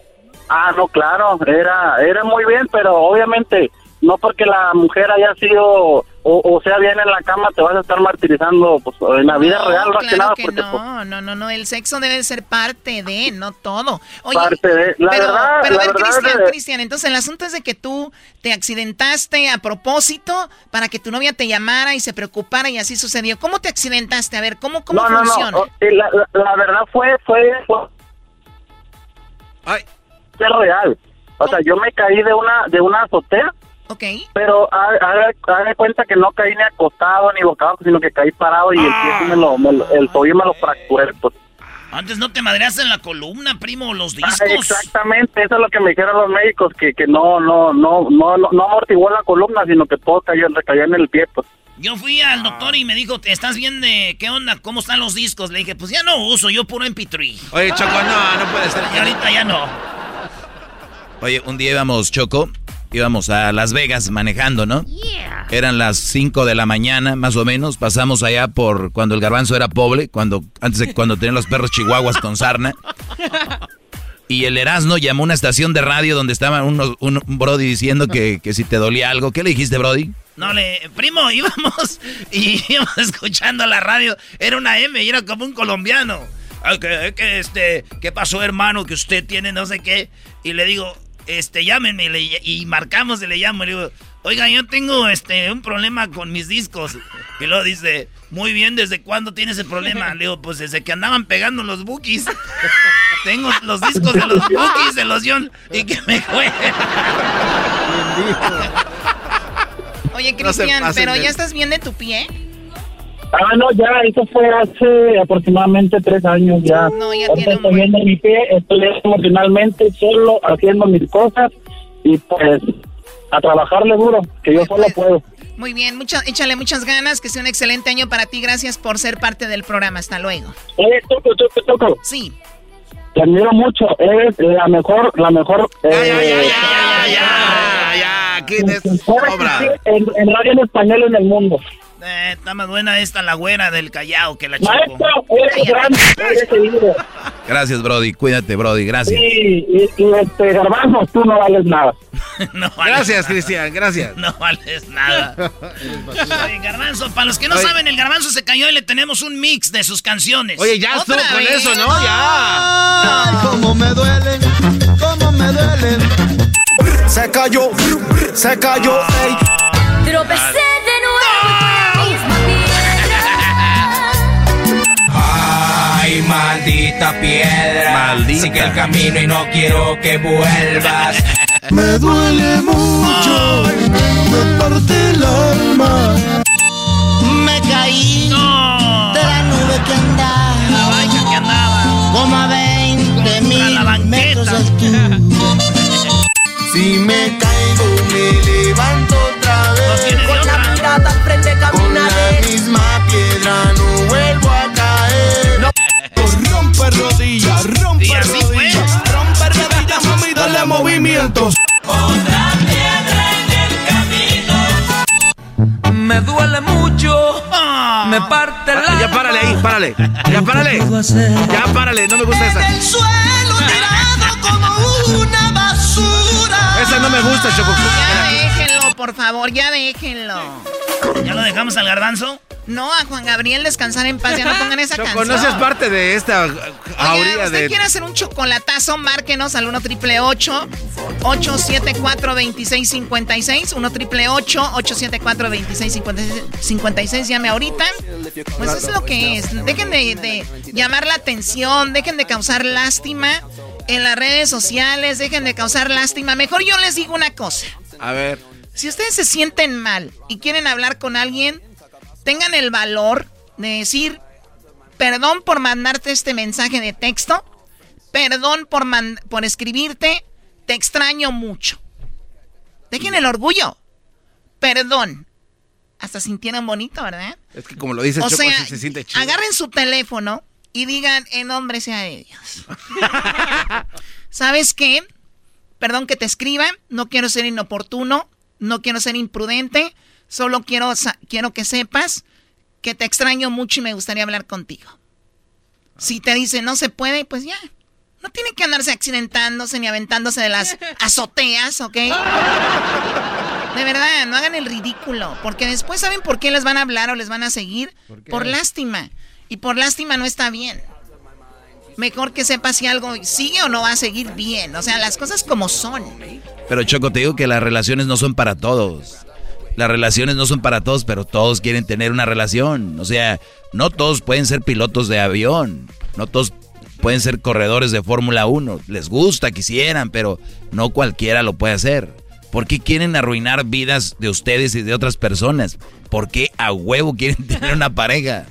Ah, no, claro, era, era muy bien, pero obviamente no porque la mujer haya sido o, sea bien en la cama te vas a estar martirizando pues en la vida real más que nada porque no, pues, no, no, no, el sexo debe ser parte de, no todo. Oye, parte de, la pero, verdad, pero la ver, verdad Cristian, Cristian, entonces el asunto es de que tú te accidentaste a propósito para que tu novia te llamara y se preocupara y así sucedió. ¿Cómo te accidentaste? A ver, ¿cómo, cómo no, funciona? No, no, la, la, verdad fue, fue, fue... Ay. Es real. O sea, yo me caí de una, de una azotea Ok. Pero haga cuenta que no caí ni acostado ni abajo, sino que caí parado y el pie me lo, me lo, el tobillo me lo fracturé. Pues. Antes no te madreaste en la columna, primo, los Ah, discos. exactamente, eso es lo que me dijeron los médicos, que, que no, no, no, no, no, no amortiguó la columna, sino que todo cayó, recayó en el pie, pues. Yo fui al doctor y me dijo, ¿estás bien de qué onda? ¿Cómo están los discos? Le dije, pues ya no uso, yo puro MP3. Oye, Choco, no, no puede ser. Y ahorita ya no. Oye, un día íbamos, Choco, íbamos a Las Vegas manejando, ¿no? Eran las 5 de la mañana, más o menos. Pasamos allá por cuando el garbanzo era pobre, cuando, antes de cuando tenían los perros chihuahuas con sarna. Y el Erasmo llamó a una estación de radio donde estaba unos, un, Brody diciendo que, que si te dolía algo. ¿Qué le dijiste, Brody? No, le, primo, íbamos y íbamos escuchando la radio. Era una M y era como un colombiano. Ah, que, que, este, ¿Qué pasó, hermano? Que usted tiene no sé qué. Y le digo, este, llámenme y marcamos y le llamo y le digo, oiga, yo tengo este un problema con mis discos. Y luego dice, muy bien, ¿desde cuándo tienes ese problema? Le digo, pues desde que andaban pegando los bookies. tengo los discos de los bookies de los John y que me jueguen. Oye, Cristian, ¿pero ya estás bien de tu pie? Ah, no, ya, eso fue hace aproximadamente tres años ya. No, ya tiene estoy viendo mi pie, estoy emocionalmente solo haciendo mis cosas y pues a trabajarle duro, que yo solo puedo. Muy bien, mucho, échale muchas ganas, que sea un excelente año para ti. Gracias por ser parte del programa. Hasta luego. Eh, toco, toco, toco. Sí. Te admiro mucho, eres la mejor, la mejor. ya, ya, ya, ya, ya, ya, ya, ¿quién es? En, en radio en español en el mundo. Eh, está más buena esta la güera del Callao que la chico. Maestro, eres grande, eres Gracias, Brody. Cuídate, Brody. Gracias. Sí, y, y este, Garbanzo, tú no vales nada. no vales gracias, nada. Cristian. Gracias. No vales nada. Oye, Garbanzo, para los que no Oye. saben, el Garbanzo se cayó y le tenemos un mix de sus canciones. Oye, ya estuvo con eso, ¿no? Ya. Ay, cómo me duelen, cómo me duelen. Se cayó, se cayó, ey. Tropecé Maldita piedra. Maldita. Sigue el camino y no quiero que vuelvas. Me duele mucho, me parte el alma. Me caí de la nube que andaba. La banca que andaba. Como a 20 mil la metros de altura. Si me caigo, me levanto otra vez. Con la mirada al frente Rompe rodillas, rompe rodillas. Rompe rodillas, mami, dale movimientos. Me duele mucho. Ah. Me parte el Ah, Ya párale ahí, párale. Ya párale. Ya párale, no me gusta esa. El suelo tirado como una basura. Esa no me gusta, Choco. Ya déjenlo, por favor, ya déjenlo. ¿Ya lo dejamos al Garbanzo? No, a Juan Gabriel descansar en paz, ya no pongan esa Choco, canción. no seas parte de esta Oiga, usted de... quiere hacer un chocolatazo, márquenos al 1 triple 874 2656 1 triple 874 2656 Llame ahorita. Pues eso es lo que es. Dejen de, de llamar la atención, dejen de causar lástima en las redes sociales, dejen de causar lástima. Mejor yo les digo una cosa. A ver. Si ustedes se sienten mal y quieren hablar con alguien, tengan el valor de decir, perdón por mandarte este mensaje de texto, perdón por, man- por escribirte, te extraño mucho. Dejen el orgullo. Perdón. Hasta sintieron bonito, ¿verdad? Es que como lo dice O Choco, sea, sí se siente chido. agarren su teléfono y digan en nombre sea de Dios. ¿Sabes qué? Perdón que te escriba, no quiero ser inoportuno, no quiero ser imprudente, solo quiero, sa- quiero que sepas que te extraño mucho y me gustaría hablar contigo. Si te dice no se puede, pues ya. No tiene que andarse accidentándose ni aventándose de las azoteas, ¿ok? De verdad, no hagan el ridículo, porque después saben por qué les van a hablar o les van a seguir. Por, lástima. Y por lástima no está bien. Mejor que sepa si algo sigue o no va a seguir bien. O sea, las cosas como son. Pero Choco, te digo que las relaciones no son para todos. Las relaciones no son para todos, pero todos quieren tener una relación. O sea, no todos pueden ser pilotos de avión. No todos pueden ser corredores de Fórmula 1. Les gusta, quisieran, pero no cualquiera lo puede hacer. ¿Por qué quieren arruinar vidas de ustedes y de otras personas? ¿Por qué a huevo quieren tener una pareja?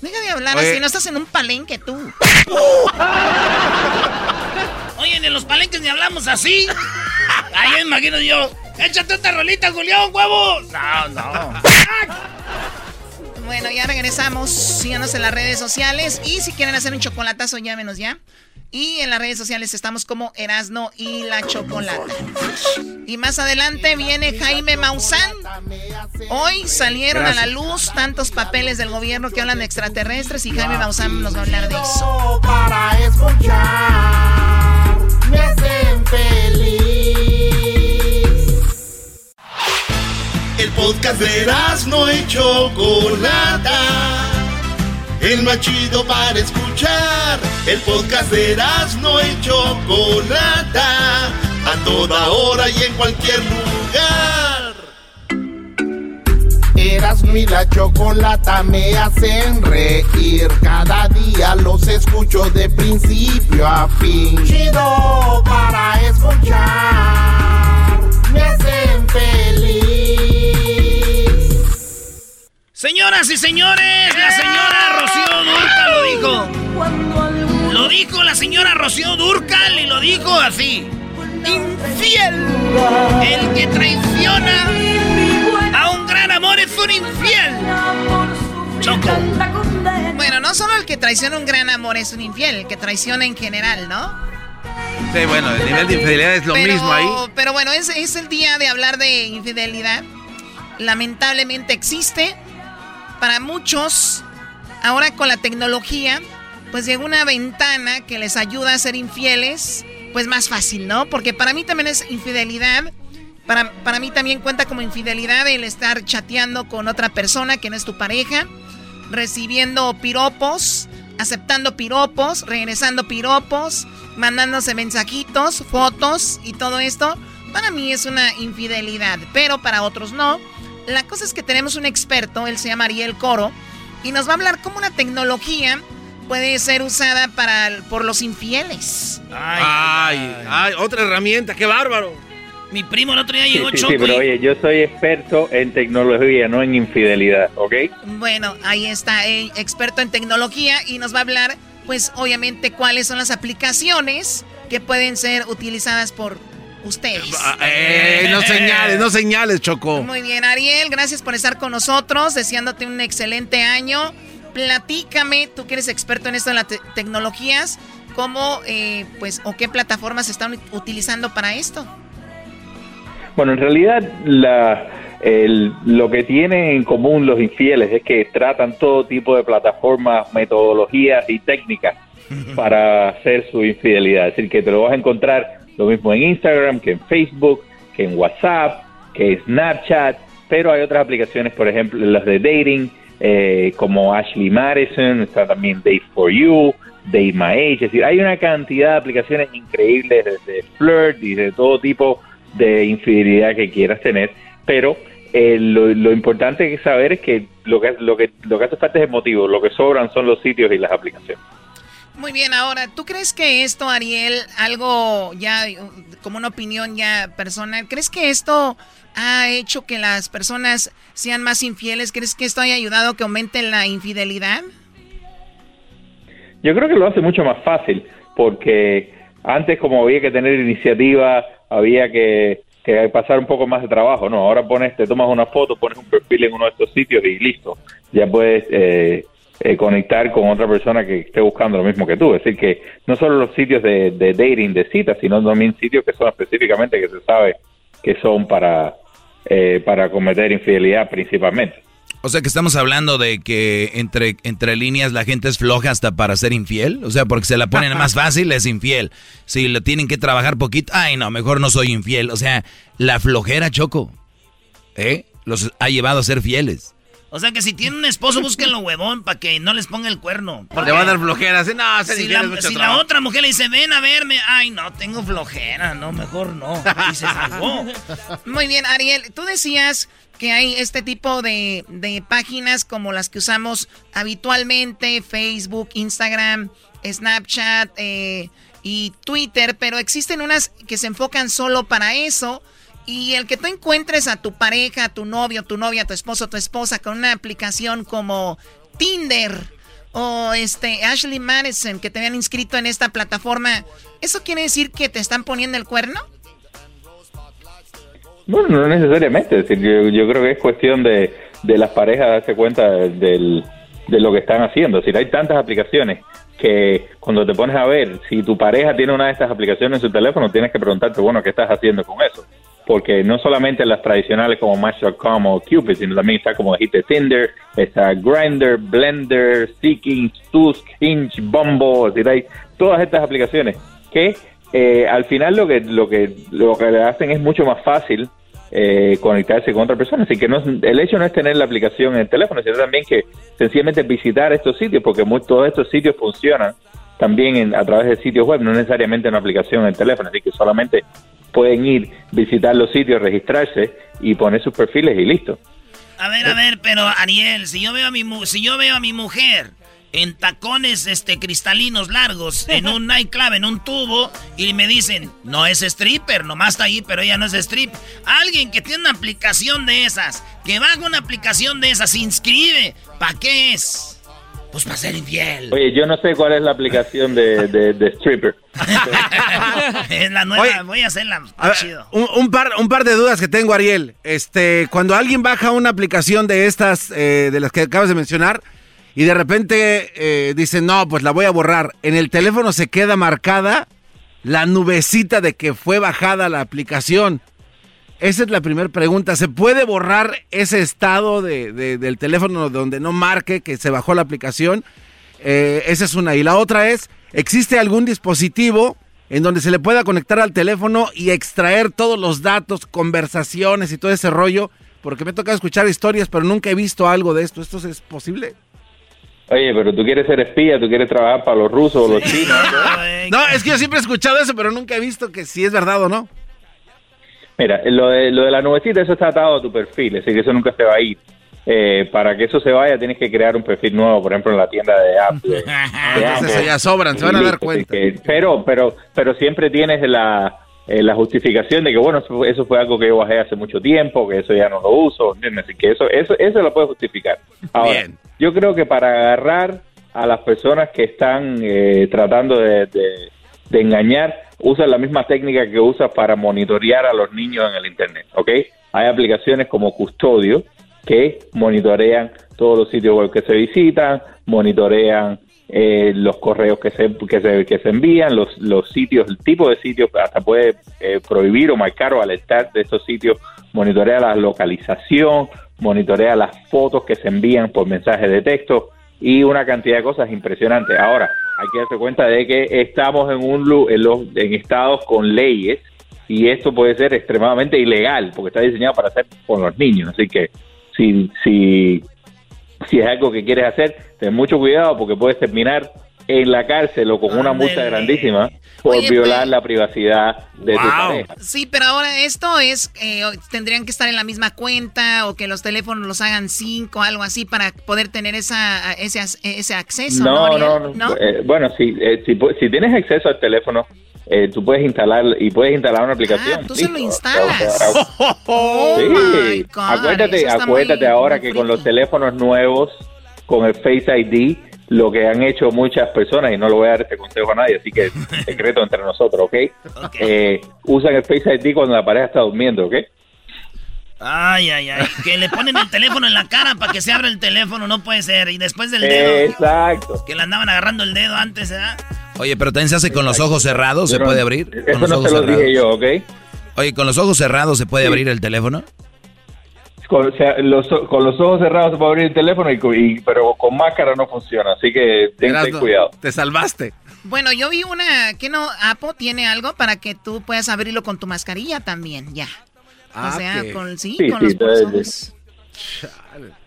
Deja de hablar Oye. así, no estás en un palenque tú. Oye, en los palenques ni hablamos así. Ahí me imagino yo. Échate otra rolita, Julián, huevos. No, no. Bueno, ya regresamos. Síganos en las redes sociales. Y si quieren hacer un chocolatazo, llámenos ya. Y en las redes sociales estamos como Erasno y la Chocolata. Y más adelante viene Jaime Maussan. Hoy salieron a la luz tantos papeles del gobierno que hablan de extraterrestres y Jaime Maussan nos va a hablar de eso. Para escuchar me hacen feliz. El podcast de no y Chocolata. El más chido para escuchar. El podcast de no y Chocolata. A toda hora y en cualquier lugar. Erasmo y la chocolata me hacen reír. Cada día los escucho de principio a fin. Chido para escuchar. Me hacen Señoras y señores, la señora Rocío Durcal lo dijo. Lo dijo la señora Rocío Durcal y lo dijo así. Infiel. El que traiciona a un gran amor es un infiel. Choco. Bueno, no solo el que traiciona un gran amor es un infiel, el que traiciona en general, ¿no? Sí, bueno, el nivel de infidelidad es lo Pero- mismo ahí. Pero bueno, es, es el día de hablar de infidelidad. Lamentablemente existe. Para muchos, ahora con la tecnología, pues llegó una ventana que les ayuda a ser infieles, pues más fácil, ¿no? Porque para mí también es infidelidad. Para, para mí también cuenta como infidelidad el estar chateando con otra persona que no es tu pareja, recibiendo piropos, aceptando piropos, regresando piropos, mandándose mensajitos, fotos y todo esto. Para mí es una infidelidad, pero para otros no. La cosa es que tenemos un experto, él se llama Ariel Coro, y nos va a hablar cómo la tecnología puede ser usada para, por los infieles. Ay, ay, otra herramienta, qué bárbaro. Mi primo el otro día llegó sí, sí, Choco. pero y- oye, yo soy experto en tecnología, no en infidelidad, ¿ok? Bueno, ahí está, eh, experto en tecnología y nos va a hablar, pues obviamente, cuáles son las aplicaciones que pueden ser utilizadas por ustedes. Eh, no señales, no señales, Choco. Muy bien, Ariel, gracias por estar con nosotros, deseándote un excelente año. Platícame, tú que eres experto en esto de las te- tecnologías, cómo, eh, pues, o qué plataformas están utilizando para esto. Bueno, en realidad la, el- lo que tienen en común los infieles es que tratan todo tipo de plataformas, metodologías y técnicas para hacer su infidelidad. Es decir, que te lo vas a encontrar lo mismo en Instagram, que en Facebook, que en WhatsApp, que en Snapchat, pero hay otras aplicaciones, por ejemplo, las de dating, eh, como Ashley Madison, está también Date for You, Date My Age, es decir, hay una cantidad de aplicaciones increíbles desde flirt y de todo tipo de infidelidad que quieras tener, pero eh, lo, lo importante que saber es que lo que lo que lo que hace falta es el motivo, lo que sobran son los sitios y las aplicaciones. Muy bien, ahora, ¿tú crees que esto, Ariel, algo ya como una opinión ya personal, ¿crees que esto ha hecho que las personas sean más infieles? ¿Crees que esto haya ayudado a que aumente la infidelidad? Yo creo que lo hace mucho más fácil, porque antes como había que tener iniciativa, había que que pasar un poco más de trabajo, no, ahora pones, te tomas una foto, pones un perfil en uno de estos sitios y listo, ya puedes eh, eh, conectar con otra persona que esté buscando lo mismo que tú, es decir, que no solo los sitios de, de dating, de citas, sino también sitios que son específicamente que se sabe que son para, eh, para cometer infidelidad principalmente. O sea que estamos hablando de que entre, entre líneas la gente es floja hasta para ser infiel. O sea, porque se la ponen más fácil, es infiel. Si lo tienen que trabajar poquito, ay no, mejor no soy infiel. O sea, la flojera, Choco, ¿eh? Los ha llevado a ser fieles. O sea que si tienen un esposo, búsquenlo huevón para que no les ponga el cuerno. Porque va a dar flojera. Si, no, si, la, si la, otra mujer le dice, ven a verme, ay, no, tengo flojera, no, mejor no. Y se salvó. Muy bien, Ariel, tú decías que hay este tipo de, páginas como las que usamos habitualmente, Facebook, Instagram, Snapchat eh, y Twitter, pero existen unas que se enfocan solo para eso. Y el que tú encuentres a tu pareja, a tu novio, tu novia, tu esposo, tu esposa con una aplicación como Tinder o este Ashley Madison que te habían inscrito en esta plataforma, ¿eso quiere decir que te están poniendo el cuerno? Bueno, no necesariamente. Es decir, yo, creo que es cuestión de, de las parejas darse cuenta del, de lo que están haciendo. Es hay tantas aplicaciones que cuando te pones a ver, si tu pareja tiene una de estas aplicaciones en su teléfono, tienes que preguntarte, bueno, ¿qué estás haciendo con eso? Porque no solamente las tradicionales como Match.com o Cupid, sino también está como dijiste Tinder, está Grindr, Blender, Seeking, Tusk, Hinge, Bumble, todas estas aplicaciones que eh, al final lo que, lo que lo que le hacen es mucho más fácil eh, conectarse con otra persona. Así que no el hecho no es tener la aplicación en el teléfono, sino también que sencillamente visitar estos sitios, porque todos estos sitios funcionan también a través de sitios web, no necesariamente una aplicación en el teléfono, así que solamente pueden ir, visitar los sitios, registrarse y poner sus perfiles y listo. A ver, a ver, pero Ariel, si yo veo a mi, si yo veo a mi mujer en tacones este, cristalinos largos, en un nightclub, en un tubo, y me dicen, no es stripper, nomás está ahí, pero ella no es strip. Alguien que tiene una aplicación de esas, que baja una aplicación de esas, se inscribe, ¿para qué es? Pues para ser infiel. Oye, yo no sé cuál es la aplicación de, de, stripper. es la nueva, voy a hacerla. chido. Un, par, un par de dudas que tengo, Ariel. Este, cuando alguien baja una aplicación de estas, eh, de las que acabas de mencionar, y de repente eh, dicen, no, pues la voy a borrar. En el teléfono se queda marcada la nubecita de que fue bajada la aplicación. Esa es la primera pregunta. ¿Se puede borrar ese estado de, del teléfono donde no marque que se bajó la aplicación? Eh, esa es una. Y la otra es, ¿existe algún dispositivo en donde se le pueda conectar al teléfono y extraer todos los datos, conversaciones y todo ese rollo? Porque me toca escuchar historias, pero nunca he visto algo de esto. ¿Esto es posible? Oye, pero tú quieres ser espía, tú quieres trabajar para los rusos o los chinos. ¿no? es que yo siempre he escuchado eso, pero nunca he visto que si es verdad o no. Mira, lo de, lo de la nubecita, eso está atado a tu perfil, es decir, que eso nunca se va a ir. Eh, para que eso se vaya, tienes que crear un perfil nuevo, por ejemplo, en la tienda de Apple. Entonces ya sobran, se van a dar cuenta. pero, pero, pero siempre tienes la, eh, la justificación de que, bueno, eso fue algo que yo bajé hace mucho tiempo, que eso ya no lo uso, ¿entiendes? Así que eso, eso, eso lo puede justificar. Ahora, Bien yo creo que para agarrar a las personas que están eh, tratando de, engañar, usan la misma técnica que usa para monitorear a los niños en el Internet, ¿ok? Hay aplicaciones como Custodio que monitorean todos los sitios web que se visitan, monitorean eh, los correos que se, que se, que se envían, los, los sitios, el tipo de sitios, hasta puede eh, prohibir o marcar o alertar de estos sitios, monitorea la localización, monitorea las fotos que se envían por mensaje de texto y una cantidad de cosas impresionantes. Ahora, hay que darse cuenta de que estamos en, un, en, los, en estados con leyes y esto puede ser extremadamente ilegal porque está diseñado para hacer con los niños. Así que si, si, si es algo que quieres hacer, ten mucho cuidado porque puedes terminar en la cárcel o con una multa grandísima por violar pues, la privacidad de tu pareja. Sí, pero ahora esto es, eh, tendrían que estar en la misma cuenta o que los teléfonos los hagan cinco, algo así, para poder tener esa, ese, ese acceso. No, no, no. Eh, bueno, si, eh, si, si, tienes acceso al teléfono, tú puedes instalar y puedes instalar una aplicación. Ah, tú se lo instalas. Oh sí. acuérdate, acuérdate ahora que con los teléfonos nuevos, con el Face ID, lo que han hecho muchas personas, y no lo voy a dar este consejo a nadie, así que secreto entre nosotros, ¿ok? Eh, usan el Face ID cuando la pareja está durmiendo, ¿ok? Ay, ay, ay. Que le ponen el teléfono en la cara para que se abra el teléfono, no puede ser. Y después del dedo. Exacto. Que le andaban agarrando el dedo antes, ¿verdad? Oye, pero también se hace con los ojos cerrados, ¿se Pero puede abrir? eso Con los no ojos se lo cerrados. dije yo, ¿ok? Oye, con los ojos cerrados se puede abrir el teléfono. Con, o sea, los, con los ojos cerrados se puede abrir el teléfono, y, pero con máscara no funciona, así que ten, cuidado. Te salvaste. Bueno, yo vi una, que no, Apple tiene algo para que tú puedas abrirlo con tu mascarilla también, ya. Ah, o sea, ok. con, sí, Sí, con sí, los.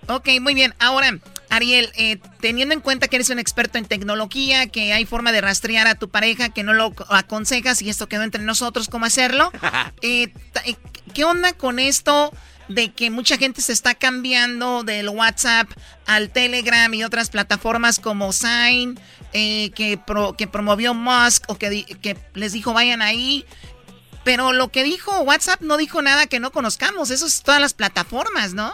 Ok, muy bien. Ahora, Ariel, eh, teniendo en cuenta que eres un experto en tecnología, que hay forma de rastrear a tu pareja, que no lo aconsejas y esto quedó entre nosotros, ¿cómo hacerlo? Eh, eh, ¿Qué onda con esto de que mucha gente se está cambiando del WhatsApp al Telegram y otras plataformas como Sign, eh, que, que promovió Musk o que, que les dijo vayan ahí? Pero lo que dijo WhatsApp no dijo nada que no conozcamos. Eso es todas las plataformas, ¿no?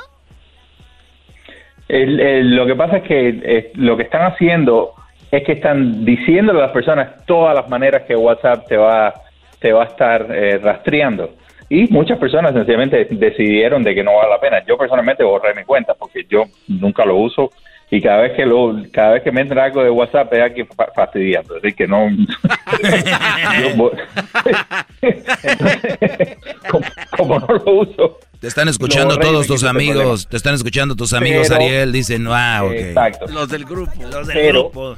Lo que pasa es que eh, lo que están haciendo es que están diciéndole a las personas todas las maneras que WhatsApp te va, te va a estar eh, rastreando. Y muchas personas sencillamente decidieron de que no vale la pena. Yo personalmente borré mi cuenta porque yo nunca lo uso y cada vez que lo, cada vez que me entra algo de WhatsApp es fa- fastidiando. Así que no. como no lo uso. Te están escuchando todos tus amigos, te están escuchando tus amigos, Pero- Ariel, dicen, ah, ok. Exacto. Los del grupo. Los del Pero- grupo.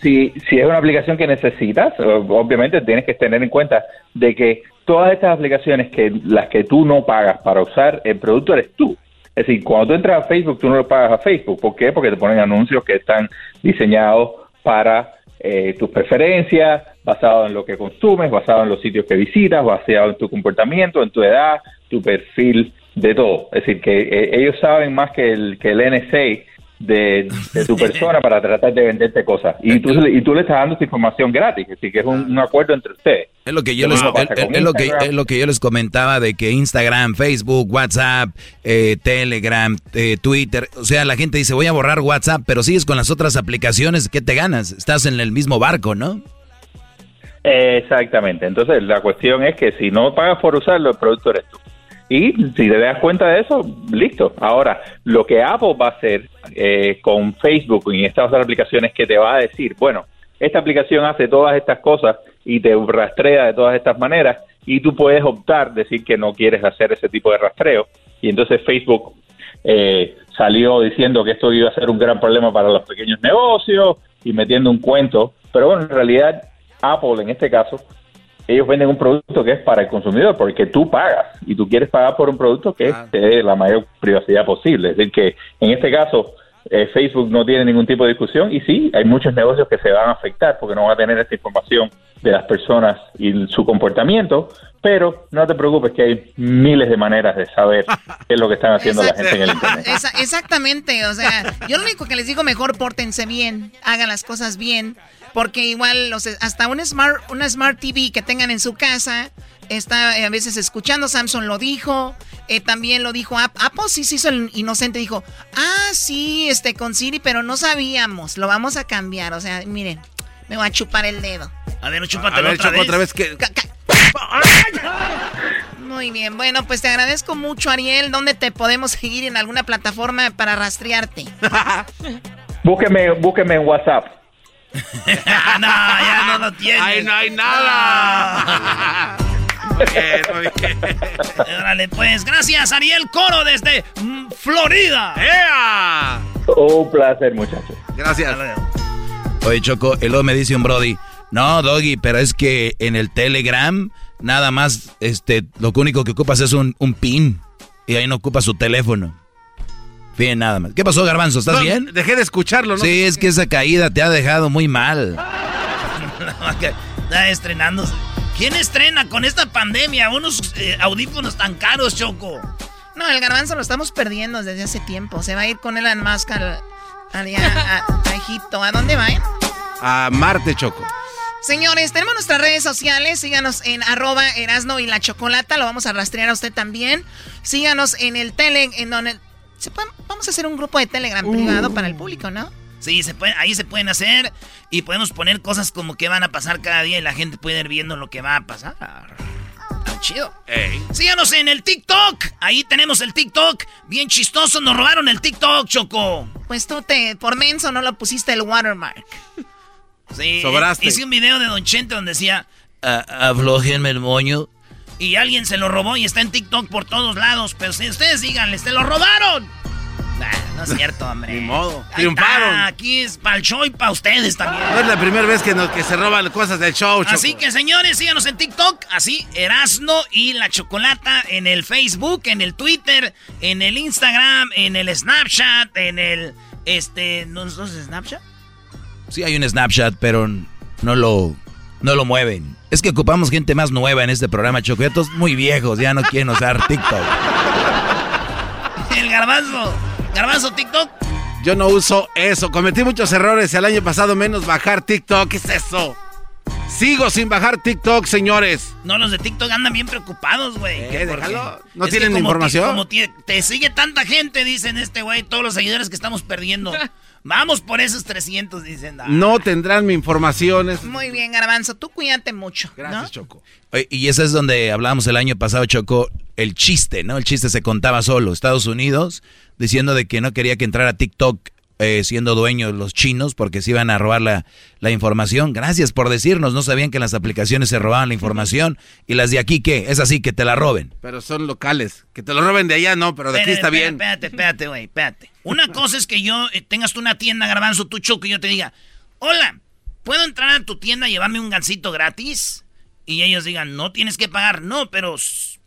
si, si es una aplicación que necesitas, obviamente tienes que tener en cuenta de que todas estas aplicaciones que las que tú no pagas para usar el producto eres tú. Es decir, cuando tú entras a Facebook, tú no lo pagas a Facebook. ¿Por qué? Porque te ponen anuncios que están diseñados para eh, tus preferencias, basado en lo que consumes, basado en los sitios que visitas, basado en tu comportamiento, en tu edad, tu perfil, de todo. Es decir, que eh, ellos saben más que el, que el NSA de, de tu persona para tratar de venderte cosas. Y tú, y tú le estás dando esa información gratis, decir, que es un, un acuerdo entre ustedes. Es lo que yo les, es- lo que, es lo que yo les comentaba de que Instagram, Facebook, WhatsApp, eh, Telegram, eh, Twitter, o sea, la gente dice voy a borrar WhatsApp, pero sigues con las otras aplicaciones, ¿qué te ganas? Estás en el mismo barco, ¿no? Exactamente. Entonces, la cuestión es que si no pagas por usarlo, el producto eres tú. Y si te das cuenta de eso, listo. Ahora, lo que Apple va a hacer eh, con Facebook y estas otras aplicaciones que te va a decir, bueno, esta aplicación hace todas estas cosas y te rastrea de todas estas maneras y tú puedes optar, decir que no quieres hacer ese tipo de rastreo. Y entonces Facebook eh, salió diciendo que esto iba a ser un gran problema para los pequeños negocios y metiendo un cuento. Pero bueno, en realidad Apple en este caso, ellos venden un producto que es para el consumidor porque tú pagas y tú quieres pagar por un producto que te dé la mayor privacidad posible. Es decir, que en este caso eh, Facebook no tiene ningún tipo de discusión y sí, hay muchos negocios que se van a afectar porque no van a tener esta información de las personas y su comportamiento, pero no te preocupes que hay miles de maneras de saber qué es lo que están haciendo la gente en el Internet. Esa- exactamente, o sea, yo lo único que les digo, mejor pórtense bien, hagan las cosas bien, porque igual los, hasta un smart, una smart TV que tengan en su casa está eh, a veces escuchando, Samsung lo dijo, eh, también lo dijo App- Apple, sí se hizo el inocente, dijo, ah, sí, este con Siri, pero no sabíamos, lo vamos a cambiar, o sea, miren, me voy a chupar el dedo. A ver, ver, otra vez. otra vez que... Muy bien, bueno, pues te agradezco mucho, Ariel. ¿Dónde te podemos seguir en alguna plataforma para rastrearte? Búsqueme, búsqueme en WhatsApp. No, ya no lo tienes. ¡Ay, no hay nada! Bien, muy bien. Órale, pues, gracias, Ariel Coro desde mm, Florida. ¡Ea! Un placer, muchachos. Gracias. Oye, Choco, y luego me dice un Brody, no, Doggy, pero es que en el Telegram nada más, este, lo único que ocupas es un, un pin y ahí no ocupas su teléfono. Bien, nada más. ¿Qué pasó, Garbanzo? ¿Estás No, bien? Dejé de escucharlo, ¿no? Sí, es que esa caída te ha dejado muy mal. Está estrenándose. ¿Quién estrena con esta pandemia unos eh, audífonos tan caros, Choco? No, el garbanzo lo estamos perdiendo desde hace tiempo. Se va a ir con Elon Musk al, allá a, a Egipto. ¿A dónde va? eh? A Marte, Choco. Señores, tenemos nuestras redes sociales. Síganos en arroba Erasno y la Chocolata. Lo vamos a rastrear a usted también. Síganos en el Tele, en donde... se puede- vamos a hacer un grupo de Telegram privado para el público, ¿no? Sí, se puede, ahí se pueden hacer y podemos poner cosas como que van a pasar cada día y la gente puede ir viendo lo que va a pasar. Está chido. Síganos en el TikTok. Ahí tenemos el TikTok. Bien chistoso. Nos robaron el TikTok, Choco. Pues tú te, por menso no lo pusiste el watermark. Sí. Sobraste. Hice un video de Don Chente donde decía, aflojenme el moño. Y alguien se lo robó y está en TikTok por todos lados. Pero si ustedes díganle, ¡se lo robaron! no es cierto, hombre. Ni modo. Triunfaron. aquí es para el show y para ustedes también. No es la primera vez que, nos, que se roban cosas del show, Así que, señores, síganos en TikTok. Así, Erasno y la Chocolata en el Facebook, en el Twitter, en el Instagram, en el Snapchat, en el... Este... ¿No es Snapchat? Sí hay un Snapchat, pero no lo... No lo mueven. Es que ocupamos gente más nueva en este programa, Choco. muy viejos, ya no quieren usar TikTok. El garbanzo. Garbanzo, TikTok. Yo no uso eso. Cometí muchos errores el año pasado, menos bajar TikTok. ¿Qué es eso? Sigo sin bajar TikTok, señores. No, los de TikTok andan bien preocupados, güey. ¿Qué? Déjalo. ¿No tienen información? como te, sigue tanta gente, dicen este güey, todos los seguidores que estamos perdiendo. Vamos por esos 300, dicen. No tendrán mi información. Muy bien, Garbanzo, tú cuídate mucho. Gracias, Choco. Y ese es donde hablábamos el año pasado, Choco, el chiste, ¿no? El chiste se contaba solo. Estados Unidos diciendo de que no quería que entrara TikTok eh, siendo dueños los chinos porque se iban a robar la, la, información. Gracias por decirnos, no sabían que las aplicaciones se robaban la información y las de aquí, ¿qué? Es así, que te la roben. Pero son locales, que te lo roben de allá, no, pero de aquí está bien. Espérate, espérate, güey, espérate. Una cosa es que yo eh, tengas tú una tienda, garbanzo, tu choco, y yo te diga, hola, ¿puedo entrar a tu tienda y llevarme un gansito gratis? Y ellos digan, no tienes que pagar, no, pero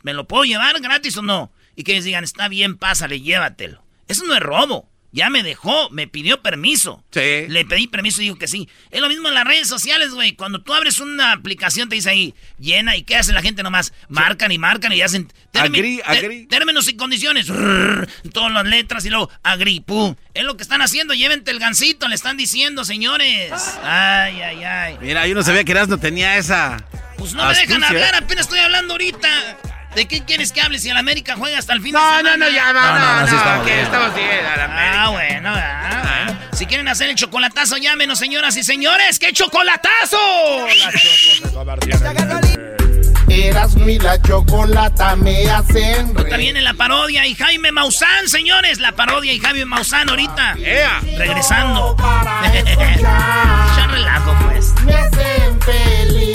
¿me lo puedo llevar gratis o no? Y que ellos digan, está bien, pásale, llévatelo. Eso no es robo. Ya me dejó, me pidió permiso. Sí. Le pedí permiso y dijo que sí. Es lo mismo en las redes sociales, güey. Cuando tú abres una aplicación, te dice ahí, llena, ¿y qué hace la gente nomás? Marcan y marcan y hacen... Términos y condiciones. todas las letras y luego, agri, pu. Es lo que están haciendo, llévente el gancito, le están diciendo, señores. Ay, ay, ay. Mira, yo no sabía que no tenía esa... Pues no me dejan hablar, apenas estoy hablando ahorita. ¿De qué quieres que hable si el América juega hasta el fin de semana? No, no, ya, no, no, no, no, estamos, bien. estamos bien. Ah, bueno, ah, bueno. Si quieren hacer el chocolatazo, llámenos, señoras y señores. ¡Qué chocolatazo! Eras mi la chocolata me hacen Está viene la parodia y Jaime Maussan, señores. La parodia y Jaime Maussan ahorita. Yeah. Regresando. ya relajo, pues. Me hacen feliz.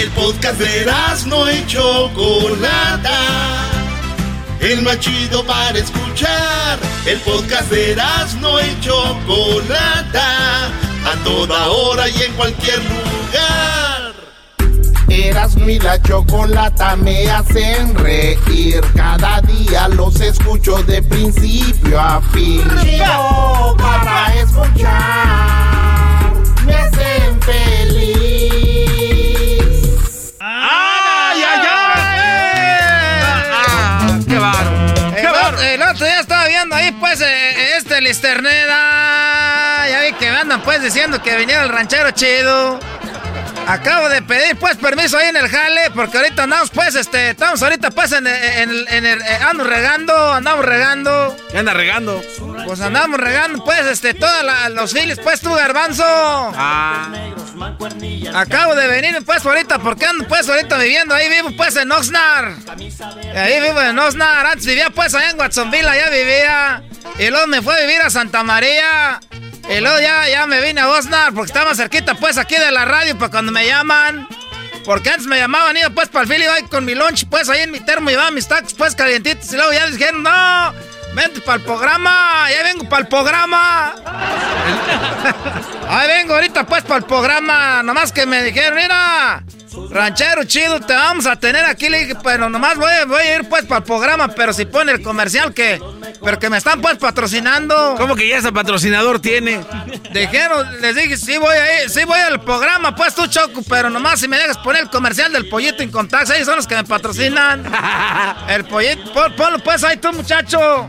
El podcast de no y Chocolata. El más chido para escuchar. El podcast de no y Chocolata. A toda hora y en cualquier lugar. Erasmo y la Chocolata me hacen reír. Cada día los escucho de principio a fin. Chido para escuchar. Me hacen feliz. Pues, eh, este Listerneda. Ya vi que andan, pues, diciendo que viniera el ranchero chido. Acabo de pedir, pues, permiso ahí en el jale, porque ahorita andamos, pues, este, estamos ahorita, pues, en, en, en el, eh, andamos regando, andamos regando. ¿Qué anda regando? Pues andamos regando, pues, este, todos los files, pues, tú, garbanzo. Ah. Acabo de venir, pues, ahorita, porque ando, pues, ahorita viviendo ahí, vivo, pues, en Oxnard. Ahí vivo en Oxnard, antes vivía, pues, allá en Watsonville, allá vivía. Y luego me fue a vivir a Santa María. Y luego ya, ya me vine a Oxnard porque estaba cerquita, pues, aquí de la radio para cuando me llaman. Porque antes me llamaban, iba pues para el fili, iba con mi lunch, pues ahí en mi termo llevaba mis tacos, pues calientitos. Y luego ya dijeron, no, vente para el programa, ya vengo para el programa. ahí vengo ahorita, pues, para el programa. Nomás que me dijeron, mira, Ranchero chido, te vamos a tener aquí. Le dije, pero nomás voy, voy a ir pues para el programa, pero si pone el comercial que. Pero que me están pues patrocinando. ¿Cómo que ya ese patrocinador tiene? Dijeron, les dije, sí voy a ir, sí voy al programa, pues tú Choco, pero nomás si me dejas poner el comercial del pollito Incontax, ellos son los que me patrocinan. el pollito, pon- ponlo pues ahí tú, muchacho.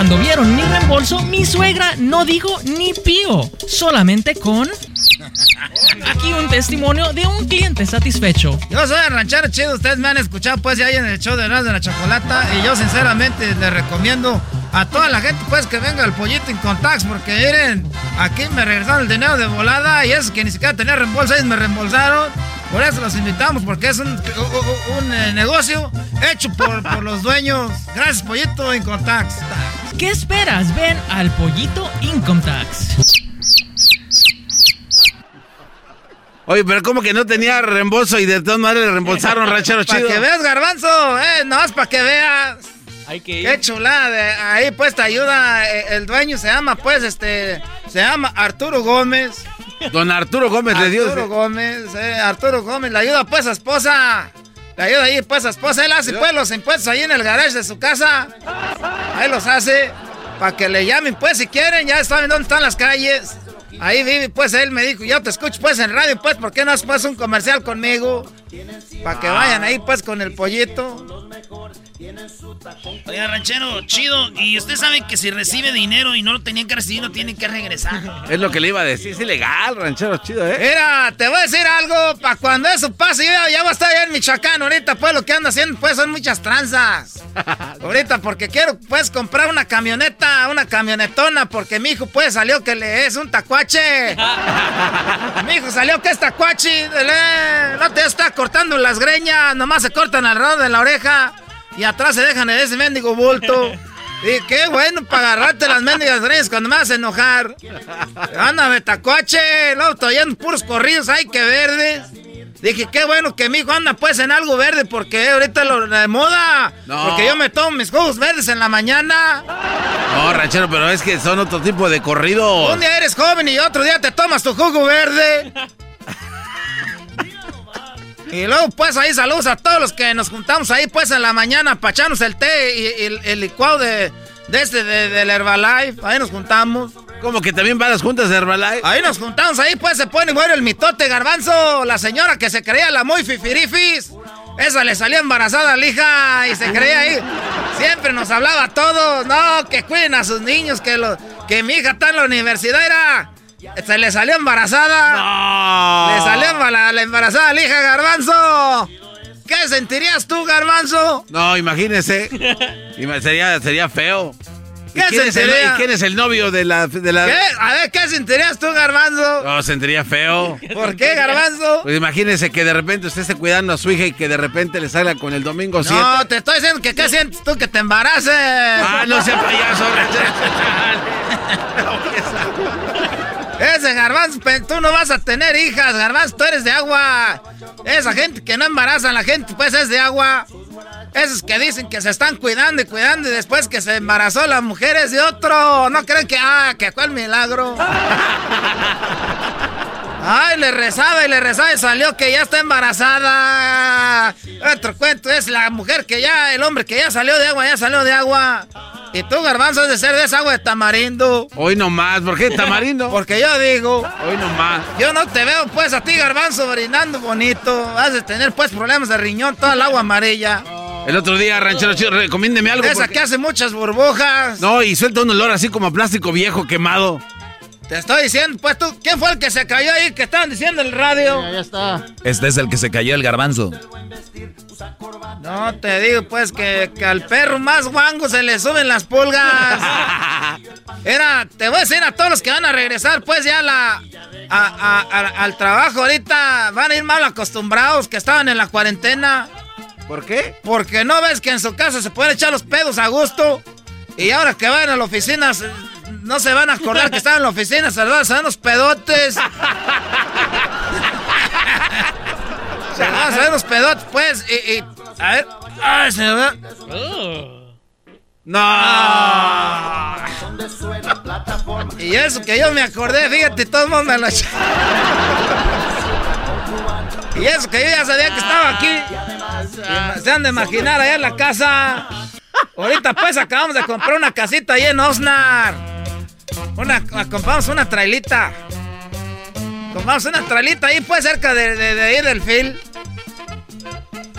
Cuando vieron mi reembolso, mi suegra no dijo ni pío, solamente con... Aquí un testimonio de un cliente satisfecho. Yo soy el ranchero chido, ustedes me han escuchado pues ya en el show de Erasmo de la Chocolata y yo sinceramente les recomiendo a toda la gente pues que venga al pollito Incontax porque miren, aquí me regresaron el dinero de volada y eso que ni siquiera tenía reembolso, ellos me reembolsaron. Por eso los invitamos porque es un, un- un, eh, negocio hecho por, por los dueños. Gracias pollito Incontax. ¿Qué esperas? Ven al pollito Income Tax. Oye, pero ¿cómo que no tenía reembolso y de todas maneras le reembolsaron, ranchero Para chido? que veas, garbanzo, eh, nomás para que veas. Hay que Qué chulada, de- ahí pues te ayuda, eh, el dueño se llama pues este, se llama Arturo Gómez. Don Arturo Gómez le dio. Arturo Gómez, eh, Arturo Gómez, le ayuda pues a esposa. Le ayuda ahí pues a esposa, él hace pues los impuestos ahí en el garage de su casa. Ahí los hace, para que le llamen pues si quieren, ya saben dónde están las calles. Ahí vive, pues él me dijo, yo te escucho pues en radio, pues, ¿por qué no haces pues un comercial conmigo? Para que vayan ahí pues con el pollito. Oiga, ranchero, chido. Y usted sabe que si recibe dinero y no lo tenían que recibir, no tienen que regresar. Es lo que le iba a decir. Es ilegal, ranchero chido, ¿eh? Mira, te voy a decir algo, para cuando eso pase, yo ya, ya voy a estar allá en Michoacán, ahorita pues lo que ando haciendo pues son muchas tranzas. ahorita porque quiero pues comprar una camioneta, una camionetona, porque mi hijo pues salió que le es un tacuache. mi hijo salió que es tacuache, no te está cortando las greñas, nomás se cortan alrededor de la oreja y atrás se dejan ese mendigo bulto. Y qué bueno para agarrarte las mendigas greñas cuando me vas a enojar. Ándame, tacuache. Luego estoy oyendo puros corridos, ay, qué verdes. Dije, qué bueno que mi hijo anda pues en algo verde porque ahorita lo de moda. No. Porque yo me tomo mis jugos verdes en la mañana. No, ranchero, pero es que son otro tipo de corridos. Un día eres joven y otro día te tomas tu jugo verde. Y luego, pues, ahí saludos a todos los que nos juntamos ahí, pues, en la mañana para echarnos el té y, y el, el licuado de, de este, de- del Herbalife. Ahí nos juntamos. ¿Cómo que también van las juntas de Herbalife? Ahí nos juntamos, ahí pues se pone bueno el mitote garbanzo. La señora que se creía la muy fifirifis. Esa le salió embarazada a la hija y se creía ahí. Siempre nos hablaba a todos. No, que cuiden a sus niños, que, lo, que mi hija está en la universidad. Era, se le salió embarazada. No. Le salió la embarazada la hija garbanzo. ¿Qué sentirías tú, garbanzo? No, imagínese. Ima- sería, sería feo. ¿Y ¿Qué quién, es el, quién es el novio de la, de la- ¿Qué? A ver, ¿qué sentirías tú, garbanzo? No, sentiría feo. ¿Por qué, garbanzo? Pues imagínese que de repente usted esté cuidando a su hija y que de repente le salga con el domingo 7. No, te estoy diciendo que qué sientes tú que te embaraces. Ah, no sea payaso, Ese garbanzo, tú no vas a tener hijas, garbanzo, tú eres de agua. Esa gente que no embaraza a la gente, pues es de agua. Esos que dicen que se están cuidando y cuidando y después que se embarazó la mujer es de otro. No creen que, ah, que el milagro. Ay, le rezaba y le rezaba y salió que ya está embarazada. Otro cuento es la mujer que ya, el hombre que ya salió de agua, ya salió de agua. Y tú, garbanzo, has de ser de esa agua de tamarindo. Hoy nomás, ¿por qué tamarindo? Porque yo digo. Hoy nomás. Yo no te veo, pues, a ti, garbanzo, brindando bonito. Has de tener, pues, problemas de riñón, toda el agua amarilla. El otro día, ranchero chido, recomiéndeme algo. Esa porque- que hace muchas burbujas. No, y suelta un olor así como a plástico viejo quemado. Te estoy diciendo, pues, tú, ¿quién fue el que se cayó ahí que estaban diciendo en el radio? Ya está. Este es el que se cayó el garbanzo. No, te digo, pues, que, que al perro más guango se le suben las pulgas. Era, te voy a decir a todos los que van a regresar, pues, ya la, a- a- a- al trabajo ahorita, van a ir mal acostumbrados, que estaban en la cuarentena. ¿Por qué? Porque no ves que en su casa se pueden echar los pedos a gusto. Y ahora que van a la oficina, se- no se van a acordar que estaban en la oficina, se van a hacer los pedotes. se van a hacer los pedotes, pues. Y, y- a ver. Ay, se va. No. Y eso que yo me acordé, fíjate, todo el mundo me lo. Y eso que yo ya sabía que estaba aquí. Se han de imaginar allá en la casa. Ahorita pues acabamos de comprar una casita ahí en Osnar. Una, compramos una trailita. Compramos una trailita ahí pues cerca de, de, de ahí del fil.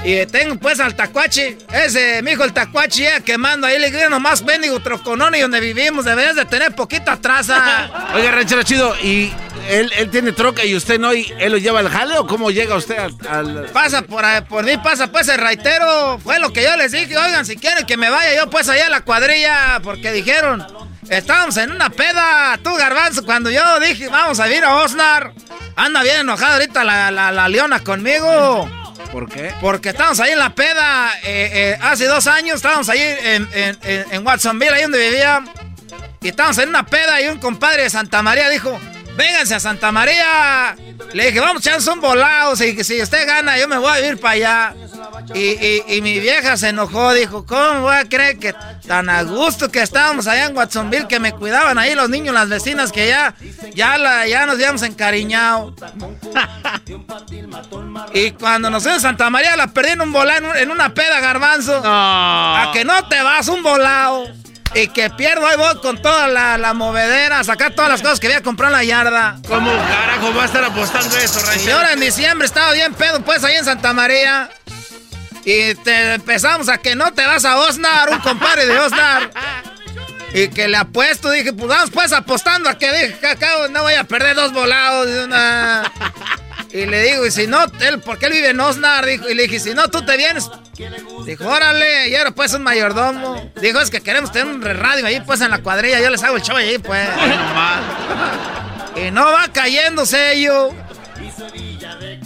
Y tengo pues al tacuachi, ese mijo el tacuachi ya quemando ahí, le digo nomás bendigo troconón y donde vivimos deberías de tener poquita traza. Oiga, ranchero chido, ¿y él, él tiene troca y usted no? ¿Y él lo lleva al jale o cómo llega usted al...? al- Pasa por, ahí- por mí, pasa pues el raitero. Fue lo que yo les dije. Oigan, si quieren que me vaya yo pues allá a la cuadrilla. Porque dijeron, estábamos en una peda. Tú, Garbanzo, cuando yo dije, vamos a ir a Osnar. Anda bien enojada ahorita la, la, la leona conmigo. ¿Por qué? Porque estábamos ahí en la peda. eh, eh, hace dos años estábamos ahí en, en, en- en Watsonville, ahí donde vivía. Y estábamos en una peda y un compadre de Santa María dijo, vénganse a Santa María. Le dije, vamos a echarnos un volado. Si, si usted gana, yo me voy a vivir para allá. Y, y- y mi vieja se enojó, dijo, ¿cómo voy a creer que tan a gusto que estábamos allá en Watsonville, que me cuidaban ahí los niños, las vecinas, que ya, ya, la, ya nos habíamos encariñado? Y cuando nos fuimos a Santa María la perdí en un volado, en, un- en una peda, garbanzo. A que no te vas un volado. Y que pierdo, ahí voy con toda la, la movedera, sacar todas las cosas que había comprado en la yarda. ¿Cómo carajo va a estar apostando eso, Y ranchero? ahora en diciembre estaba bien pedo, pues, ahí en Santa María. Y te empezamos a que no te vas a Osnar, un compadre de Osnar. Y que le apuesto, dije, pues vamos pues apostando a que dije, no voy a perder dos volados. de una- Y le digo, y si no, él, porque él vive en Osnar, dijo, y le dije, si no, tú te vienes. Dijo, órale, y era pues un mayordomo. Dijo, es que queremos tener un radio ahí pues en la cuadrilla, yo les hago el show ahí pues. y no va cayendo sello.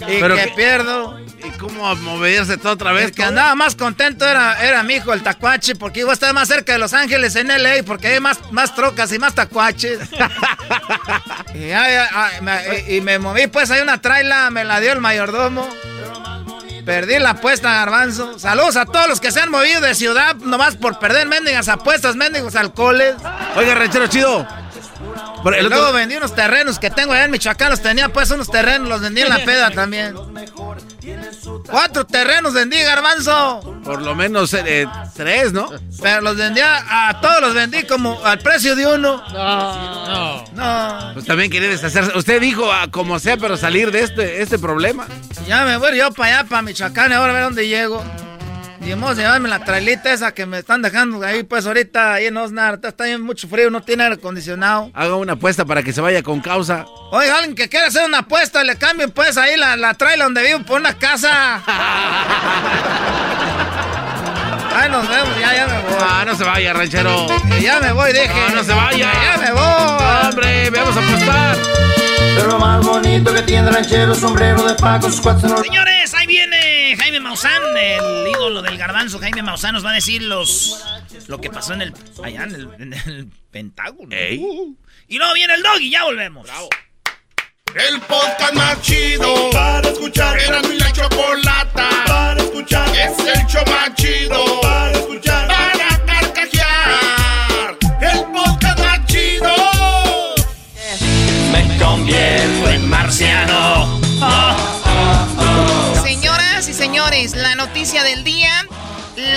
Y Pero que que- pierdo. ¿Y cómo moverse todo otra vez? El que andaba más contento era, era mi hijo, el tacuache, porque iba a estar más cerca de Los Ángeles en LA, porque hay más, más trocas y más tacuaches. y, me, y- y me moví, pues hay una traila, me la dio el mayordomo. Perdí la apuesta, garbanzo. Saludos a todos los que se han movido de ciudad nomás por perder mendigas apuestas, mendigos alcoholes. Oiga, ranchero chido. El luego vendí unos terrenos que tengo allá en Michoacán, los tenía pues unos terrenos, los vendí en la peda también. Cuatro terrenos vendí, garbanzo. Por lo menos eh, tres, ¿no? Pero los vendía, a todos los vendí como al precio de uno. No. No. Pues también quería deshacerse. Usted dijo ah, como sea, pero salir de este, este problema. Ya me voy yo para allá, para Michoacán, y ahora a ver dónde llego. Y vamos a llevarme la trailita esa que me están dejando ahí, pues ahorita ahí en Osnar. Está bien mucho frío, no tiene aire acondicionado. Haga una apuesta para que se vaya con causa. Oiga, alguien que quiera hacer una apuesta, le cambien pues ahí la, la trailer donde vivo por una casa. Ay, nos vemos, ya, ya me voy. Ah, no se vaya, ranchero. Que ya me voy, deje. No, no se vaya. Que Ya me voy. Hombre, vamos a apostar. Pero lo más bonito que tiene ranchero, sombrero de paco, sus cuatro. Señores, ahí viene Jaime Maussan, el ídolo del garbanzo. Jaime Maussan nos va a decir los lo que pasó en el allá en el, en el Pentágono. Uh. Y luego viene el dog y ya volvemos. El podcast más chido para escuchar. Era mi la chocolata para escuchar. Es el show más chido para escuchar. Para carcajear. El podcast más chido. Me convierto en marciano. Señores, la noticia del día,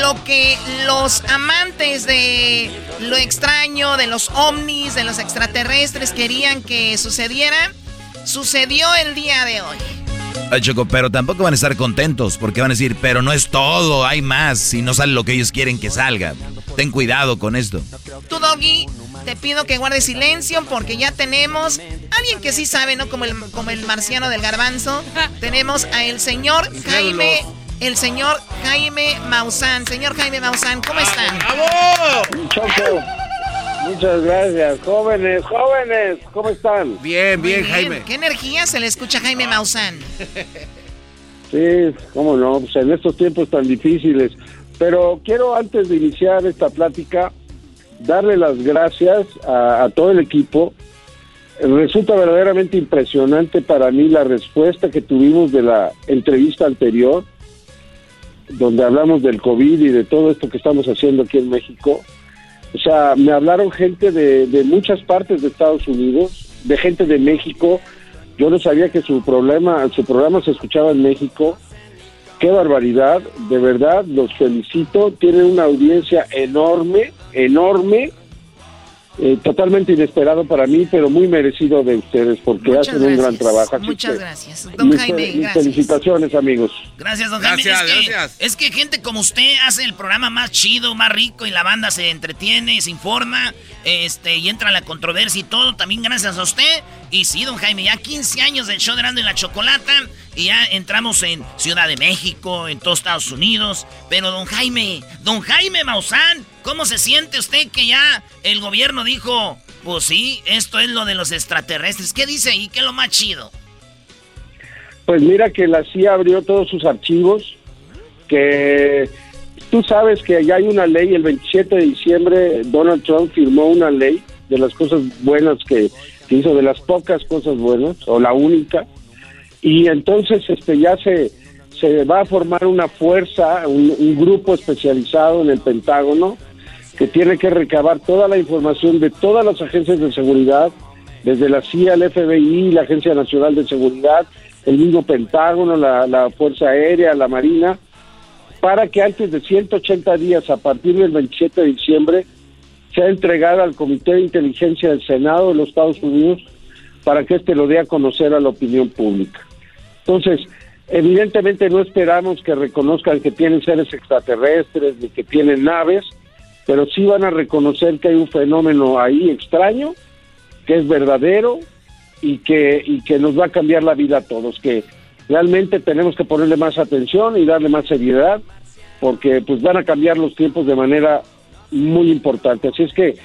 lo que los amantes de lo extraño, de los ovnis, de los extraterrestres querían que sucediera, sucedió el día de hoy. Ay, Choco, pero tampoco van a estar contentos porque van a decir, pero no es todo, hay más si no sale lo que ellos quieren que salga. Ten cuidado con esto. Tú, Doggy, te pido que guardes silencio porque ya tenemos a alguien que sí sabe, ¿no? Como el, como el marciano del garbanzo. tenemos a el señor Jaime, el señor Jaime Maussan. Señor Jaime Maussan, ¿cómo están? Choco, muchas gracias. Jóvenes, jóvenes, ¿cómo están? Bien, bien, Jaime. ¿Qué energía se le escucha a Jaime Maussan? Sí, cómo no, pues en estos tiempos tan difíciles. Pero quiero antes de iniciar esta plática darle las gracias a, a todo el equipo. Resulta verdaderamente impresionante para mí la respuesta que tuvimos de la entrevista anterior, donde hablamos del COVID y de todo esto que estamos haciendo aquí en México. O sea, me hablaron gente de, de muchas partes de Estados Unidos, de gente de México. Yo no sabía que su problema, su programa se escuchaba en México. Qué barbaridad, de verdad, los felicito. Tienen una audiencia enorme, enorme, eh, totalmente inesperado para mí, pero muy merecido de ustedes porque Muchas hacen un gran trabajo. Así Muchas que, gracias. Don mis Jaime, mis gracias. felicitaciones, amigos. Gracias, don Jaime. Gracias, es, que, gracias. es que gente como usted hace el programa más chido, más rico y la banda se entretiene, se informa este, y entra la controversia y todo. También gracias a usted. Y sí, don Jaime, ya 15 años del show de Erasmo y la Chocolata y ya entramos en Ciudad de México, en todos Estados Unidos. Pero don Jaime, don Jaime Maussan, ¿cómo se siente usted que ya el gobierno dijo, pues sí, esto es lo de los extraterrestres? ¿Qué dice ahí? ¿Qué es lo más chido? Pues mira que la CIA abrió todos sus archivos, que tú sabes que ya hay una ley, el 27 de diciembre Donald Trump firmó una ley de las cosas buenas que, que hizo, de las pocas cosas buenas, o la única, y entonces este ya se, se va a formar una fuerza, un, grupo especializado en el Pentágono, que tiene que recabar toda la información de todas las agencias de seguridad, desde la CIA, el FBI, la Agencia Nacional de Seguridad, el mismo Pentágono, la, la Fuerza Aérea, la Marina, para que antes de 180 días, a partir del 27 de diciembre, sea entregada al Comité de Inteligencia del Senado de los Estados Unidos para que éste lo dé a conocer a la opinión pública. Entonces, evidentemente no esperamos que reconozcan que tienen seres extraterrestres ni que tienen naves, pero sí van a reconocer que hay un fenómeno ahí extraño, que es verdadero y que, y que nos va a cambiar la vida a todos, que realmente tenemos que ponerle más atención y darle más seriedad, porque pues van a cambiar los tiempos de manera muy importante. Así es que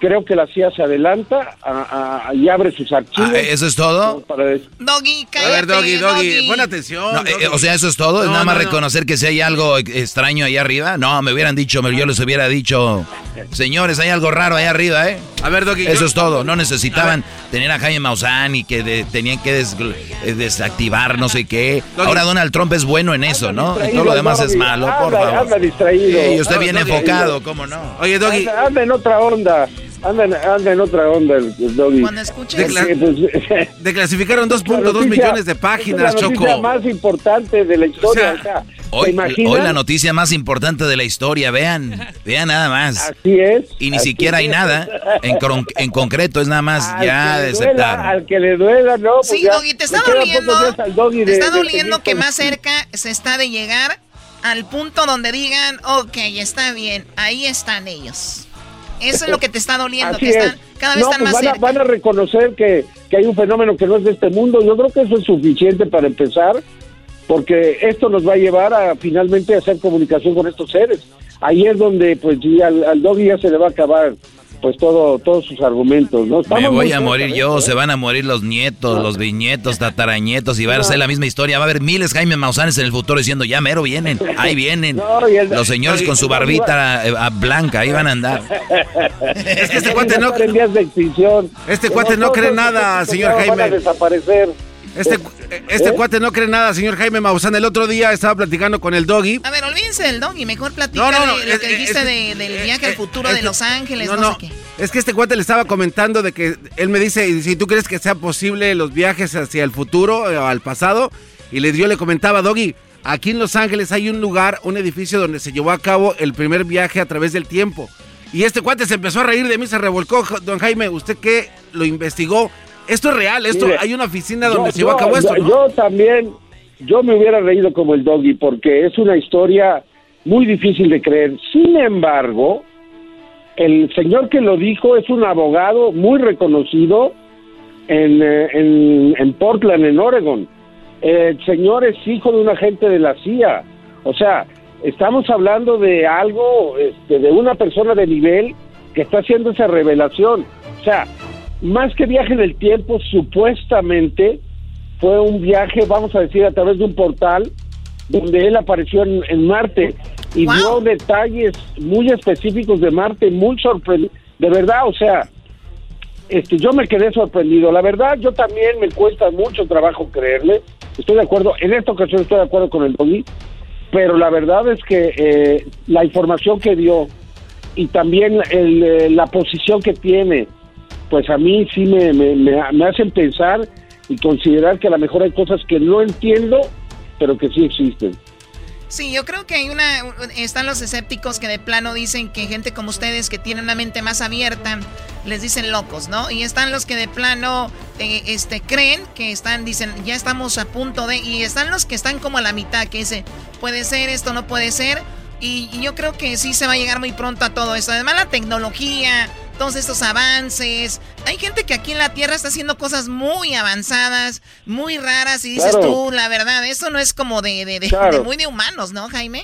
creo que la CIA se adelanta a- a- y abre sus archivos. Ah, ¿Eso es todo? Para Doggy, A ver, cállate, Doggy, Doggy, pon atención. No, eh, Doggy. o sea, eso es todo. ¿Es No, nada más no, no. reconocer que si hay algo extraño ahí arriba. No, me hubieran dicho, yo les hubiera dicho, señores, hay algo raro ahí arriba, ¿eh? A ver, Doggy. Eso yo- es todo. No necesitaban tener a Jaime Maussan y que de- tenían que des- eh, desactivar no sé qué. Doggy. Ahora Donald Trump es bueno en eso, ¿no? Y todo lo demás es Doggy. malo, por favor. anda distraído. Sí, y usted distraído. enfocado, ¿cómo no? Oye, Doggy. Anda, anda en otra onda. Anda, en- anda en otra onda el, el Doggy. Cuando escuches- Porque, pues, Declasificaron la 2.2 noticia- millones de es páginas, la noticia Choco. más importante de la historia. o sea, ¿te Hoy, hoy la noticia más importante de la historia, vean, vean nada más. Así es. Y ni siquiera hay es. nada en, en concreto, es nada más Al ya de aceptar. Al que le duela, no. Pues Sí, ya, Doggy, te está doliendo. Te de- está de doliendo seguir que más cerca se está de llegar al punto donde digan, ok, está bien, ahí están ellos. Eso es lo que te está doliendo, Así que están, es. cada vez No, están pues más van a, cerca. van a reconocer que, que hay un fenómeno que no es de este mundo. Yo creo que eso es suficiente para empezar, porque esto nos va a llevar a finalmente hacer comunicación con estos seres. Ahí es donde, pues, ya al, al doggy ya se le va a acabar, pues, todo, todos sus argumentos, ¿no? Me voy a morir yo, eso, se ¿eh? van a morir los nietos, los bisnietos, tatarañetos y va a ser la misma historia. Va a haber miles Jaime Mausanes en el futuro diciendo, ya mero vienen, ahí vienen. No, el- Los señores con su barbita eh, ah, blanca, ahí van a andar. Es que este cuate no. de extinción. Este cuate no cree nada, efectos señor van a Jaime. desaparecer. Este, este ¿Eh? cuate no cree nada, señor Jaime Maussan. El otro día estaba platicando con el Doggy. A ver, olvídense del doggy, mejor platica No, no, no, de lo es- que dijiste es- de- del viaje al futuro es de que- Los Ángeles, no, No, no, sé qué. es que este cuate le estaba comentando de que él me dice, si tú crees que sea posible los viajes hacia el futuro o al pasado, y le, yo le comentaba, Doggy, aquí en Los Ángeles hay un lugar, un edificio donde se llevó a cabo el primer viaje a través del tiempo. Y este cuate se empezó a reír de mí, se revolcó, don Jaime, usted que lo investigó. Esto es real, esto Mire, hay una oficina donde yo- se llevó a cabo esto, yo- ¿no? Yo también, yo me hubiera reído como el doggy porque es una historia muy difícil de creer. Sin embargo, el señor que lo dijo es un abogado muy reconocido en, eh, en, en Portland, en Oregon. El señor es hijo de un agente de la CIA. O sea, estamos hablando de algo, este, de una persona de nivel que está haciendo esa revelación. O sea, más que viaje en el tiempo, supuestamente fue un viaje, vamos a decir, a través de un portal donde él apareció en, en Marte y dio detalles muy específicos de Marte, muy sorprendente. De verdad, o sea, este, yo me quedé sorprendido. La verdad, yo también me cuesta mucho trabajo creerle. Estoy de acuerdo, en esta ocasión estoy de acuerdo con el Doggy, pero la verdad es que eh, la información que dio y también el, eh, la posición que tiene, pues a mí sí me, me, me, hacen pensar y considerar que a lo mejor hay cosas que no entiendo, pero que sí existen. Sí, yo creo que hay una. Están los escépticos que de plano dicen que gente como ustedes que tienen una mente más abierta les dicen locos, ¿no? Y están los que de plano eh, este, creen que están, dicen, ya estamos a punto de. Y están los que están como a la mitad, que dicen, puede ser, esto no puede ser. Y, y yo creo que sí se va a llegar muy pronto a todo eso. Además, la tecnología, todos estos avances. Hay gente que aquí en la Tierra está haciendo cosas muy avanzadas, muy raras, y dices Claro. tú, la verdad, eso no es como de, de, de- Claro. de muy de humanos, ¿no, Jaime?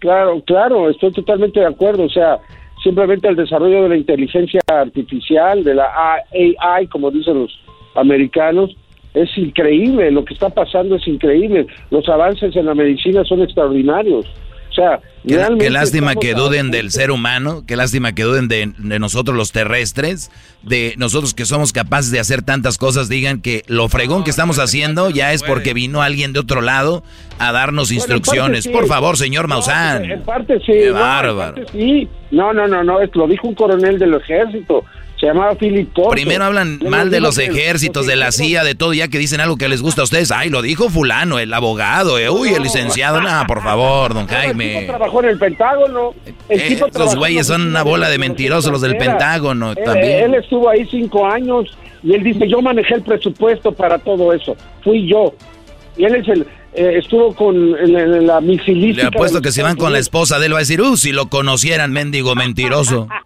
Claro, claro, estoy totalmente de acuerdo. O sea, simplemente el desarrollo de la inteligencia artificial, de la AI, como dicen los americanos, es increíble. Lo que está pasando es increíble. Los avances en la medicina son extraordinarios. Sea, Qué, realmente qué lástima que duden del ser humano, qué lástima que duden de, de nosotros los terrestres, de nosotros que somos capaces de hacer tantas cosas, digan que lo fregón que estamos haciendo ya es porque vino alguien de otro lado a darnos Bueno, instrucciones. sí. Por favor, señor Maussan. En parte sí. Qué bárbaro. parte sí. No, no, no, no, lo dijo un coronel del ejército. Se llamaba Philip. Primero hablan Yo mal de los ejércitos, de la CIA, de todo, ya que dicen algo que les gusta a ustedes. Ay, lo dijo fulano, el abogado, eh, uy, el licenciado. No, por favor, don El tipo Jaime. trabajó en el Pentágono. El Eh, tipo los güeyes son una bola de mentirosos, los del. Pentágono Él, también. él estuvo ahí cinco años y él dice, yo manejé el presupuesto para todo eso. Fui yo. Y él es el, eh, estuvo con en, en la misilística. Le apuesto que si van con la esposa de él va a decir, uh, si lo conocieran, mendigo mentiroso.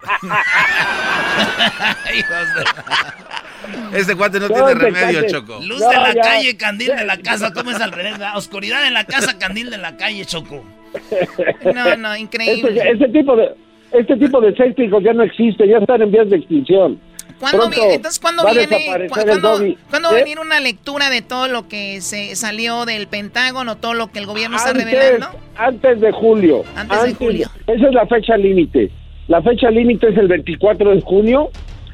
Este cuate no No, tiene remedio. Choco. Luz No, de la ya. calle, candil de la casa. ¿Cómo es al revés? verdad? Oscuridad en la casa, candil de la calle, Choco. No, no, increíble. Este, este tipo de este tipo de escépticos ya no existe, ya están en vías de extinción. ¿Cuándo vi- entonces, ¿cuándo viene? cu- el ¿Cuándo, doggy. cuándo va a ¿Eh? venir una lectura de todo lo que se salió del Pentágono, todo lo que el gobierno está revelando? antes de julio. Antes de julio. Esa es la fecha límite. La fecha límite es el 24 de junio.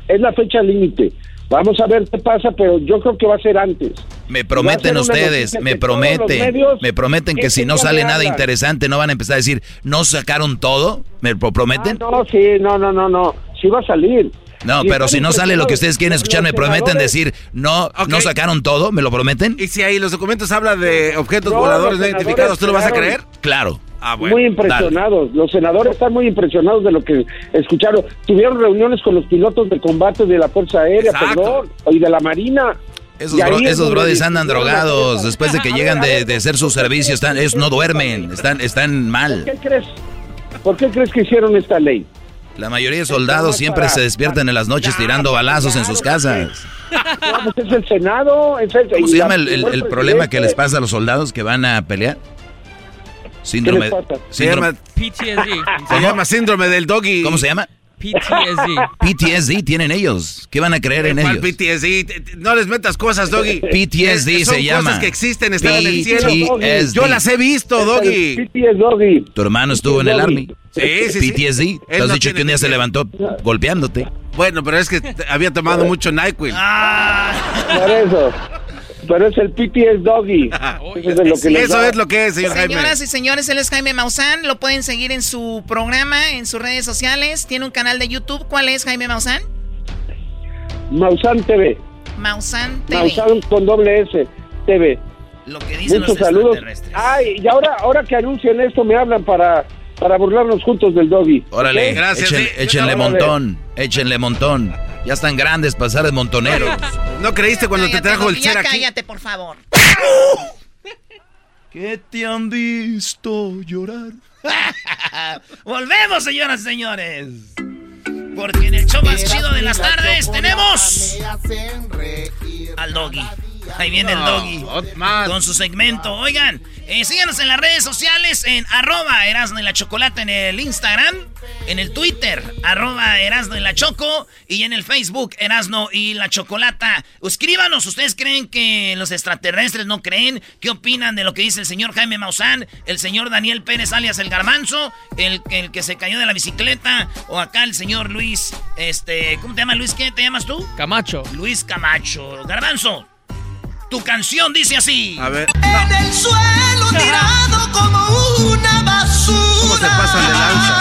Es la fecha límite. Vamos a ver qué pasa, pero yo creo que va a ser antes. Me prometen ustedes, me prometen, me prometen que ese si no sale nada hablan. interesante no van a empezar a decir, ¿no sacaron todo? ¿Me prometen? Ah, no, sí, no, no, no, no. Sí va a salir. No, Y pero si no sale lo que ustedes quieren escuchar, ¿me prometen decir, no, no sacaron todo? ¿Me lo prometen? Y si ahí los documentos habla de objetos No, voladores no identificados, ¿tú lo vas a creer? Claro. Ah, bueno. muy impresionados. Los senadores están muy impresionados de lo que escucharon. Tuvieron reuniones con los pilotos de combate de la Fuerza Aérea, Exacto. perdón, y de la Marina. Esos, bro- es esos brothers andan drogados después de que llegan de, de hacer su servicio, están, ellos no duermen, están, están ¿Por mal. qué crees? ¿Por qué crees que hicieron esta ley? La mayoría de soldados siempre se despiertan en las noches tirando balazos en sus casas. No, pues es el Senado. Es el, ¿Cómo se la- llama el, el- fue el problema que les presidente. pasa a los soldados que van a pelear? Síndrome. ¿Qué les pasa? Se síndrome- llama, PTSD. se llama síndrome del doggy. ¿Cómo se llama? PTSD. PTSD tienen ellos. ¿Qué van a creer en ¿Cuál ellos? PTSD? No les metas cosas, Doggy. PTSD Eh, son se llama. cosas que existen, están en el cielo. PTSD. Yo las he visto, Doggy. Doggy. Tu hermano estuvo en el Army. Sí, sí, sí. PTSD. Te has no dicho que un día se PTSD. levantó golpeándote. Bueno, pero es que había tomado mucho NyQuil. Por eso. Pero es el PTS Doggy. Eso es lo que Eso es lo que es, señor Jaime. Señoras y señores, él es Jaime Maussan. Lo pueden seguir en su programa, en sus redes sociales. Tiene un canal de YouTube. ¿Cuál es Jaime Maussan? Maussan TV. Maussan TV. Maussan con doble S. TV. Lo que dicen Muchos los saludos. extraterrestres. Ay, y ahora, ahora que anuncien esto, me hablan para, para burlarnos juntos del Doggy. Órale, ¿Ok? Gracias, échenle, sí. échenle montón, échenle montón. Ya están grandes para ser de montoneros. ¿No creíste cuando te trajo el ser aquí? cállate, por favor. ¿Qué te han visto llorar? Volvemos, señoras y señores. Porque en el show más chido de las tardes tenemos al doggy. Ahí viene el doggy. Con su segmento. Oigan, eh, síganos en las redes sociales en arroba Erasno y la Chocolata en el Instagram, en el Twitter, arroba Erasno y la Choco, y en el Facebook, Erasno y la Chocolata. Escríbanos, ¿ustedes creen que los extraterrestres no creen? ¿Qué opinan de lo que dice el señor Jaime Maussan, el señor Daniel Pérez alias el Garmanzo, el, el que se cayó de la bicicleta, o acá el señor Luis, este, ¿cómo te llamas Luis? ¿Qué te llamas tú? Camacho. Luis Camacho. Garbanzo, tu canción dice así. A ver. En el suelo tirado como una basura. ¿Cómo se pasan de lanza?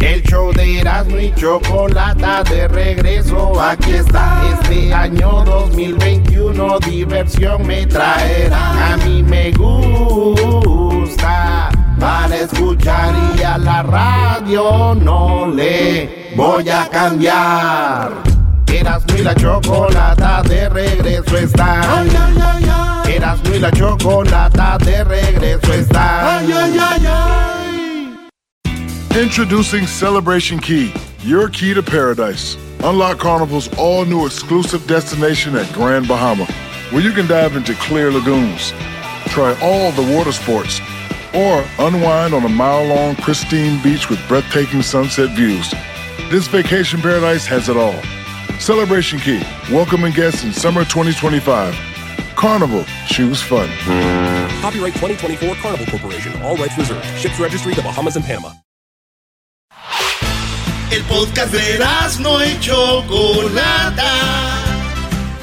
El show de Erasmo y Chocolata de regreso, aquí está. Este año 2021 diversión me traerá. A mí me gusta para escuchar y a la radio no le voy a cambiar. Erasmo y la Chocolata de regreso está. Erasmo y la Chocolata de regreso está. Introducing Celebration Key, your key to paradise. Unlock Carnival's all new exclusive destination at Grand Bahama, where you can dive into clear lagoons, try all the water sports, or unwind on a mile long pristine beach with breathtaking sunset views. This vacation paradise has it all. Celebration Key, welcoming guests in summer 2025. Carnival, choose fun. Copyright 2024 Carnival Corporation. All rights reserved. Ships registry the Bahamas and Panama. El podcast de no y Chocolata.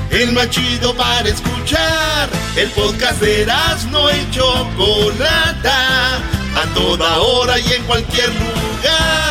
El más chido para escuchar. El podcast de no y Chocolata. A toda hora y en cualquier lugar.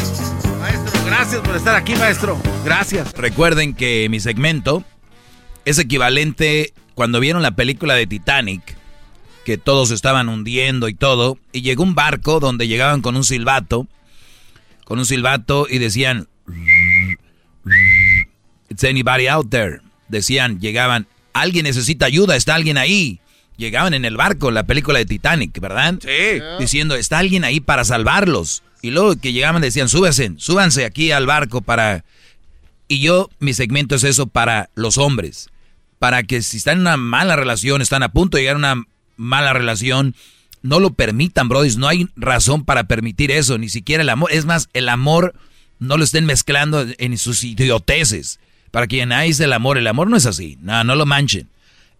gracias por estar aquí, maestro. Gracias. Recuerden que mi segmento es equivalente cuando vieron la película de Titanic, que todos estaban hundiendo y todo, y llegó un barco donde llegaban con un silbato, con un silbato y decían, It's anybody out there. Decían, llegaban, alguien necesita ayuda, está alguien ahí. Llegaban en el barco, la película de Titanic, ¿verdad? Sí. Diciendo, está alguien ahí para salvarlos. Y luego que llegaban decían, súbanse, súbanse aquí al barco para... Y yo, mi segmento es eso para los hombres. Para que si están en una mala relación, están a punto de llegar a una mala relación, no lo permitan, brodis. No hay razón para permitir eso, ni siquiera el amor. Es más, el amor no lo estén mezclando en sus idioteces. Para quien hay el amor, el amor no es así. No, no lo manchen.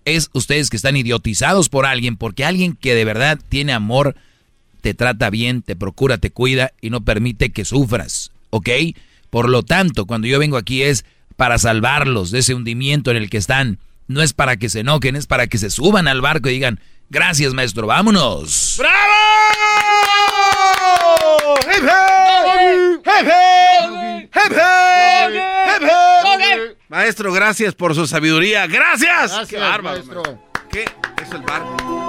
Es ustedes que están idiotizados por alguien, porque alguien que de verdad tiene amor te trata bien, te procura, te cuida y no permite que sufras, ¿ok? Por lo tanto, cuando yo vengo aquí es para salvarlos de ese hundimiento en el que están. No es para que se enojen, es para que se suban al barco y digan, gracias maestro, vámonos. ¡Bravo! ¡Hip, hip! ¡Hip, hip! ¡Hip, hip! ¡Hip, hip! Maestro, gracias por su sabiduría. ¡Gracias! Gracias, ¡Qué bárbaro! maestro. maestro. ¿Qué es el barco?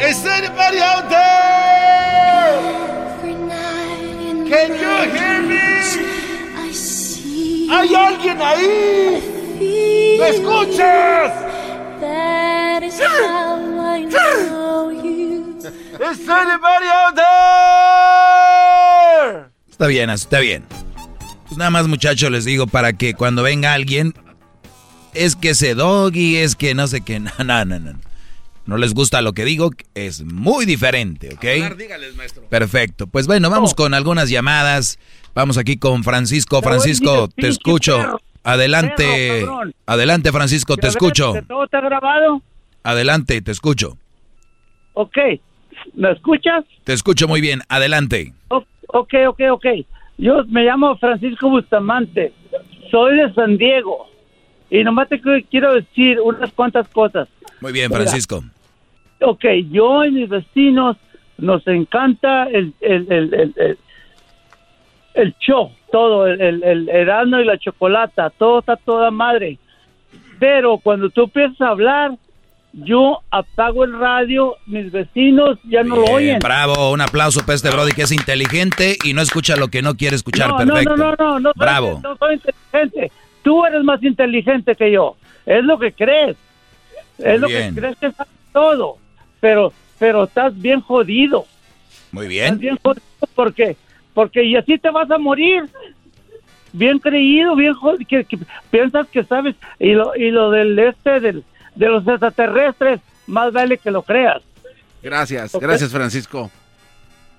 Is anybody out there? Can you hear me? ¿Hay alguien ahí? ¿Me escuchas? Is anybody out there? Está bien, está bien. Pues nada más muchachos les digo para que cuando venga alguien, es que ese doggy, es que no sé qué, no, no, no, no. No les gusta lo que digo, es muy diferente, ¿ok? Hablar, dígales, maestro. Perfecto. Pues bueno, vamos con algunas llamadas. Vamos aquí con Francisco. Francisco, te escucho. Adelante. Perro. Adelante, Francisco, te ver, escucho. ¿que ¿Todo está grabado? Adelante, te escucho. Ok. ¿Me escuchas? Te escucho muy bien. Adelante. O- ok, ok, ok. Yo me llamo Francisco Bustamante. Soy de San Diego. Y nomás te qu- quiero decir unas cuantas cosas. Muy bien, Mira. Francisco. Ok, yo y mis vecinos nos encanta el, el, el, el, el- el show, todo, el, el, el Erasmo y la chocolata, todo está toda madre. Pero cuando tú empiezas a hablar, yo apago el radio, mis vecinos ya no lo oyen. bravo, un aplauso para este Brody que es inteligente y no escucha lo que no quiere escuchar. no, Perfecto. no, no, no, no, soy- Bravo. no soy inteligente. Tú eres más inteligente que yo. Es lo que crees. Es lo bien. que crees que sabes todo. Pero, pero estás bien jodido. Muy Estás bien. bien jodido porque, porque y así te vas a morir. Bien creído, bien jodido, que, que piensas que sabes. Y lo, y lo del este, del, de los extraterrestres, más vale que lo creas. Gracias, gracias Francisco.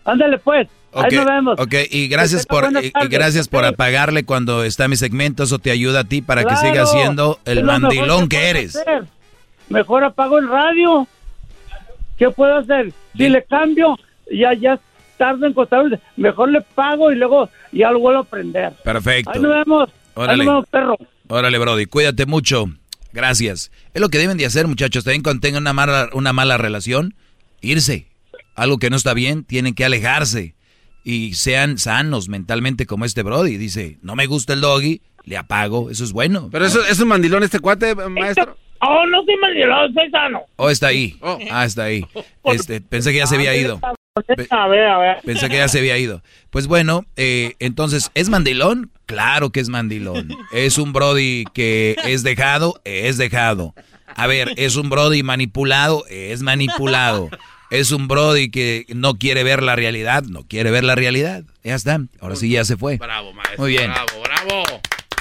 Ándale pues, Ok, ahí nos vemos. ok, y gracias por y- gracias por apagarle cuando está mi segmento, eso te ayuda a ti para que sigas siendo el mandilón que eres. hacer. Mejor apago el radio. ¿Qué puedo hacer? Si le cambio, ya ya tarde en contar, mejor le pago y luego ya lo vuelvo a prender. Perfecto. Ahí nos vemos. Órale. Ahí nos vemos, perro. Órale, Brody, cuídate mucho. Gracias. Es lo que deben de hacer, muchachos. También cuando tengan una mala, una mala relación, irse. Algo que no está bien, tienen que alejarse. Y sean sanos mentalmente como este Brody. Dice, no me gusta el doggy, le apago. Eso es bueno. Pero eso es un mandilón este cuate, maestro. Oh, no soy mandilón, soy sano. Oh, está ahí. Ah, está ahí. Este, pensé que ya se había ido. A ver, a ver. Pensé que ya se había ido. Pues bueno, eh, entonces, ¿es mandilón? Claro que es mandilón. Es un Brody que es dejado, es dejado. A ver, ¿es un Brody manipulado? Es manipulado. Es un Brody que no quiere ver la realidad, no quiere ver la realidad. Ya está. Ahora sí ya se fue. Bravo, maestro. Muy bien. Bravo, bravo.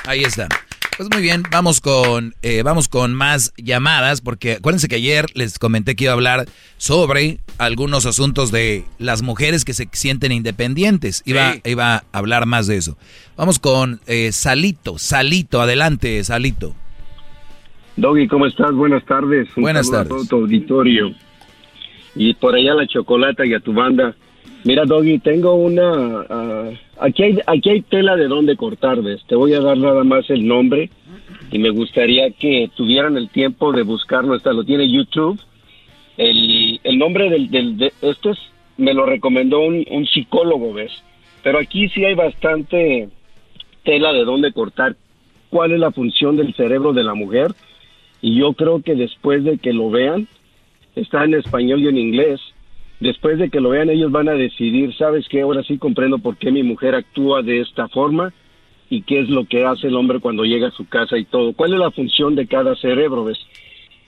Ahí está. Pues muy bien, vamos con, eh, vamos con más llamadas, porque acuérdense que ayer les comenté que iba a hablar sobre algunos asuntos de las mujeres que se sienten independientes. Iba, Sí. iba a hablar más de eso. Vamos con eh, Salito, Salito, adelante, Salito. Doggy, ¿cómo estás? Buenas tardes. Un Buenas tardes. A todo tu auditorio. Y por allá la chocolata y a tu banda. Mira, Doggy, tengo una... ah, aquí, hay, aquí hay tela de dónde cortar, ¿ves? Te voy a dar nada más el nombre y me gustaría que tuvieran el tiempo de buscarlo. Está, lo tiene YouTube. El, el nombre del, del de este es, me lo recomendó un, un psicólogo, ¿ves? Pero aquí sí hay bastante tela de dónde cortar. ¿Cuál es la función del cerebro de la mujer? Y yo creo que después de que lo vean, está en español y en inglés, después de que lo vean ellos van a decidir, ¿sabes qué? Ahora sí comprendo por qué mi mujer actúa de esta forma y qué es lo que hace el hombre cuando llega a su casa y todo. ¿Cuál es la función de cada cerebro? ¿Ves?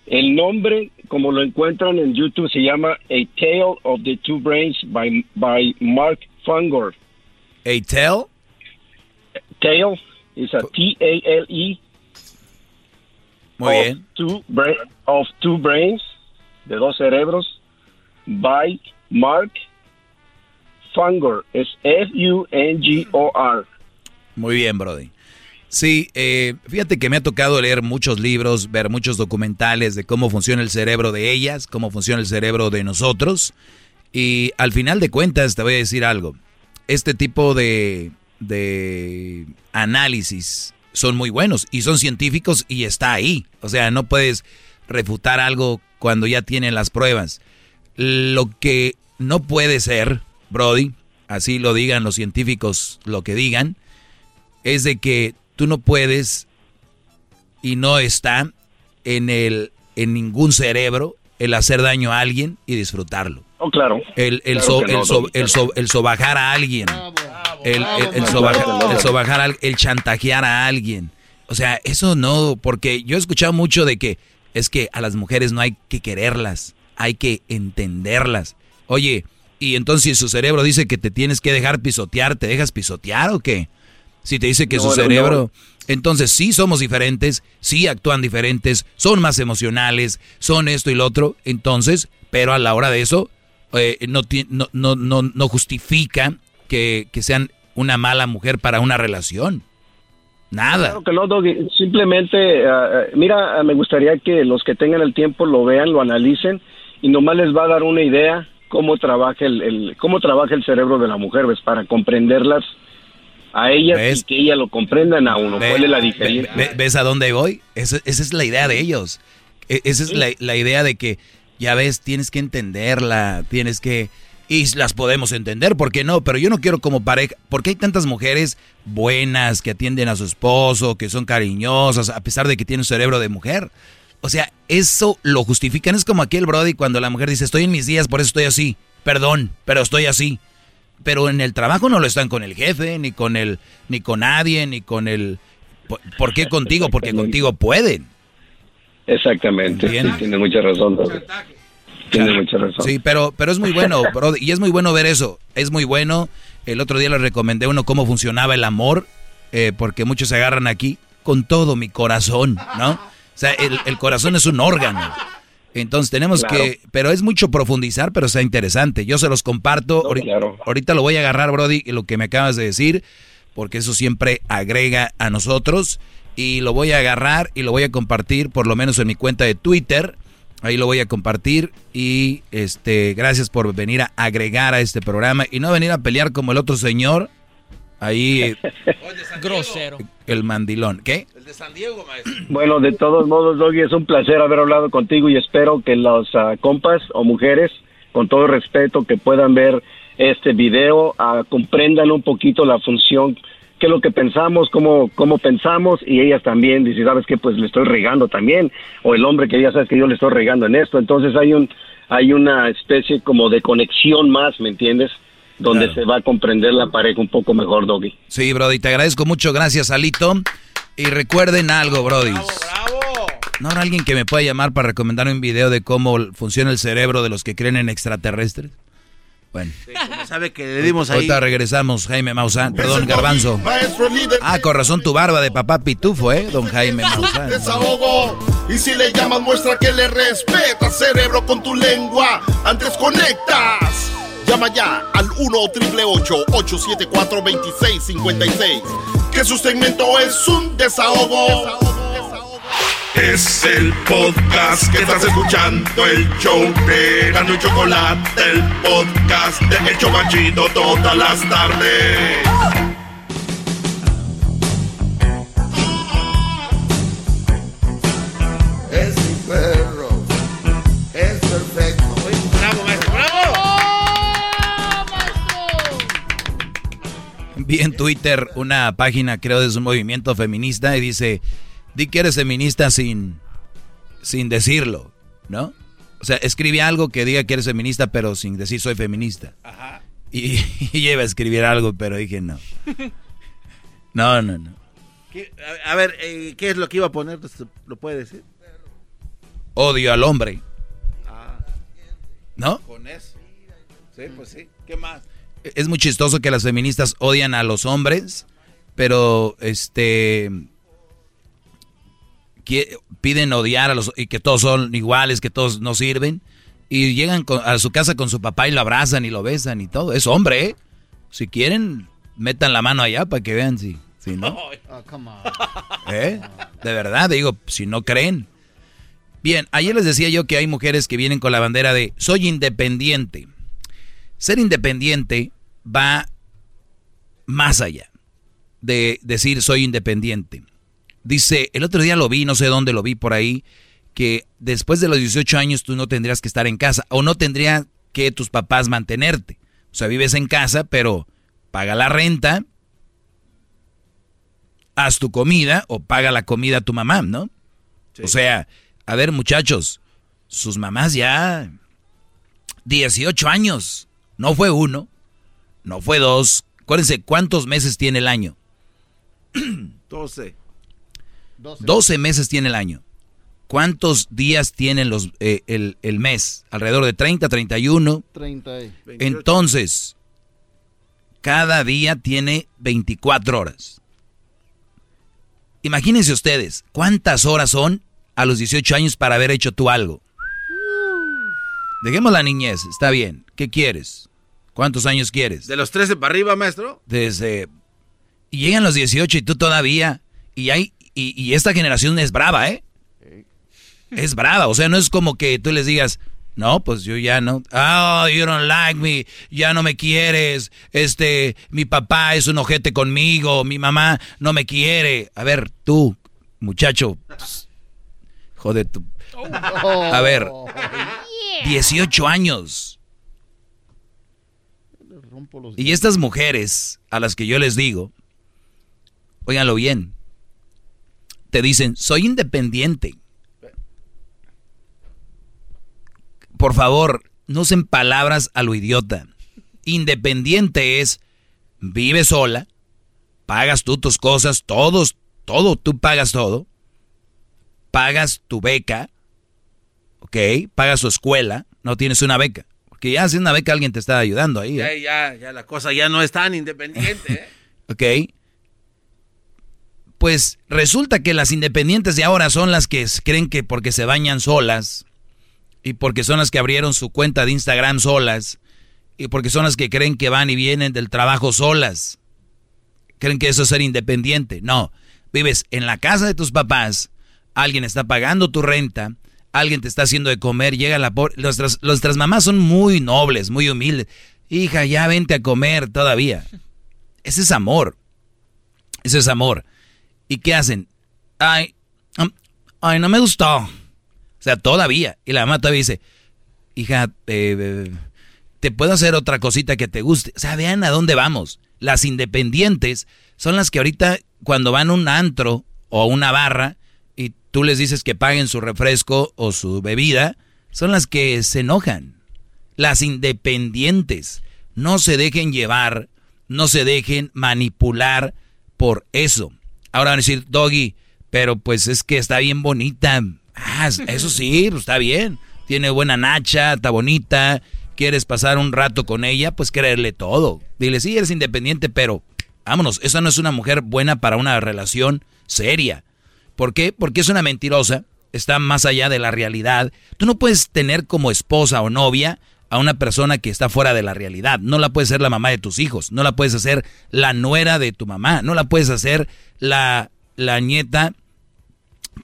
El nombre, como lo encuentran en YouTube, se llama A Tale of the Two Brains by, by Mark Fungor. ¿A Tale? Tale is a T-A-L-E Muy of bien. Two of Two Brains, de dos cerebros, by Mark Fungor. Es F-U-N-G-O-R. Muy bien, Brody. Sí, eh, fíjate que me ha tocado leer muchos libros, ver muchos documentales de cómo funciona el cerebro de ellas, cómo funciona el cerebro de nosotros. Y al final de cuentas te voy a decir algo. Este tipo de, de análisis son muy buenos y son científicos y está ahí. O sea, no puedes refutar algo cuando ya tienen las pruebas. Lo que no puede ser, Brody, así lo digan los científicos, lo que digan, es de que tú no puedes y no está en el en ningún cerebro el hacer daño a alguien y disfrutarlo. Oh, claro. El, el, Claro so- que no, el, so- el, so- el sobajar a alguien. El, el- el sobajar, el sobajar el chantajear a alguien. O sea, eso no, porque yo he escuchado mucho de que es que a las mujeres no hay que quererlas, hay que entenderlas. Oye, y entonces si su cerebro dice que te tienes que dejar pisotear, ¿te dejas pisotear o qué? Si te dice que No, su no, cerebro... Entonces sí somos diferentes, sí actúan diferentes, son más emocionales, son esto y lo otro. Entonces, pero a la hora de eso, eh, no, no, no, no, no justifica que, que sean una mala mujer para una relación. Nada. Claro que no, Doggy. Simplemente, ah, ah, mira, ah, me gustaría que los que tengan el tiempo lo vean, lo analicen y nomás les va a dar una idea cómo trabaja el, el- cómo trabaja el cerebro de la mujer, ¿ves? Para comprenderlas a ellas y que ellas lo comprendan a uno. Ve- ¿Cuál es la diferencia? ve- ¿Ves a dónde voy? Esa, esa es la idea de ellos. E- Esa es la, la idea de que, ya ves, tienes que entenderla, tienes que... Y las podemos entender, ¿por qué no? Pero yo no quiero como pareja, porque hay tantas mujeres buenas que atienden a su esposo, que son cariñosas, a pesar de que tienen un cerebro de mujer. O sea, eso lo justifican. Es como aquel Brody cuando la mujer dice, estoy en mis días, por eso estoy así. Perdón, pero estoy así. Pero en el trabajo no lo están con el jefe, ni con el, ni con nadie, ni con el... ¿Por, qué contigo? Porque contigo pueden. Exactamente, sí, tiene mucha razón. Tiene mucha razón. Sí, pero, pero es muy bueno, Brody, y es muy bueno ver eso. Es muy bueno. El otro día les recomendé uno cómo funcionaba el amor, eh, porque muchos se agarran aquí con todo mi corazón, ¿no? O sea, el, el corazón es un órgano. Entonces tenemos Claro. que, pero es mucho profundizar, pero está interesante. Yo se los comparto. No, claro. Ahorita lo voy a agarrar, Brody, lo que me acabas de decir, porque eso siempre agrega a nosotros. Y lo voy a agarrar y lo voy a compartir, por lo menos en mi cuenta de Twitter. Ahí lo voy a compartir. Y este, gracias por venir a agregar a este programa y no venir a pelear como el otro señor. Ahí, eh, Grosero. el mandilón. ¿Qué? Bueno, de todos modos, Doggy, es un placer haber hablado contigo y espero que los ah, compas o mujeres, con todo respeto, que puedan ver este video, ah, comprendan un poquito la función, qué es lo que pensamos, cómo, cómo pensamos y ellas también, dice, ¿sabes qué? Pues le estoy regando también, o el hombre que ya sabes que yo le estoy regando en esto, entonces hay un hay una especie como de conexión más, ¿me entiendes? Donde se va a comprender la pareja un poco mejor, Doggy. Sí, Brody, te agradezco mucho. Gracias, Alito. Y recuerden algo, Brody. ¿No habrá alguien que me pueda llamar para recomendarme un video de cómo funciona el cerebro de los que creen en extraterrestres? Bueno. ¿Sabe que le dimos ahí? Ahorita regresamos, Jaime Maussan. Perdón, Garbanzo. Maestro líder. Ah, con razón tu barba de papá pitufo, ¿eh? Don Jaime Maussan. Desahogo. Y si le llamas, muestra que le respeta, cerebro, con tu lengua. Antes conectas. Llama ya al 1-888-874-2656. Que su segmento es un desahogo. Es el podcast que estás escuchando, el show de Gano y Chocolate, el podcast de El Chobachito todas las tardes. Es mi perro. Es perfecto. Bravo, maestro, bravo. Vi en Twitter una página, creo, de un movimiento feminista y dice, di que eres feminista sin, sin decirlo, ¿no? O sea, escribe algo que diga que eres feminista, pero sin decir soy feminista. Y, y yo iba a escribir algo, pero dije no. No, no, no. ¿Qué- a, a ver, eh, ¿qué es lo que iba a poner? ¿Lo puede decir? Odio al hombre. ¿No? Con eso. Sí, pues sí. ¿Qué más? Es muy chistoso que las feministas odian a los hombres, pero este que- piden odiar a los y que todos son iguales, que todos no sirven y llegan con- a su casa con su papá y lo abrazan y lo besan y todo. Es hombre, ¿eh? Si quieren metan la mano allá para que vean si, si no. Oh, come on. ¿Eh? De verdad, digo, si no creen. Bien, ayer les decía yo que hay mujeres que vienen con la bandera de soy independiente. Ser independiente va más allá de decir soy independiente. Dice, el otro día lo vi, no sé dónde lo vi por ahí, que después de los 18 años tú no tendrías que estar en casa o no tendría que tus papás mantenerte. O sea, vives en casa, pero paga la renta, haz tu comida o paga la comida a tu mamá, ¿no? O sea, a ver muchachos, sus mamás ya 18 años, no fue uno, no fue dos, acuérdense cuántos meses tiene el año. 12. 12 meses tiene el año. ¿Cuántos días tienen los, eh, el, el mes? Alrededor de 30, 31. 30 y- Entonces, cada día tiene 24 horas. Imagínense ustedes, ¿cuántas horas son a los 18 años para haber hecho tú algo? Dejemos la niñez, está bien. ¿Qué quieres? ¿Cuántos años quieres? ¿De los 13 para arriba, maestro? Desde... Y llegan los 18 y tú todavía... Y, hay, y, y esta generación es brava, ¿eh? Es brava, o sea, no es como que tú les digas, no, pues yo ya no. Oh, you don't like me, ya no me quieres. Este, mi papá es un ojete conmigo, mi mamá no me quiere. A ver, tú, muchacho, joder, tú. A ver, 18 años. Y estas mujeres a las que yo les digo, óiganlo bien, te dicen, soy independiente. Por favor, no usen palabras a lo idiota. Independiente es, vive sola, pagas tú tus cosas, todos, todo, tú pagas todo, pagas tu beca, ¿ok? Pagas tu escuela, no tienes una beca. Porque ya sin una beca alguien te está ayudando ahí. Ya, ¿eh? ya, ya la cosa ya no es tan independiente. ¿eh? ¿Ok? Pues resulta que las independientes de ahora son las que creen que porque se bañan solas y porque son las que abrieron su cuenta de Instagram solas y porque son las que creen que van y vienen del trabajo solas. Creen que eso es ser independiente. No, vives en la casa de tus papás, alguien está pagando tu renta, alguien te está haciendo de comer, llega la pobre... Nuestras, nuestras mamás son muy nobles, muy humildes. Hija, ya vente a comer todavía. Ese es amor. Ese es amor. ¿Y qué hacen? Ay, ay, no me gustó. O sea, todavía. Y la mamá todavía dice, hija, eh, eh, te puedo hacer otra cosita que te guste. O sea, vean a dónde vamos. Las independientes son las que ahorita cuando van a un antro o a una barra y tú les dices que paguen su refresco o su bebida, son las que se enojan. Las independientes. No se dejen llevar, no se dejen manipular por eso. Ahora van a decir, Doggy, pero pues es que está bien bonita. Ah, eso sí, pues está bien. Tiene buena nacha, está bonita. ¿Quieres pasar un rato con ella? Pues creerle todo. Dile, sí, eres independiente, pero vámonos, esa no es una mujer buena para una relación seria. ¿Por qué? Porque es una mentirosa, está más allá de la realidad. Tú no puedes tener como esposa o novia a una persona que está fuera de la realidad. No la puedes ser la mamá de tus hijos, no la puedes hacer la nuera de tu mamá, no la puedes hacer la, la nieta,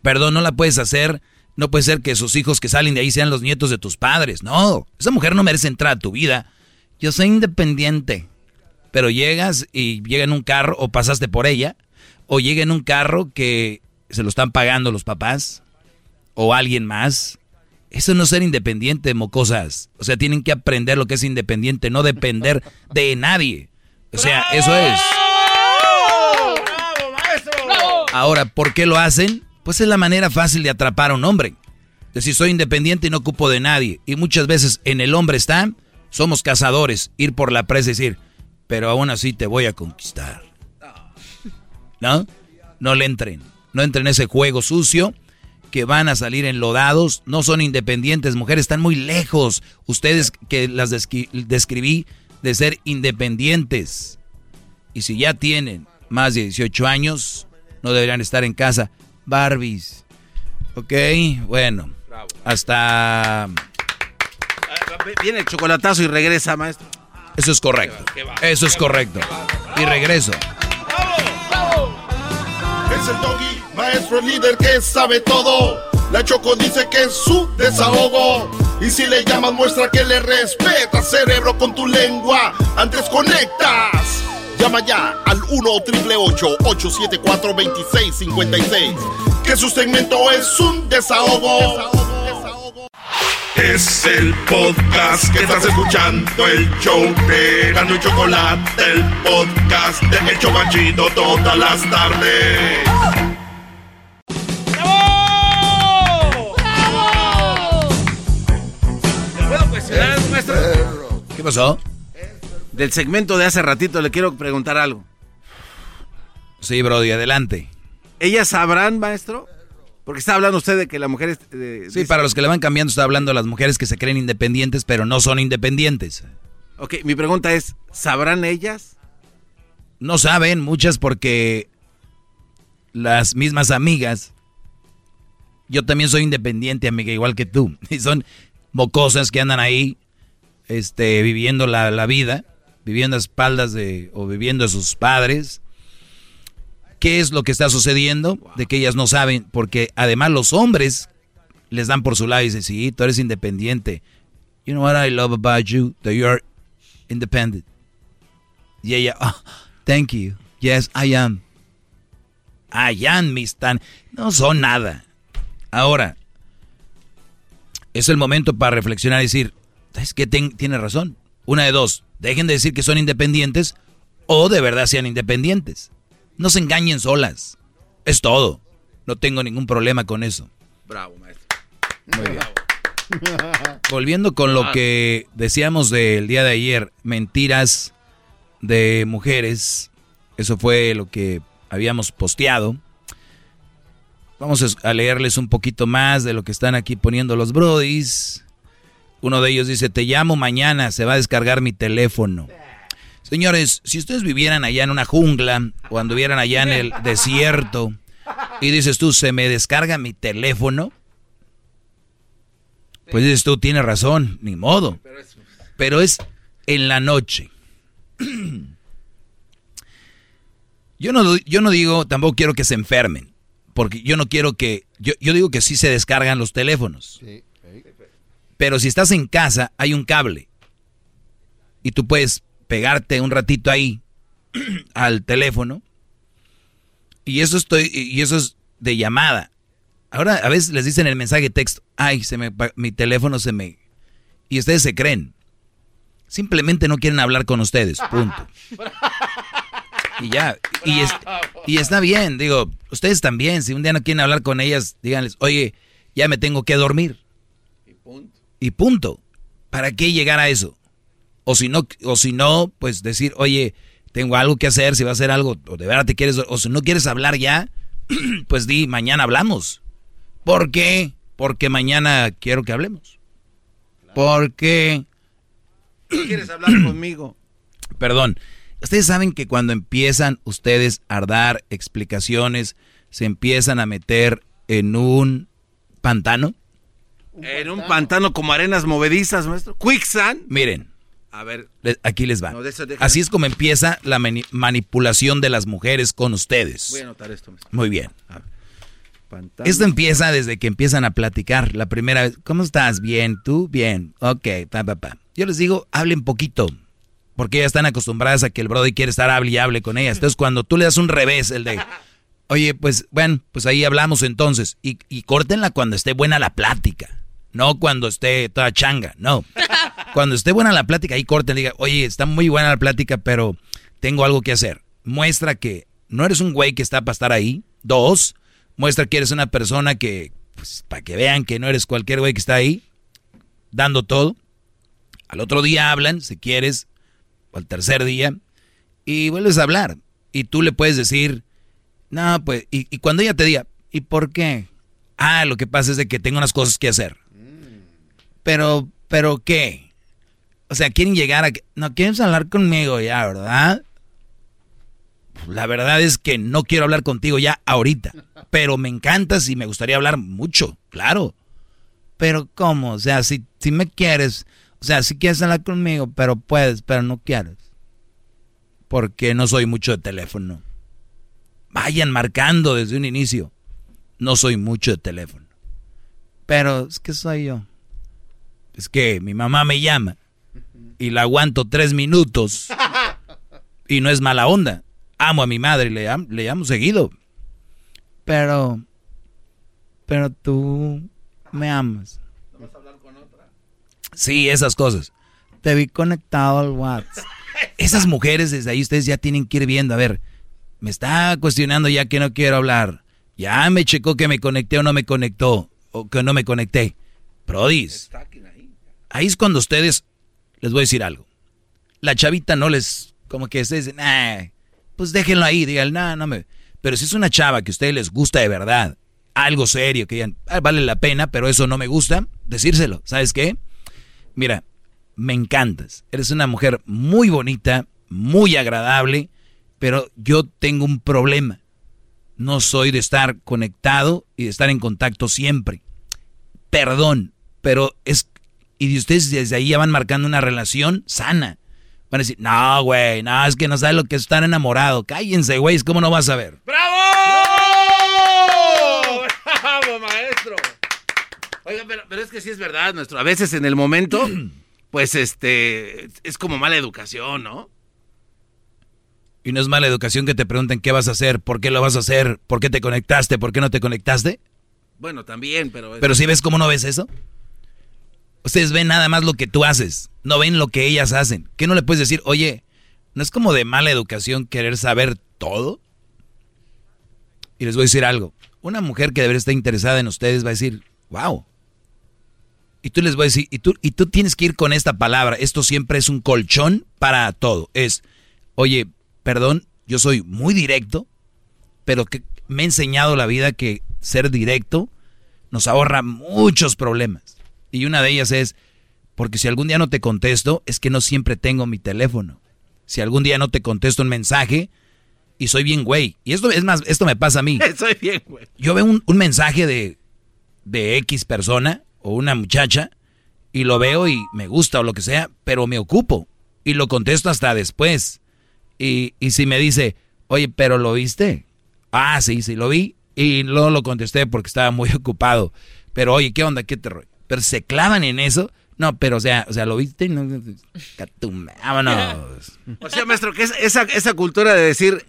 perdón, no la puedes hacer, no puede ser que sus hijos que salen de ahí sean los nietos de tus padres. No, esa mujer no merece entrar a tu vida. Yo soy independiente. Pero llegas y llega en un carro o pasaste por ella, o llega en un carro que se lo están pagando los papás, o alguien más. Eso no es ser independiente, mocosas. O sea, tienen que aprender lo que es independiente, no depender de nadie. O sea, eso es. Ahora, ¿por qué lo hacen? Pues es la manera fácil de atrapar a un hombre. Decir, soy independiente y no ocupo de nadie. Y muchas veces en el hombre está, somos cazadores, ir por la presa y decir, pero aún así te voy a conquistar. ¿No? No le entren. No entren en ese juego sucio que van a salir enlodados. No son independientes, mujeres, están muy lejos. Ustedes que las describí de ser independientes. Y si ya tienen más de 18 años, no deberían estar en casa. Barbies. Ok, bueno. Hasta... Viene el chocolatazo y regresa, maestro. Eso es correcto. Eso es correcto. Y regreso. Es el doggy, maestro líder que sabe todo. La Choco dice que es su desahogo. Y si le llamas, muestra que le respeta, cerebro, con tu lengua. Antes conectas. Llama ya al 1-888-874-2656. Que su segmento es un desahogo. Es el podcast que estás escuchando, el show de Gano y Chocolate, el podcast de El Chobachito todas las tardes. ¿Puedo cuestionar, maestro? ¿Qué pasó? Del segmento de hace ratito le quiero preguntar algo. Sí, Brody, adelante. ¿Ellas sabrán, maestro? Porque está hablando usted de que la mujer es... de- Sí, dice- para los que le van cambiando, está hablando de las mujeres que se creen independientes, pero no son independientes. Ok, mi pregunta es, ¿sabrán ellas? No saben muchas porque las mismas amigas, yo también soy independiente, amiga, igual que tú. Y son mocosas que andan ahí, este, viviendo la, la vida, viviendo a espaldas de, o viviendo a sus padres. ¿Qué es lo que está sucediendo? De que ellas no saben, porque además los hombres les dan por su lado y dicen, sí, tú eres independiente. You know what I love about you? That you are independent. Y ella, "Ah, thank you. Yes, I am. I am, mis tan. No son nada. Ahora, es el momento para reflexionar y decir, ¿sabes qué? Ten- tiene razón. Una de dos, dejen de decir que son independientes o de verdad sean independientes. No se engañen solas. Es todo. No tengo ningún problema con eso. Bravo, maestro. Muy bien. Volviendo con lo que decíamos del día de ayer, mentiras de mujeres. Eso fue lo que habíamos posteado. Vamos a leerles un poquito más de lo que están aquí poniendo los brodis. Uno de ellos dice, te llamo mañana, se va a descargar mi teléfono. Señores, si ustedes vivieran allá en una jungla o anduvieran allá en el desierto y dices tú, se me descarga mi teléfono, pues dices tú, tienes razón, ni modo. Pero es en la noche. Yo no, yo no digo, tampoco quiero que se enfermen, porque yo no quiero que, yo, yo digo que sí se descargan los teléfonos. Pero si estás en casa, hay un cable. Y tú puedes pegarte un ratito ahí al teléfono. Y eso estoy, y eso es de llamada. Ahora a veces les dicen el mensaje texto, ay, se me, mi teléfono se me... Y ustedes se creen. Simplemente no quieren hablar con ustedes, punto. Y ya, y, y está bien, digo, ustedes también, si un día no quieren hablar con ellas, díganles, oye, ya me tengo que dormir. Y punto. ¿Para qué llegar a eso? O si no, o si no, pues decir, oye, tengo algo que hacer, si va a hacer algo, o de verdad te quieres, o si no quieres hablar ya, pues di, mañana hablamos. ¿Por qué? Porque mañana quiero que hablemos. ¿Por qué? ¿Quieres hablar conmigo? Perdón. Ustedes saben que cuando empiezan ustedes a dar explicaciones, se empiezan a meter en un pantano. En un pantano como arenas movedizas, maestro. Quicksand. Miren. A ver. Aquí les va. Así es como empieza la manipulación de las mujeres con ustedes. Voy a anotar esto. Maestro. Muy bien. Esto empieza desde que empiezan a platicar. La primera vez, ¿cómo estás? Bien, ¿tú? Bien. Ok, pa, pa, pa. Yo les digo, hablen poquito. Porque ya están acostumbradas a que el brody quiere estar hable y hable con ellas. Entonces, cuando tú le das un revés, el de, oye, pues, bueno, pues ahí hablamos entonces. Y, y córtenla cuando esté buena la plática. No cuando esté toda changa, no. Cuando esté buena la plática, ahí corten, diga, oye, está muy buena la plática, pero tengo algo que hacer. Muestra que no eres un güey que está para estar ahí. Dos, muestra que eres una persona que, pues, para que vean que no eres cualquier güey que está ahí, dando todo. Al otro día hablan, si quieres, o al tercer día, y vuelves a hablar. Y tú le puedes decir, no, pues, y, y cuando ella te diga, ¿y por qué? Ah, lo que pasa es de que tengo unas cosas que hacer. Pero, pero ¿qué? O sea, quieren llegar a... No, quieren hablar conmigo ya, ¿verdad? La verdad es que no quiero hablar contigo ya ahorita. Pero me encantas y me gustaría hablar mucho, claro. Pero ¿cómo? O sea, si, si me quieres... O sea, si quieres hablar conmigo, pero puedes, pero no quieres. Porque no soy mucho de teléfono. Vayan marcando desde un inicio. No soy mucho de teléfono. Pero es que soy yo es que mi mamá me llama y la aguanto tres minutos y no es mala onda. Amo a mi madre y le, le llamo seguido. Pero, pero tú me amas. ¿Vamos a hablar con otra? Sí, esas cosas. Te vi conectado al WhatsApp. Esas mujeres desde ahí ustedes ya tienen que ir viendo. A ver, me está cuestionando ya que no quiero hablar. Ya me checó que me conecté o no me conectó. O que no me conecté. Prodis. Ahí es cuando ustedes, les voy a decir algo. La chavita no les, como que ustedes dicen, nah, pues déjenlo ahí, digan, no, no me... Pero si es una chava que a ustedes les gusta de verdad, algo serio, que digan, ah, vale la pena, pero eso no me gusta, decírselo. ¿Sabes qué? Mira, me encantas. Eres una mujer muy bonita, muy agradable, pero yo tengo un problema. No soy de estar conectado y de estar en contacto siempre. Perdón, pero es y ustedes desde ahí ya van marcando una relación sana. Van a decir, no, güey, no, es que no sabe lo que es estar enamorado. Cállense, güey, ¿cómo no vas a ver? ¡Bravo! ¡Bravo, maestro! Oiga, pero, pero, es que sí es verdad, nuestro. A veces en el momento, pues este, es como mala educación, ¿no? Y no es mala educación que te pregunten qué vas a hacer, por qué lo vas a hacer, por qué te conectaste, por qué no te conectaste. Bueno, también, pero... Pero si ves cómo no ves eso. Ustedes ven nada más lo que tú haces, no ven lo que ellas hacen. ¿Qué no le puedes decir? Oye, ¿no es como de mala educación querer saber todo? Y les voy a decir algo. Una mujer que debería estar interesada en ustedes va a decir, wow. Y tú les voy a decir, y tú, y tú tienes que ir con esta palabra. Esto siempre es un colchón para todo. Es, oye, perdón, yo soy muy directo, pero que me ha enseñado la vida que ser directo nos ahorra muchos problemas. Y una de ellas es, porque si algún día no te contesto, es que no siempre tengo mi teléfono. Si algún día no te contesto un mensaje, y soy bien güey. Y esto es más, esto me pasa a mí. soy bien güey. Yo veo un, un, mensaje de, de X persona o una muchacha y lo veo y me gusta o lo que sea, pero me ocupo y lo contesto hasta después. Y, y si me dice, oye, pero lo viste. Ah, sí, sí, lo vi. Y no lo contesté porque estaba muy ocupado. Pero oye, ¿qué onda? ¿Qué te Pero se clavan en eso. No, pero o sea, o sea, lo viste, no, vámonos. O sea, maestro, que es esa, esa cultura de decir,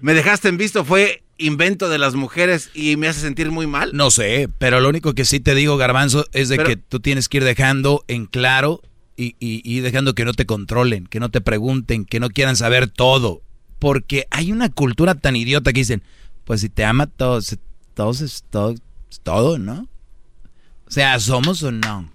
me dejaste en visto fue invento de las mujeres y me hace sentir muy mal. No sé, pero lo único que sí te digo, Garbanzo, es de pero, que tú tienes que ir dejando en claro y, y, y, dejando que no te controlen, que no te pregunten, que no quieran saber todo. Porque hay una cultura tan idiota que dicen, pues si te ama todo, todo es todo, todo, ¿no? O sea, ¿somos o no?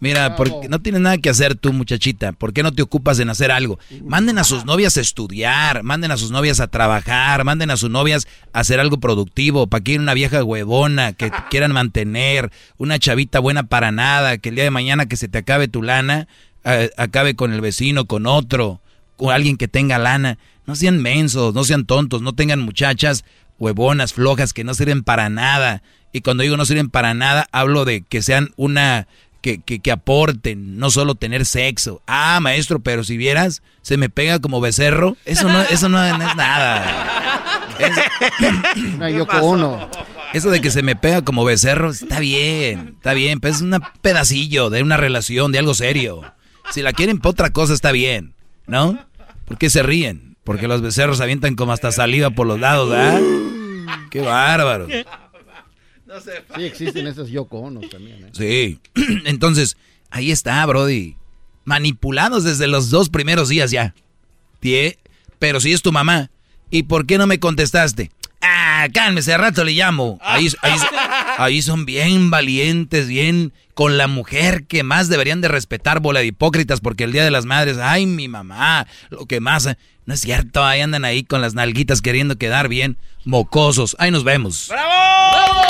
Mira, porque no tienes nada que hacer tú, muchachita. ¿Por qué no te ocupas en hacer algo? Manden a sus novias a estudiar, manden a sus novias a trabajar, manden a sus novias a hacer algo productivo, para que una vieja huevona que quieran mantener, una chavita buena para nada, que el día de mañana que se te acabe tu lana, eh, acabe con el vecino, con otro, con alguien que tenga lana. No sean mensos, no sean tontos, no tengan muchachas huevonas, flojas, que no sirven para nada. Y cuando digo no sirven para nada, hablo de que sean una que, que, que, aporten, no solo tener sexo. Ah, maestro, pero si vieras, se me pega como becerro. Eso no, eso no, es nada. Es, Una Yoko Ono. Eso de que se me pega como becerro, está bien, está bien, pero es un pedacillo de una relación, de algo serio. Si la quieren para otra cosa, está bien, ¿no? ¿Por qué se ríen? Porque los becerros avientan como hasta saliva por los lados, ¿verdad? ¡Qué bárbaro! No sé, sí, existen esas Yoko Ono también. ¿eh? Sí, entonces, ahí está, Brody. Manipulados desde los dos primeros días ya. ¿Tie? Pero si es tu mamá, ¿y por qué no me contestaste? Ah, cálmese, rato le llamo. Ahí, ahí, ahí, son bien valientes, bien con la mujer que más deberían de respetar, bola de hipócritas, porque el Día de las Madres, ay, mi mamá, lo que más... No es cierto, ahí andan ahí con las nalguitas queriendo quedar bien, mocosos. Ahí nos vemos. ¡Bravo!